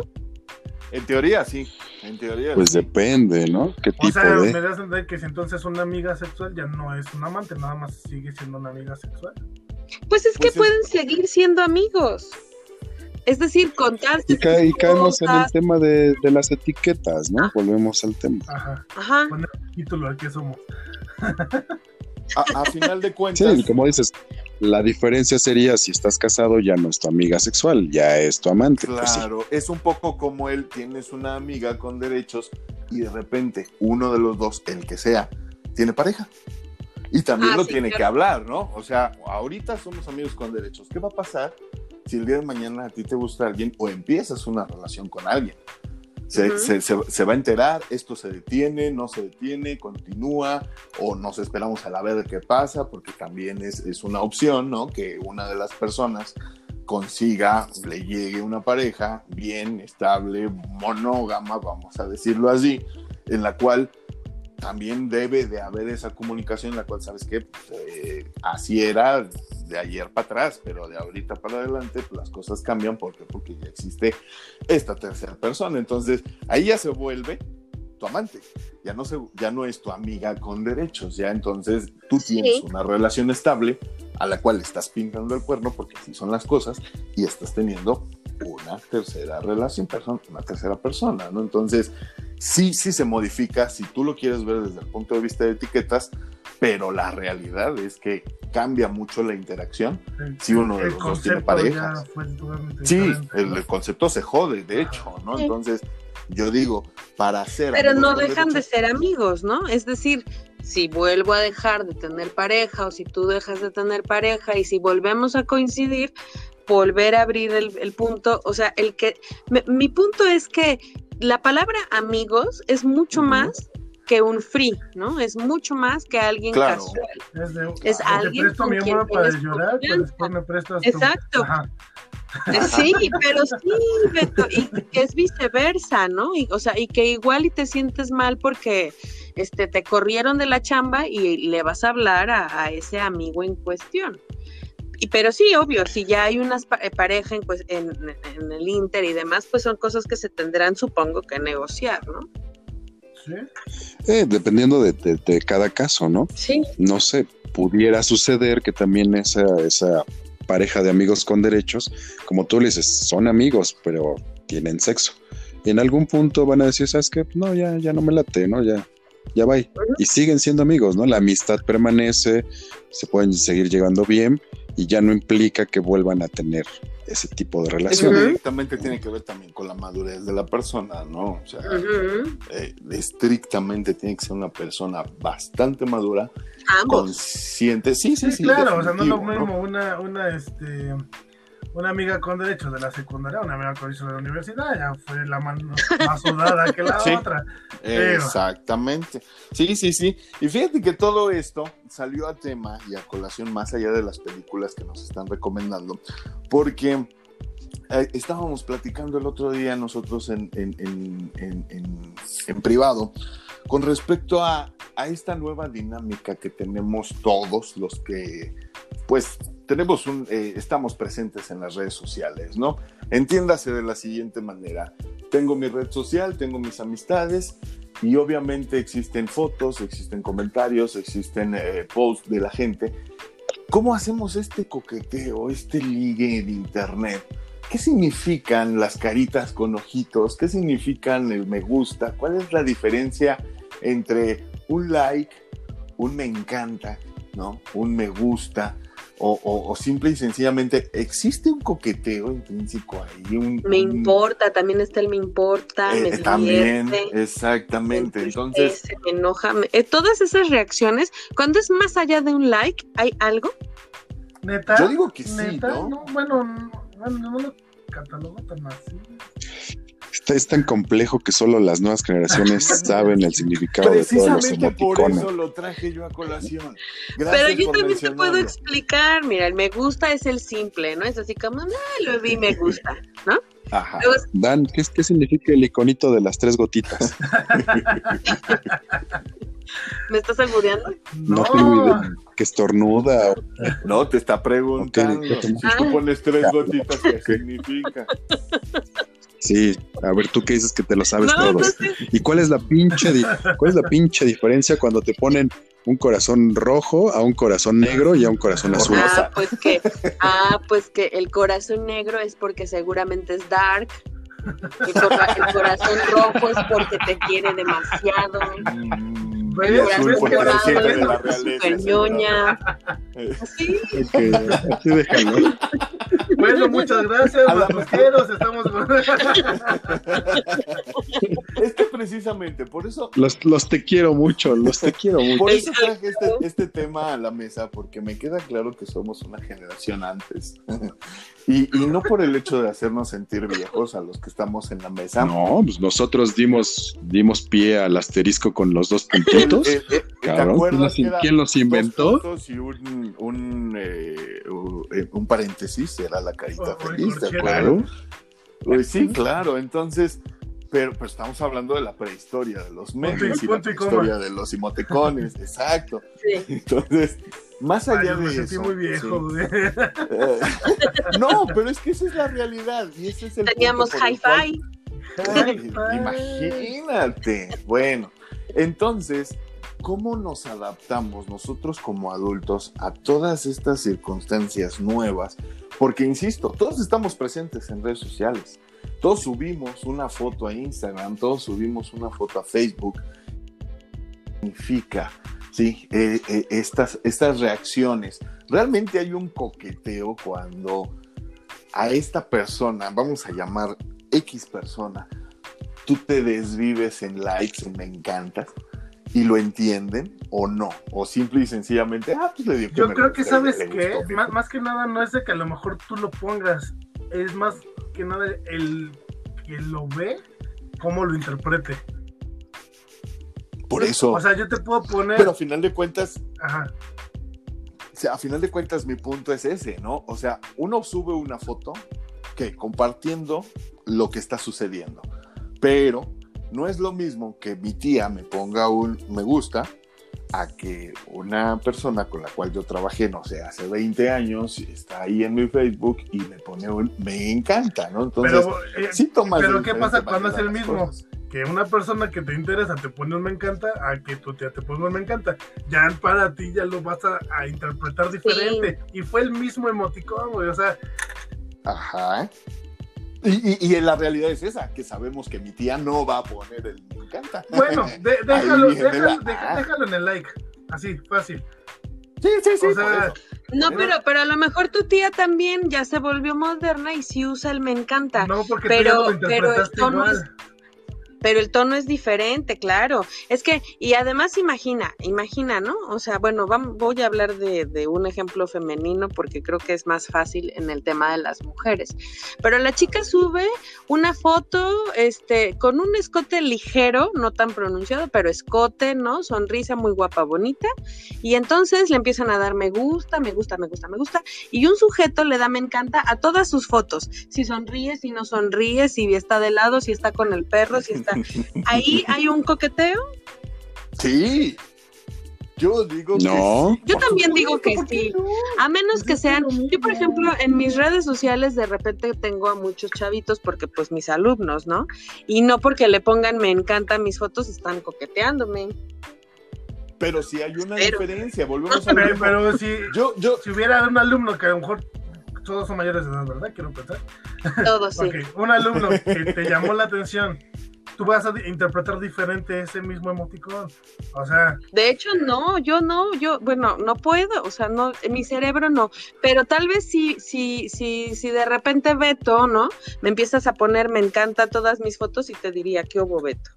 Speaker 1: En teoría, sí. En teoría.
Speaker 4: Pues
Speaker 1: sí.
Speaker 4: depende, ¿no? ¿Qué
Speaker 3: O
Speaker 4: tipo
Speaker 3: sea,
Speaker 4: de...?
Speaker 3: me das a entender que si entonces una amiga sexual ya no es un amante, nada más sigue siendo una amiga sexual.
Speaker 2: Pues es que
Speaker 1: Pues es-
Speaker 2: pueden seguir siendo amigos. Es decir, contarse.
Speaker 4: Y, ca- y caemos en el tema de, de las etiquetas, ¿no? Volvemos al tema.
Speaker 3: Ajá.
Speaker 2: Ajá.
Speaker 3: El título de qué somos.
Speaker 1: A, a final de cuentas.
Speaker 4: Sí, como dices, la diferencia sería si estás casado ya no es tu amiga sexual, ya es tu amante. pues sí.
Speaker 1: Claro, es un poco como él, tienes una amiga con derechos y de repente uno de los dos, el que sea, tiene pareja. Y también
Speaker 2: Ah,
Speaker 1: lo
Speaker 2: sí,
Speaker 1: tiene que hablar, ¿no? O sea, ahorita somos amigos con derechos. ¿Qué va a pasar si el día de mañana a ti te gusta alguien o empiezas una relación con alguien? Se,
Speaker 2: Ujú.
Speaker 1: se- se- se va a enterar, esto se detiene, no se detiene, continúa, o nos esperamos a la ver qué pasa, porque también es, es una opción, ¿no? Que una de las personas consiga, le llegue una pareja bien, estable, monógama, vamos a decirlo así, en la cual también debe de haber esa comunicación en la cual, ¿sabes? Pues, eh, así era de ayer para atrás, pero de ahorita para adelante pues, las cosas cambian. ¿Por qué? Porque ya existe esta tercera persona. Entonces, ahí ya se vuelve tu amante. Ya no, se, ya no es tu amiga con derechos. Ya entonces tú tienes
Speaker 2: Sí.
Speaker 1: una relación estable a la cual estás pintando el cuerno porque así son las cosas y estás teniendo una tercera relación, persona, una tercera persona, ¿no? Entonces, sí, sí se modifica si tú lo quieres ver desde el punto de vista de etiquetas, pero la realidad es que cambia mucho la interacción
Speaker 3: El-
Speaker 1: si uno de los dos tiene parejas.
Speaker 3: totalmente
Speaker 1: Sí, el, concepto se jode, de hecho, ¿no?
Speaker 2: Sí.
Speaker 1: Entonces, yo digo, para hacer...
Speaker 2: Pero no dejan de ser amigos, ¿no? Es decir, si vuelvo a dejar de tener pareja o si tú dejas de tener pareja y si volvemos a coincidir, volver a abrir el, el punto, o sea, el que me- mi punto es que la palabra amigos es mucho más que un free, ¿no? Es mucho más que alguien
Speaker 1: Claro.
Speaker 2: casual.
Speaker 3: Es, de,
Speaker 2: Es
Speaker 3: te
Speaker 2: alguien
Speaker 3: presto
Speaker 2: con
Speaker 3: mi
Speaker 2: quien
Speaker 3: hombro para llorar, pero después me prestas tu-
Speaker 2: Exacto.
Speaker 3: Ajá.
Speaker 2: Sí, pero sí, Beto, y que es viceversa, ¿no? Y, o sea, y que igual y te sientes mal porque este, te corrieron de la chamba y le vas a hablar a, a ese amigo en cuestión. Y, pero sí, obvio, si ya hay una pareja en, pues, en, en el Inter y demás, pues son cosas que se tendrán, supongo, que negociar, ¿no?
Speaker 3: Sí.
Speaker 4: Eh, dependiendo de, de- de cada caso, ¿no?
Speaker 2: Sí.
Speaker 4: No sé, pudiera suceder que también esa, esa pareja de amigos con derechos, como tú le dices, son amigos, pero tienen sexo. Y en algún punto van a decir, ¿sabes qué? No, ya, ya no me late, ¿no? Ya, ya va. Y siguen siendo amigos, ¿no? La amistad permanece, se pueden seguir llevando bien y ya no implica que vuelvan a tener ese tipo de.
Speaker 2: Ujú.
Speaker 1: directamente tiene que ver también con la madurez de la persona, ¿no? O sea, eh, estrictamente tiene que ser una persona bastante madura,
Speaker 2: Ambos.
Speaker 1: consciente. Sí, sí,
Speaker 3: Sí,
Speaker 1: sí.
Speaker 3: claro, o sea, no es lo mismo una, una, este, una amiga con derechos de la secundaria, una amiga con derechos de la universidad, ya fue la mano más sudada que la
Speaker 1: Sí.
Speaker 3: otra. Pero-
Speaker 1: Exactamente. Sí, sí, sí. Y fíjate que todo esto salió a tema y a colación más allá de las películas que nos están recomendando, porque eh, estábamos platicando el otro día nosotros en, en, en, en, privado con respecto a, esta nueva dinámica que tenemos todos los que, pues, tenemos un, eh, estamos presentes en las redes sociales, ¿no? Entiéndase de la siguiente manera. Tengo mi red social, tengo mis amistades y obviamente existen fotos, existen comentarios, existen eh, posts de la gente. ¿Cómo hacemos este coqueteo, este ligue en internet? ¿Qué significan las caritas con ojitos? ¿Qué significan el me gusta? ¿Cuál es la diferencia entre un like, un me encanta, ¿no? Un me gusta, o, simple y sencillamente existe un coqueteo intrínseco ahí. Un,
Speaker 2: me importa, también está el me importa, eh, me
Speaker 1: También, exactamente. Entonces.
Speaker 2: Me enoja. Eh, todas esas reacciones, cuando es más allá de un like, ¿hay algo?
Speaker 3: ¿Neta?
Speaker 1: Yo digo que sí, ¿no?
Speaker 3: Bueno, no, no lo catalogo tan así
Speaker 4: es tan complejo que solo las nuevas generaciones saben el significado de todos los emoticones.
Speaker 1: por eso lo traje yo a colación.
Speaker 2: Pero yo también te puedo explicar, mira, el me gusta es el simple, ¿no? Es así como, ah, lo vi, me gusta, ¿no?
Speaker 4: Ajá. Dan, ¿qué, ¿qué significa el iconito de las tres gotitas?
Speaker 2: ¿Me estás albureando?
Speaker 4: No, no. que estornuda.
Speaker 1: No, te está preguntando. si tú pones tres gotitas, ¿qué significa?
Speaker 4: Sí, a ver, tú qué dices que te lo sabes todo. ¿Y cuál es la pinche cuál es la pinche diferencia cuando te ponen un corazón rojo a un corazón negro y a un corazón azul?
Speaker 2: Ah, pues que, ah, pues que el corazón negro es porque seguramente es dark. El, el corazón rojo es porque te quiere demasiado. Mm.
Speaker 1: Y azul porque se siente de la realeza.
Speaker 2: ñoña.
Speaker 4: Así. Okay, así déjalo.
Speaker 3: Bueno, muchas gracias, mosqueros. Estamos.
Speaker 1: es que precisamente, por eso.
Speaker 4: Los, los te quiero mucho, los te quiero mucho.
Speaker 1: Por eso traje este, este tema a la mesa, porque me queda claro que somos una generación antes. Y, y, no por el hecho de hacernos sentir viejos a los que estamos en la mesa.
Speaker 4: No, pues nosotros dimos, dimos pie al asterisco con los dos puntitos. Eh, eh, ¿Quién, los, inventó?
Speaker 1: y un, un, eh, un, paréntesis, era la carita feliz, ¿de acuerdo? Pues sí, claro, entonces, pero, pero, estamos hablando de la prehistoria de los memes y la prehistoria de los emoticones, exacto. Entonces, más allá de me eso.
Speaker 3: muy viejo,
Speaker 1: no, pero es que esa es la realidad. Y ese es el
Speaker 2: Teníamos hi-fi.
Speaker 1: Imagínate. Bueno, entonces, ¿cómo nos adaptamos nosotros como adultos a todas estas circunstancias nuevas? Porque, insisto, todos estamos presentes en redes sociales. Todos subimos una foto a Instagram, todos subimos una foto a Facebook. Significa Sí, eh, eh, estas, estas reacciones. Realmente hay un coqueteo cuando a esta persona, vamos a llamar X persona, tú te desvives en likes, en me encantas, y lo entienden o no, o simple y sencillamente, ah, pues le digo
Speaker 3: Yo creo que sabes que, más, que nada no es de que a lo mejor tú lo pongas, es más que nada el que lo ve, cómo lo interprete.
Speaker 1: Por eso.
Speaker 3: O sea, yo te puedo poner.
Speaker 1: Pero a final de cuentas. Ajá. O sea, a final de cuentas, mi punto es ese, ¿no? O sea, uno sube una foto que compartiendo lo que está sucediendo. Pero no es lo mismo que mi tía me ponga un me gusta a que una persona con la cual yo trabajé, no sé, hace 20 años, está ahí en mi Facebook y me pone un me encanta, ¿no? Entonces,
Speaker 3: pero, eh, sí Pero ¿qué pasa cuando es el mismo? que una persona que te interesa te pone un me encanta a que tu tía te pone un me encanta. Ya para ti ya lo vas a, interpretar diferente. Y fue el mismo emoticón, güey, o sea.
Speaker 1: Ajá. Y, y, la realidad es esa, que sabemos que mi tía no va a poner el me encanta.
Speaker 3: Bueno, déjalo, déjalo, en el like. Así, fácil.
Speaker 1: Sí, sí, sí.
Speaker 2: no, pero, pero a lo mejor tu tía también ya se volvió moderna y sí usa el me encanta.
Speaker 3: No, porque
Speaker 2: pero,
Speaker 3: tú ya lo interpretaste igual
Speaker 2: pero el tono es diferente, claro. Es que, y además imagina, imagina, ¿no? O sea, bueno, vamos, voy a hablar de, un ejemplo femenino porque creo que es más fácil en el tema de las mujeres. Pero la chica sube una foto, este, con un escote ligero, no tan pronunciado, pero escote, ¿no? Sonrisa muy guapa, bonita. Y entonces le empiezan a dar me gusta, me gusta, me gusta, me gusta. Y un sujeto le da me encanta a todas sus fotos. Si sonríe, si no sonríe, si está de lado, si está con el perro, si está Ahí hay un coqueteo.
Speaker 1: Sí. Yo digo
Speaker 4: no.
Speaker 1: que sí.
Speaker 2: Yo también digo que sí. A menos que sean, yo por ejemplo, en mis redes sociales de repente tengo a muchos chavitos porque pues mis alumnos, ¿no? Y no porque le pongan me encanta mis fotos, están coqueteándome.
Speaker 1: Pero sí hay una
Speaker 2: Pero-
Speaker 1: diferencia, volvemos a
Speaker 3: Pero,
Speaker 1: ver.
Speaker 3: pero si,
Speaker 1: Yo, yo,
Speaker 3: si hubiera un alumno que a lo mejor todos son mayores de edad, ¿verdad? Quiero pensar.
Speaker 2: Todo sí.
Speaker 3: Ok, un alumno que te llamó la atención, tú vas a interpretar diferente ese mismo emoticón. O sea,
Speaker 2: De hecho, no, yo no, yo, bueno, no puedo, o sea, no, en mi cerebro no, pero tal vez si, si, si, si de repente Beto, ¿no? Me empiezas a poner, me encanta todas mis fotos y te diría, ¿qué hubo Beto?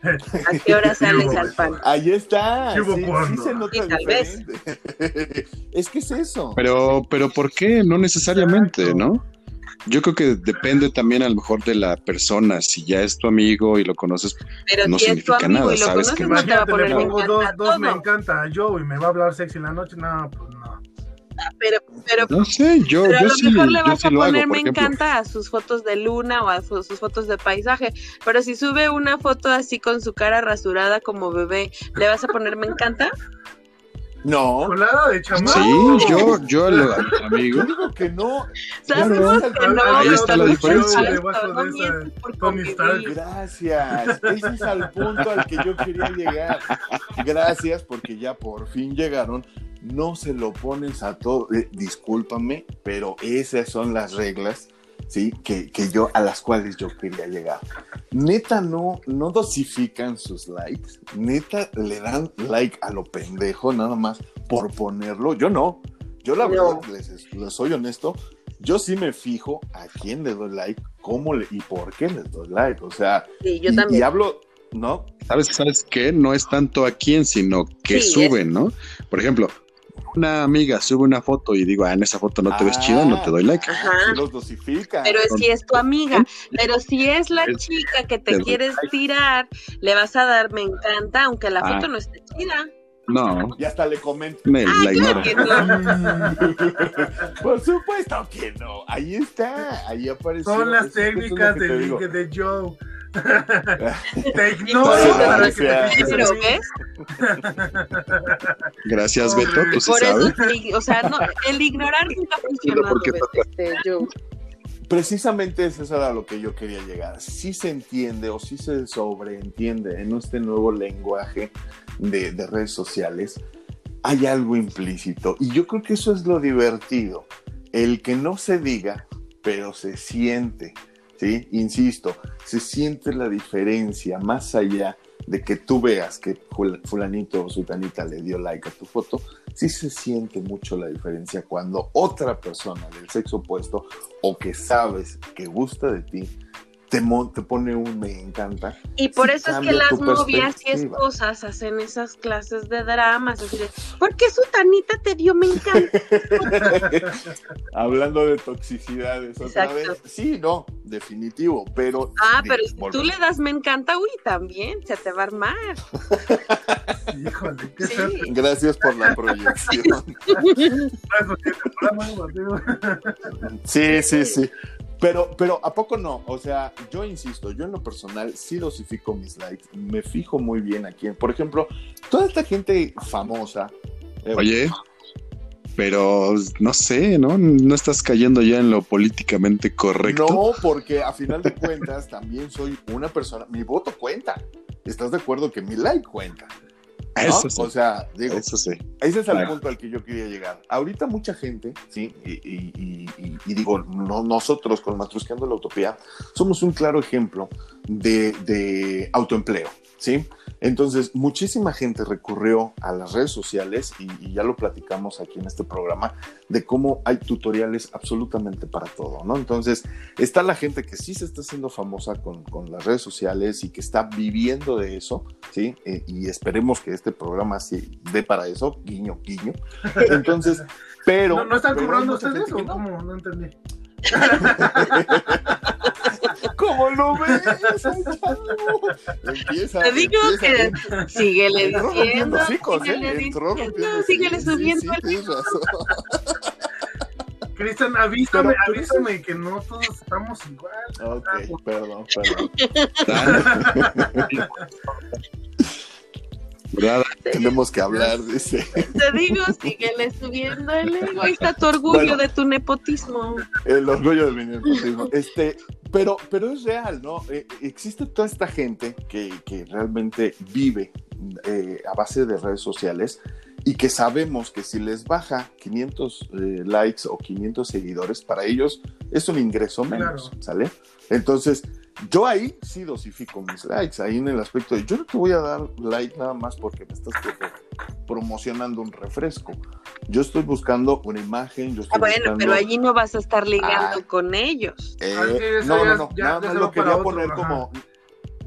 Speaker 2: ¿A qué hora sales al pan?
Speaker 1: ahí está.
Speaker 3: ¿Qué hubo
Speaker 1: Sí, sí
Speaker 3: cuándo?
Speaker 1: se nota
Speaker 2: Sí, tal vez.
Speaker 1: es que es eso.
Speaker 4: Pero, pero ¿por qué? No necesariamente,
Speaker 3: Exacto.
Speaker 4: ¿no? Yo creo que depende también a lo mejor de la persona. Si ya es tu amigo y lo conoces,
Speaker 2: Pero
Speaker 4: no
Speaker 2: si es tu
Speaker 4: significa
Speaker 2: amigo
Speaker 4: nada,
Speaker 2: y lo
Speaker 4: sabes
Speaker 2: conoces,
Speaker 4: que
Speaker 2: no te va a poner me
Speaker 3: pongo dos, me encanta a Joe y me va a hablar sexy en la noche. No, pues no.
Speaker 2: Pero, pero,
Speaker 4: no sé, yo,
Speaker 2: pero a
Speaker 4: yo
Speaker 2: lo
Speaker 4: sí,
Speaker 2: mejor le
Speaker 4: yo
Speaker 2: vas
Speaker 4: sí
Speaker 2: a
Speaker 4: hago,
Speaker 2: poner me
Speaker 4: ejemplo.
Speaker 2: encanta a sus fotos de luna o a sus fotos de paisaje. Pero si sube una foto así con su cara rasurada como bebé, ¿le vas a poner me encanta?
Speaker 1: No,
Speaker 3: Colada de chamaco.
Speaker 4: Sí, yo, yo lo- a mis
Speaker 1: yo digo que no.
Speaker 2: Sabemos
Speaker 1: Claro.
Speaker 2: que no,
Speaker 3: Ahí
Speaker 4: está la diferencia.
Speaker 1: Gracias. Ese es al punto al que yo quería llegar. Gracias porque ya por fin llegaron. No se lo pones a todo. eh, discúlpame, pero esas son las reglas, ¿sí? Que, que yo, a las cuales yo quería llegar. Neta, no, no dosifican sus likes. Neta, le dan like a lo pendejo, nada más por ponerlo. Yo no. Yo la
Speaker 2: No.
Speaker 1: verdad, les, les soy honesto, yo sí me fijo a quién le doy like, cómo le, y por qué les doy like. O sea,
Speaker 2: Sí, yo
Speaker 1: y,
Speaker 2: también.
Speaker 1: y hablo, ¿no?
Speaker 4: ¿sabes, ¿sabes qué? No es tanto a quién, sino que
Speaker 2: Sí,
Speaker 4: suben, ¿no? Por ejemplo, una amiga sube una foto y digo, ah, en esa foto no te ves chida, no te doy like.
Speaker 1: Ah,
Speaker 2: Ajá.
Speaker 1: sí los dosifican.
Speaker 2: Pero si es tu amiga, pero si es la
Speaker 4: Es-
Speaker 2: chica que
Speaker 4: te
Speaker 2: quieres
Speaker 4: like.
Speaker 2: tirar, le vas a dar me encanta, aunque la
Speaker 4: Ah.
Speaker 2: foto no esté chida.
Speaker 4: No,
Speaker 1: Y hasta le comento.
Speaker 4: me
Speaker 2: Ah,
Speaker 4: la
Speaker 2: claro
Speaker 4: ignoro.
Speaker 2: que no.
Speaker 1: Por supuesto que no. Ahí está. Ahí apareció.
Speaker 3: Son las
Speaker 1: es
Speaker 3: técnicas
Speaker 1: te
Speaker 3: de de Joe. te ignoro para que te
Speaker 1: gracias.
Speaker 3: fijes
Speaker 2: Pero,
Speaker 3: en mí.
Speaker 2: ¿ves?
Speaker 4: Gracias,
Speaker 3: Pobre.
Speaker 4: Beto, tú sí
Speaker 2: Por eso,
Speaker 4: sabes.
Speaker 2: o sea, no, el ignorar nunca ha funcionado,
Speaker 4: porque
Speaker 2: Beto, este, Joe.
Speaker 1: Precisamente eso era a lo que yo quería llegar. Sí se entiende o sí se sobreentiende en este nuevo lenguaje de, de redes sociales. Hay algo implícito. Y yo creo que eso es lo divertido. El que no se diga, pero se siente. Insisto, se siente la diferencia más allá de que tú veas que ful- fulanito o sutanita le dio like a tu foto, sí se siente mucho la diferencia cuando otra persona del sexo opuesto o que sabes que gusta de ti te, te pone un me encanta.
Speaker 2: Y por
Speaker 1: Sí
Speaker 2: eso es que las novias y esposas hacen esas clases de dramas, así de, ¿por qué su tanita te dio me encanta?
Speaker 1: Hablando de toxicidades otra vez. Sí, no, definitivo, pero...
Speaker 2: Ah, pero si tú le das me encanta, uy, también se te va a armar.
Speaker 3: Híjole, qué
Speaker 2: Sí.
Speaker 1: Gracias por la proyección. Sí, sí, sí. Pero, pero ¿a poco no? O sea, yo insisto, yo en lo personal sí dosifico mis likes, me fijo muy bien a quién. Por ejemplo, toda esta gente famosa. eh,
Speaker 4: Oye, pero no sé, ¿no? No estás cayendo ya en lo políticamente correcto.
Speaker 1: No, porque a final de cuentas también soy una persona, mi voto cuenta. ¿Estás de acuerdo que mi like cuenta? ¿No?
Speaker 4: Eso sí.
Speaker 1: O sea, digo,
Speaker 4: Eso sí.
Speaker 1: Ese es el
Speaker 4: Claro.
Speaker 1: punto al que yo quería llegar. Ahorita mucha gente, sí, y, y- y- y- y digo, no, nosotros con Matrusqueando la Utopía somos un claro ejemplo de, de autoempleo, ¿sí? Entonces, muchísima gente recurrió a las redes sociales y, y ya lo platicamos aquí en este programa de cómo hay tutoriales absolutamente para todo, ¿no? Entonces, está la gente que sí se está haciendo famosa con, con las redes sociales y que está viviendo de eso, ¿sí? Eh, y esperemos que este programa sí dé para eso, guiño, guiño. Entonces, pero...
Speaker 3: ¿No, ¿No están cobrando ustedes o cómo? No entendí.
Speaker 1: ¿Cómo lo ves? Empieza,
Speaker 2: Te digo
Speaker 1: empieza
Speaker 2: que
Speaker 1: bien.
Speaker 2: síguele diciendo,
Speaker 1: ¿eh?
Speaker 2: síguele diciendo,
Speaker 1: rompiendo
Speaker 2: síguele
Speaker 1: sí, sí,
Speaker 2: subiendo
Speaker 1: sí,
Speaker 2: el
Speaker 1: tienes razón.
Speaker 3: Cristian, avísame,
Speaker 1: Pero-
Speaker 3: avísame que no todos estamos igual.
Speaker 1: Ok, perdón, perdón. Tenemos que hablar, dice.
Speaker 2: Te digo, síguele subiendo el ego. Ahí está tu orgullo de tu nepotismo.
Speaker 1: El orgullo de mi nepotismo. Este, pero, pero es real, ¿no? Eh, existe toda esta gente que, que realmente vive eh, a base de redes sociales y que sabemos que si les baja 500 eh, likes o 500 seguidores, para ellos es un ingreso menos, ¿sale? Entonces, yo ahí sí dosifico mis likes, ahí en el aspecto de yo no te voy a dar like nada más porque me estás promocionando un refresco. Yo estoy buscando una imagen. Yo estoy
Speaker 2: ah, bueno, pero allí no vas a estar ligando ah. con ellos.
Speaker 1: Eh, no, no, no, nada más lo quería poner como,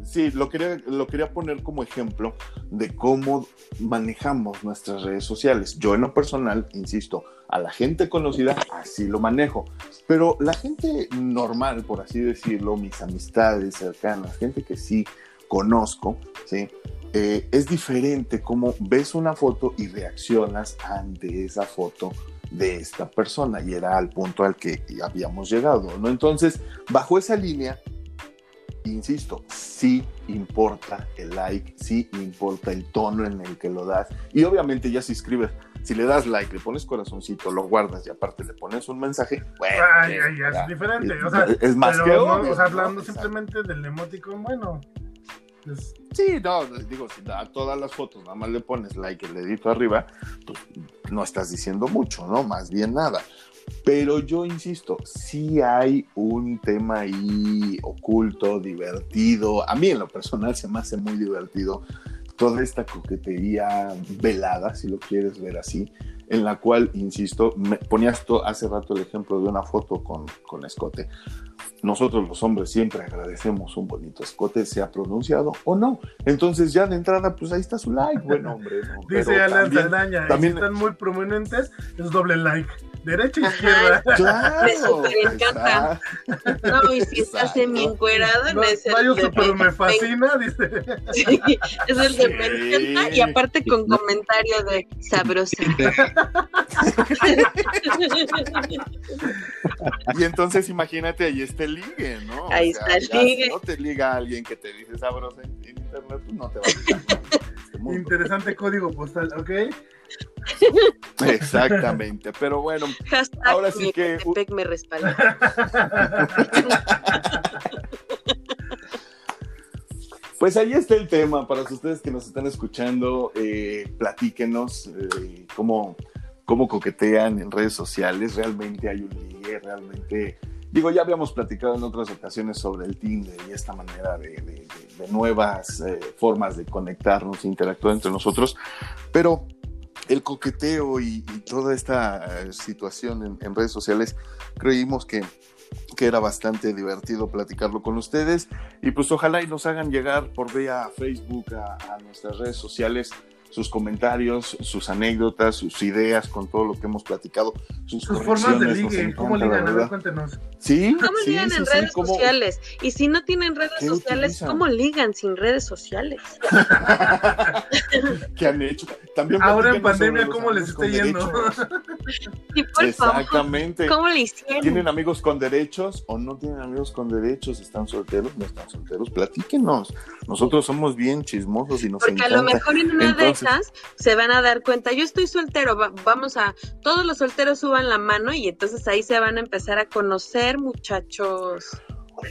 Speaker 1: Sí, lo quería, lo quería poner como ejemplo de cómo manejamos nuestras redes sociales. Yo en lo personal, insisto, a la gente conocida así lo manejo, pero la gente normal, por así decirlo, mis amistades cercanas, gente que sí conozco, ¿sí? Eh, es diferente cómo ves una foto y reaccionas ante esa foto de esta persona y era al punto al que habíamos llegado, ¿no? Entonces, bajo esa línea, insisto, sí importa el like, sí importa el tono en el que lo das. Y obviamente ya si escribes, si le das like, le pones corazoncito, lo guardas y aparte le pones un mensaje, bueno.
Speaker 3: es diferente. O sea, es más que o sea, hablando simplemente del emoticon, bueno.
Speaker 1: Sí, no, digo, si a todas las fotos nada más le pones like el dedito arriba, pues no estás diciendo mucho, ¿no? Más bien nada. Pero yo insisto, sí hay un tema ahí oculto, divertido. A mí en lo personal se me hace muy divertido toda esta coquetería velada, si lo quieres ver así, en la cual, insisto, me ponías hace rato el ejemplo de una foto con, con escote. Nosotros los hombres siempre agradecemos un bonito escote, sea pronunciado o no. Entonces ya de entrada, pues ahí está su like, buen hombre.
Speaker 3: Dice Alan Saldaña, también, si están muy prominentes, es doble like derecha y izquierda.
Speaker 2: Claro, me super encanta. No, y si estás semi encuerado en ese.
Speaker 3: Mayo super me fascina, dice.
Speaker 2: Sí, es el de me encanta y aparte con comentario de sabrosa.
Speaker 1: Y entonces imagínate, ahí está el ligue, ¿no?
Speaker 2: Ahí está el ligue.
Speaker 1: Si no te liga alguien que te dice sabrosa en, internet, pues no te va a ligar.
Speaker 3: Este Interesante código postal, ¿ok?
Speaker 1: Exactamente, pero bueno, ahora sí que
Speaker 2: me respalda.
Speaker 1: Pues ahí está el tema para ustedes que nos están escuchando, eh, platíquenos eh, cómo, cómo coquetean en redes sociales, realmente hay un ligue, realmente Digo, ya habíamos platicado en otras ocasiones sobre el Tinder y esta manera de, nuevas eh, formas de conectarnos, interactuar entre nosotros, pero el coqueteo y, toda esta eh, situación en, redes sociales, creímos que, que, era bastante divertido platicarlo con ustedes. Y pues ojalá y nos hagan llegar por vía Facebook a, a nuestras redes sociales sus comentarios, sus anécdotas, sus ideas con todo lo que hemos platicado, sus,
Speaker 3: formas de ligue, cómo ligan, a ver, cuéntenos.
Speaker 1: Sí,
Speaker 2: ¿Cómo ligan en redes sociales? Y si no tienen redes sociales, ¿cómo ligan sin redes sociales?
Speaker 1: ¿Qué han hecho?
Speaker 3: También Ahora en pandemia, ¿cómo les está yendo?
Speaker 2: sí, por
Speaker 1: Exactamente.
Speaker 2: ¿Cómo le hicieron?
Speaker 1: ¿Tienen amigos con derechos o no tienen amigos con derechos? ¿Están solteros? ¿No están solteros? Platíquenos. Nosotros somos bien chismosos y nos
Speaker 2: Porque
Speaker 1: a
Speaker 2: lo mejor en una se van a dar cuenta, yo estoy soltero, vamos a, todos los solteros suban la mano y entonces ahí se van a empezar a conocer, muchachos.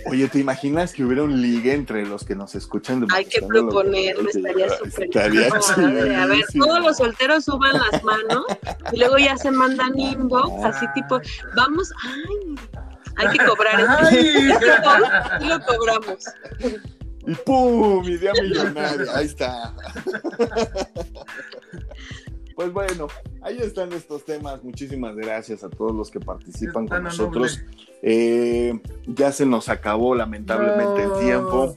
Speaker 1: Oye, ¿te imaginas que hubiera un ligue entre los que nos escuchan?
Speaker 2: Hay que proponerlo, estaría súper A ver, todos los solteros suban las manos y luego ya se mandan inbox, así tipo, vamos, ay, hay que cobrar. Ay. y lo cobramos.
Speaker 1: Y ¡pum! Idea millonaria. Ahí está. Pues bueno, ahí están estos temas. Muchísimas gracias a todos los que participan con nosotros. Eh, ya se nos acabó lamentablemente el tiempo.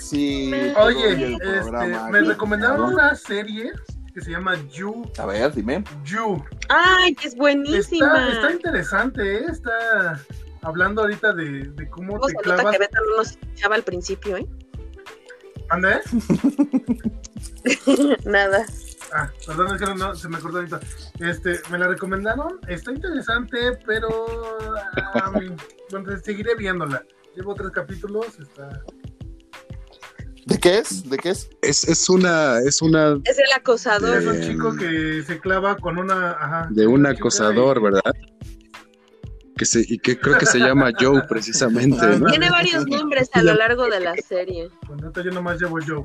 Speaker 1: Sí.
Speaker 3: Oye, este, me recomendaron una serie que se llama You.
Speaker 1: A ver, dime.
Speaker 3: You.
Speaker 2: Ay, que es buenísima.
Speaker 3: Está, está interesante, ¿eh? Está hablando ahorita de, de cómo te clavas.
Speaker 2: que Beto no nos escuchaba al principio, ¿eh?
Speaker 3: ¿Ande?
Speaker 2: Nada.
Speaker 3: Ah, perdón, es que no, se me acordó ahorita. Este, me la recomendaron, está interesante, pero um, bueno, seguiré viéndola. Llevo tres capítulos, está...
Speaker 1: ¿De qué es? ¿De qué es?
Speaker 4: Es, es una, es una.
Speaker 2: Es el acosador.
Speaker 3: Es un chico que se clava con una. Ajá,
Speaker 4: de un acosador, ¿verdad? Que se, y que creo que se llama Joe precisamente. ¿no?
Speaker 2: Tiene varios nombres a lo largo de la serie.
Speaker 3: Bueno, yo nomás llevo Joe.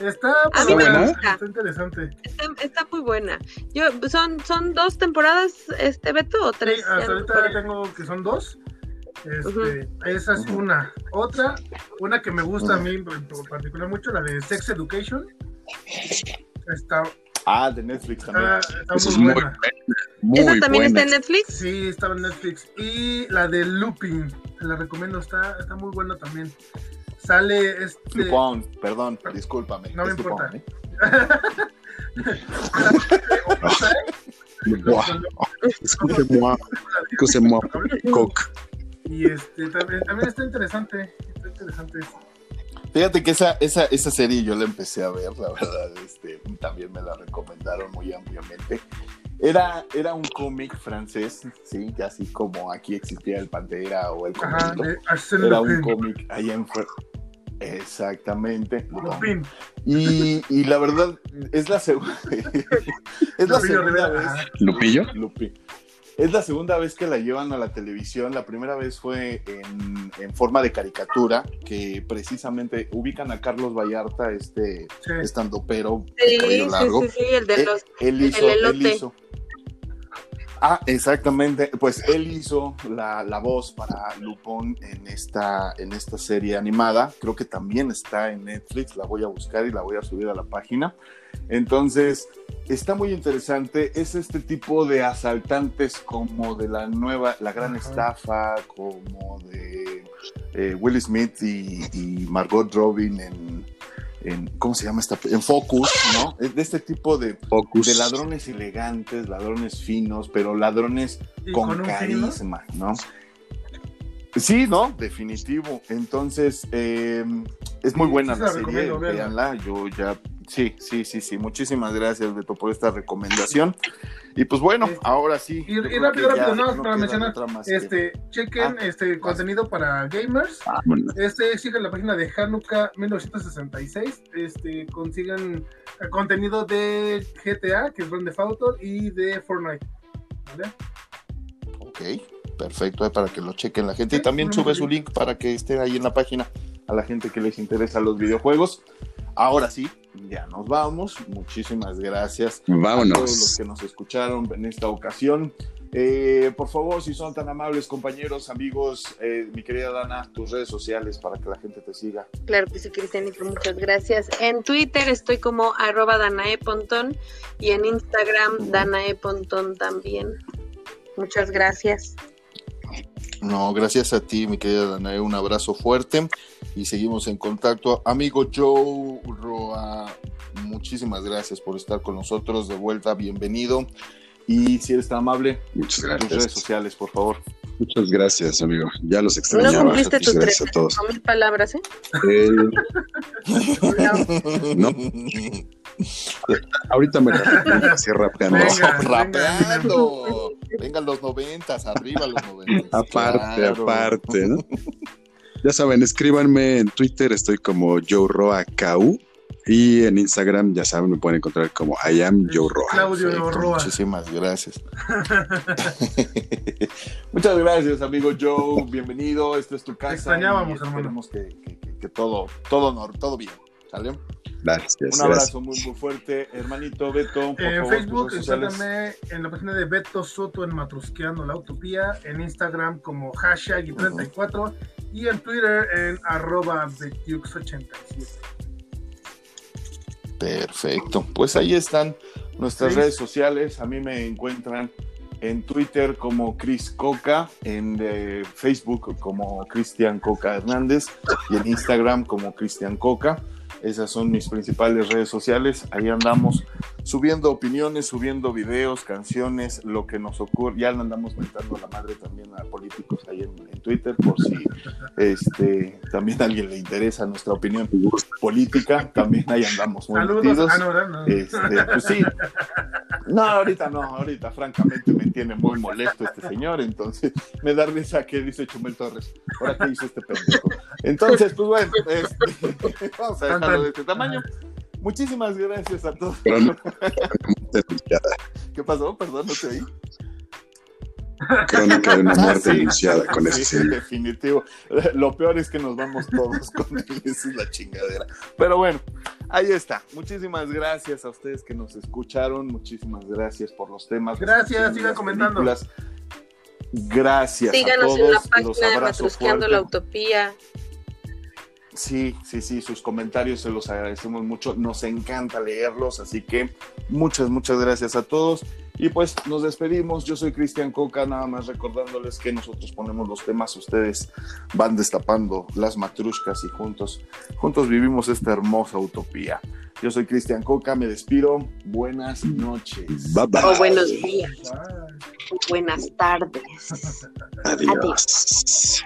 Speaker 3: Está,
Speaker 2: a mí me
Speaker 3: buena,
Speaker 2: gusta.
Speaker 3: está interesante.
Speaker 2: Está, está, muy buena. Yo, son, son dos temporadas, este Beto, o tres.
Speaker 3: Sí, hasta ahorita tengo que son dos. Este, uh -huh. Esa es uh -huh. una. Otra, una que me gusta uh -huh. a mí en particular mucho, la de Sex Education. Está.
Speaker 1: Ah, de Netflix también.
Speaker 3: Está, está muy, muy buena.
Speaker 2: Muy ¿Esa también buena. está en Netflix?
Speaker 3: Sí, estaba en Netflix. Y la de Looping, te la recomiendo, está, está muy buena también. Sale este.
Speaker 1: Lupón, perdón, discúlpame.
Speaker 3: No me importa. Y este también, también está interesante. Está interesante.
Speaker 1: Fíjate que esa, esa, esa serie yo la empecé a ver, la verdad, este, también me la recomendaron muy ampliamente. Era, era un cómic francés, sí, así como aquí existía el Pantera o el
Speaker 3: Ajá,
Speaker 1: Era un cómic allá en Exactamente. Y, y, la verdad, es la, seg es la segunda vez.
Speaker 4: ¿Lupillo?
Speaker 1: Lupi. Es la segunda vez que la llevan a la televisión. La primera vez fue en, en forma de caricatura, que precisamente ubican a Carlos Vallarta, este sí. estando pero
Speaker 2: sí, cabello largo. Sí, sí, sí, el de los,
Speaker 1: él, él hizo, el él hizo Ah, exactamente. Pues él hizo la, la, voz para Lupón en esta, en esta serie animada. Creo que también está en Netflix. La voy a buscar y la voy a subir a la página. Entonces, está muy interesante. Es este tipo de asaltantes como de la nueva, la gran estafa, como de eh, Will Smith y, y Margot Robin en en, ¿cómo se llama esta? En Focus, ¿no? De este tipo de,
Speaker 4: Focus.
Speaker 1: de ladrones elegantes, ladrones finos, pero ladrones con, con carisma, ¿no? Sí, no, definitivo. Entonces, eh, es muy buena sí, la serie, véanla. Yo ya, sí, sí, sí, sí. Muchísimas gracias, Beto, por esta recomendación. Y pues bueno, este, ahora sí.
Speaker 3: Y, y rápido, rápido, no, para mencionar, este, que... chequen ah, este contenido para gamers.
Speaker 4: Ah, bueno.
Speaker 3: Este, sigan la página de Hanukkah 1966. Este, consigan el contenido de GTA, que es Grand Theft Auto, y de Fortnite. ¿Vale?
Speaker 1: Ok, perfecto, para que lo chequen la gente. Y también sube su link para que esté ahí en la página a la gente que les interesa los videojuegos. Ahora sí, ya nos vamos. Muchísimas gracias
Speaker 4: Vámonos.
Speaker 1: a todos los que nos escucharon en esta ocasión. Eh, por favor, si son tan amables, compañeros, amigos, eh, mi querida Dana, tus redes sociales para que la gente te siga.
Speaker 2: Claro que sí, Cristianito, muchas gracias. En Twitter estoy como arroba danaepontón y en Instagram danaepontón también. Muchas gracias.
Speaker 1: No, gracias a ti, mi querida Danae, un abrazo fuerte y seguimos en contacto. Amigo Joe Roa, muchísimas gracias por estar con nosotros de vuelta, bienvenido. Y si eres tan amable,
Speaker 4: Muchas gracias.
Speaker 1: tus redes sociales, por favor.
Speaker 4: Muchas gracias, amigo. Ya los extrañaba.
Speaker 2: No cumpliste tus
Speaker 4: todos.
Speaker 2: mil palabras, ¿eh?
Speaker 4: eh no. Ahorita me así rapeando.
Speaker 3: Venga,
Speaker 1: rapeando. Vengan los noventas, arriba los noventas.
Speaker 4: Aparte,
Speaker 1: claro.
Speaker 4: aparte, ¿no? Ya saben, escríbanme en Twitter, estoy como Joe Roa KU. Y en Instagram, ya saben, me pueden encontrar como I am Joe Roa.
Speaker 3: Claudio
Speaker 1: Perfecto,
Speaker 3: Roa.
Speaker 1: Muchísimas gracias. Muchas gracias, amigo Joe. Bienvenido. Esta es tu casa.
Speaker 3: Te extrañábamos, hermano.
Speaker 1: Que, que, que, que todo, todo, todo bien. ¿Sale?
Speaker 4: Gracias.
Speaker 1: Un abrazo muy, muy fuerte, hermanito Beto.
Speaker 3: En Facebook, encuéntrame en la página de Beto Soto en Matrusqueando la Utopía, en Instagram como hashtag y 34 y en Twitter en arroba Betiux87.
Speaker 1: Perfecto. Pues ahí están nuestras
Speaker 3: Sí.
Speaker 1: redes sociales. A mí me encuentran en Twitter como Chris Coca, en eh, Facebook como Cristian Coca Hernández y en Instagram como Cristian Coca. Esas son mis principales redes sociales. Ahí andamos subiendo opiniones, subiendo videos, canciones, lo que nos ocurre. Ya le andamos mentando la madre también a políticos ahí en, Twitter, por si este, también a alguien le interesa nuestra opinión política, también ahí andamos muy
Speaker 3: Saludos, ah, no, no.
Speaker 1: Este, pues sí. No, ahorita no, ahorita francamente me tiene muy molesto este señor, entonces me da risa que dice Chumel Torres. Ahora qué hizo este pendejo. Entonces, pues bueno, este, vamos a dejarlo de este tamaño. Muchísimas gracias a todos. ¿Qué pasó? Perdón, no te oí.
Speaker 4: Crónica de una muerte anunciada con
Speaker 1: sí,
Speaker 4: ese.
Speaker 1: definitivo. Lo peor es que nos vamos todos con él. Esa es la chingadera. Pero bueno, ahí está. Muchísimas gracias a ustedes que nos escucharon. Muchísimas gracias por los temas.
Speaker 3: Gracias, sigan comentando.
Speaker 1: Gracias.
Speaker 2: Síganos
Speaker 1: a todos.
Speaker 2: en la página de Matrusqueando la Utopía.
Speaker 1: Sí, sí, sí, sus comentarios se los agradecemos mucho, nos encanta leerlos, así que muchas, muchas gracias a todos. Y pues nos despedimos, yo soy Cristian Coca, nada más recordándoles que nosotros ponemos los temas, ustedes van destapando las matrushkas y juntos, juntos vivimos esta hermosa utopía. Yo soy Cristian Coca, me despido, buenas noches.
Speaker 2: Bye bye. O buenos días. O buenas tardes.
Speaker 4: Adiós. Adiós.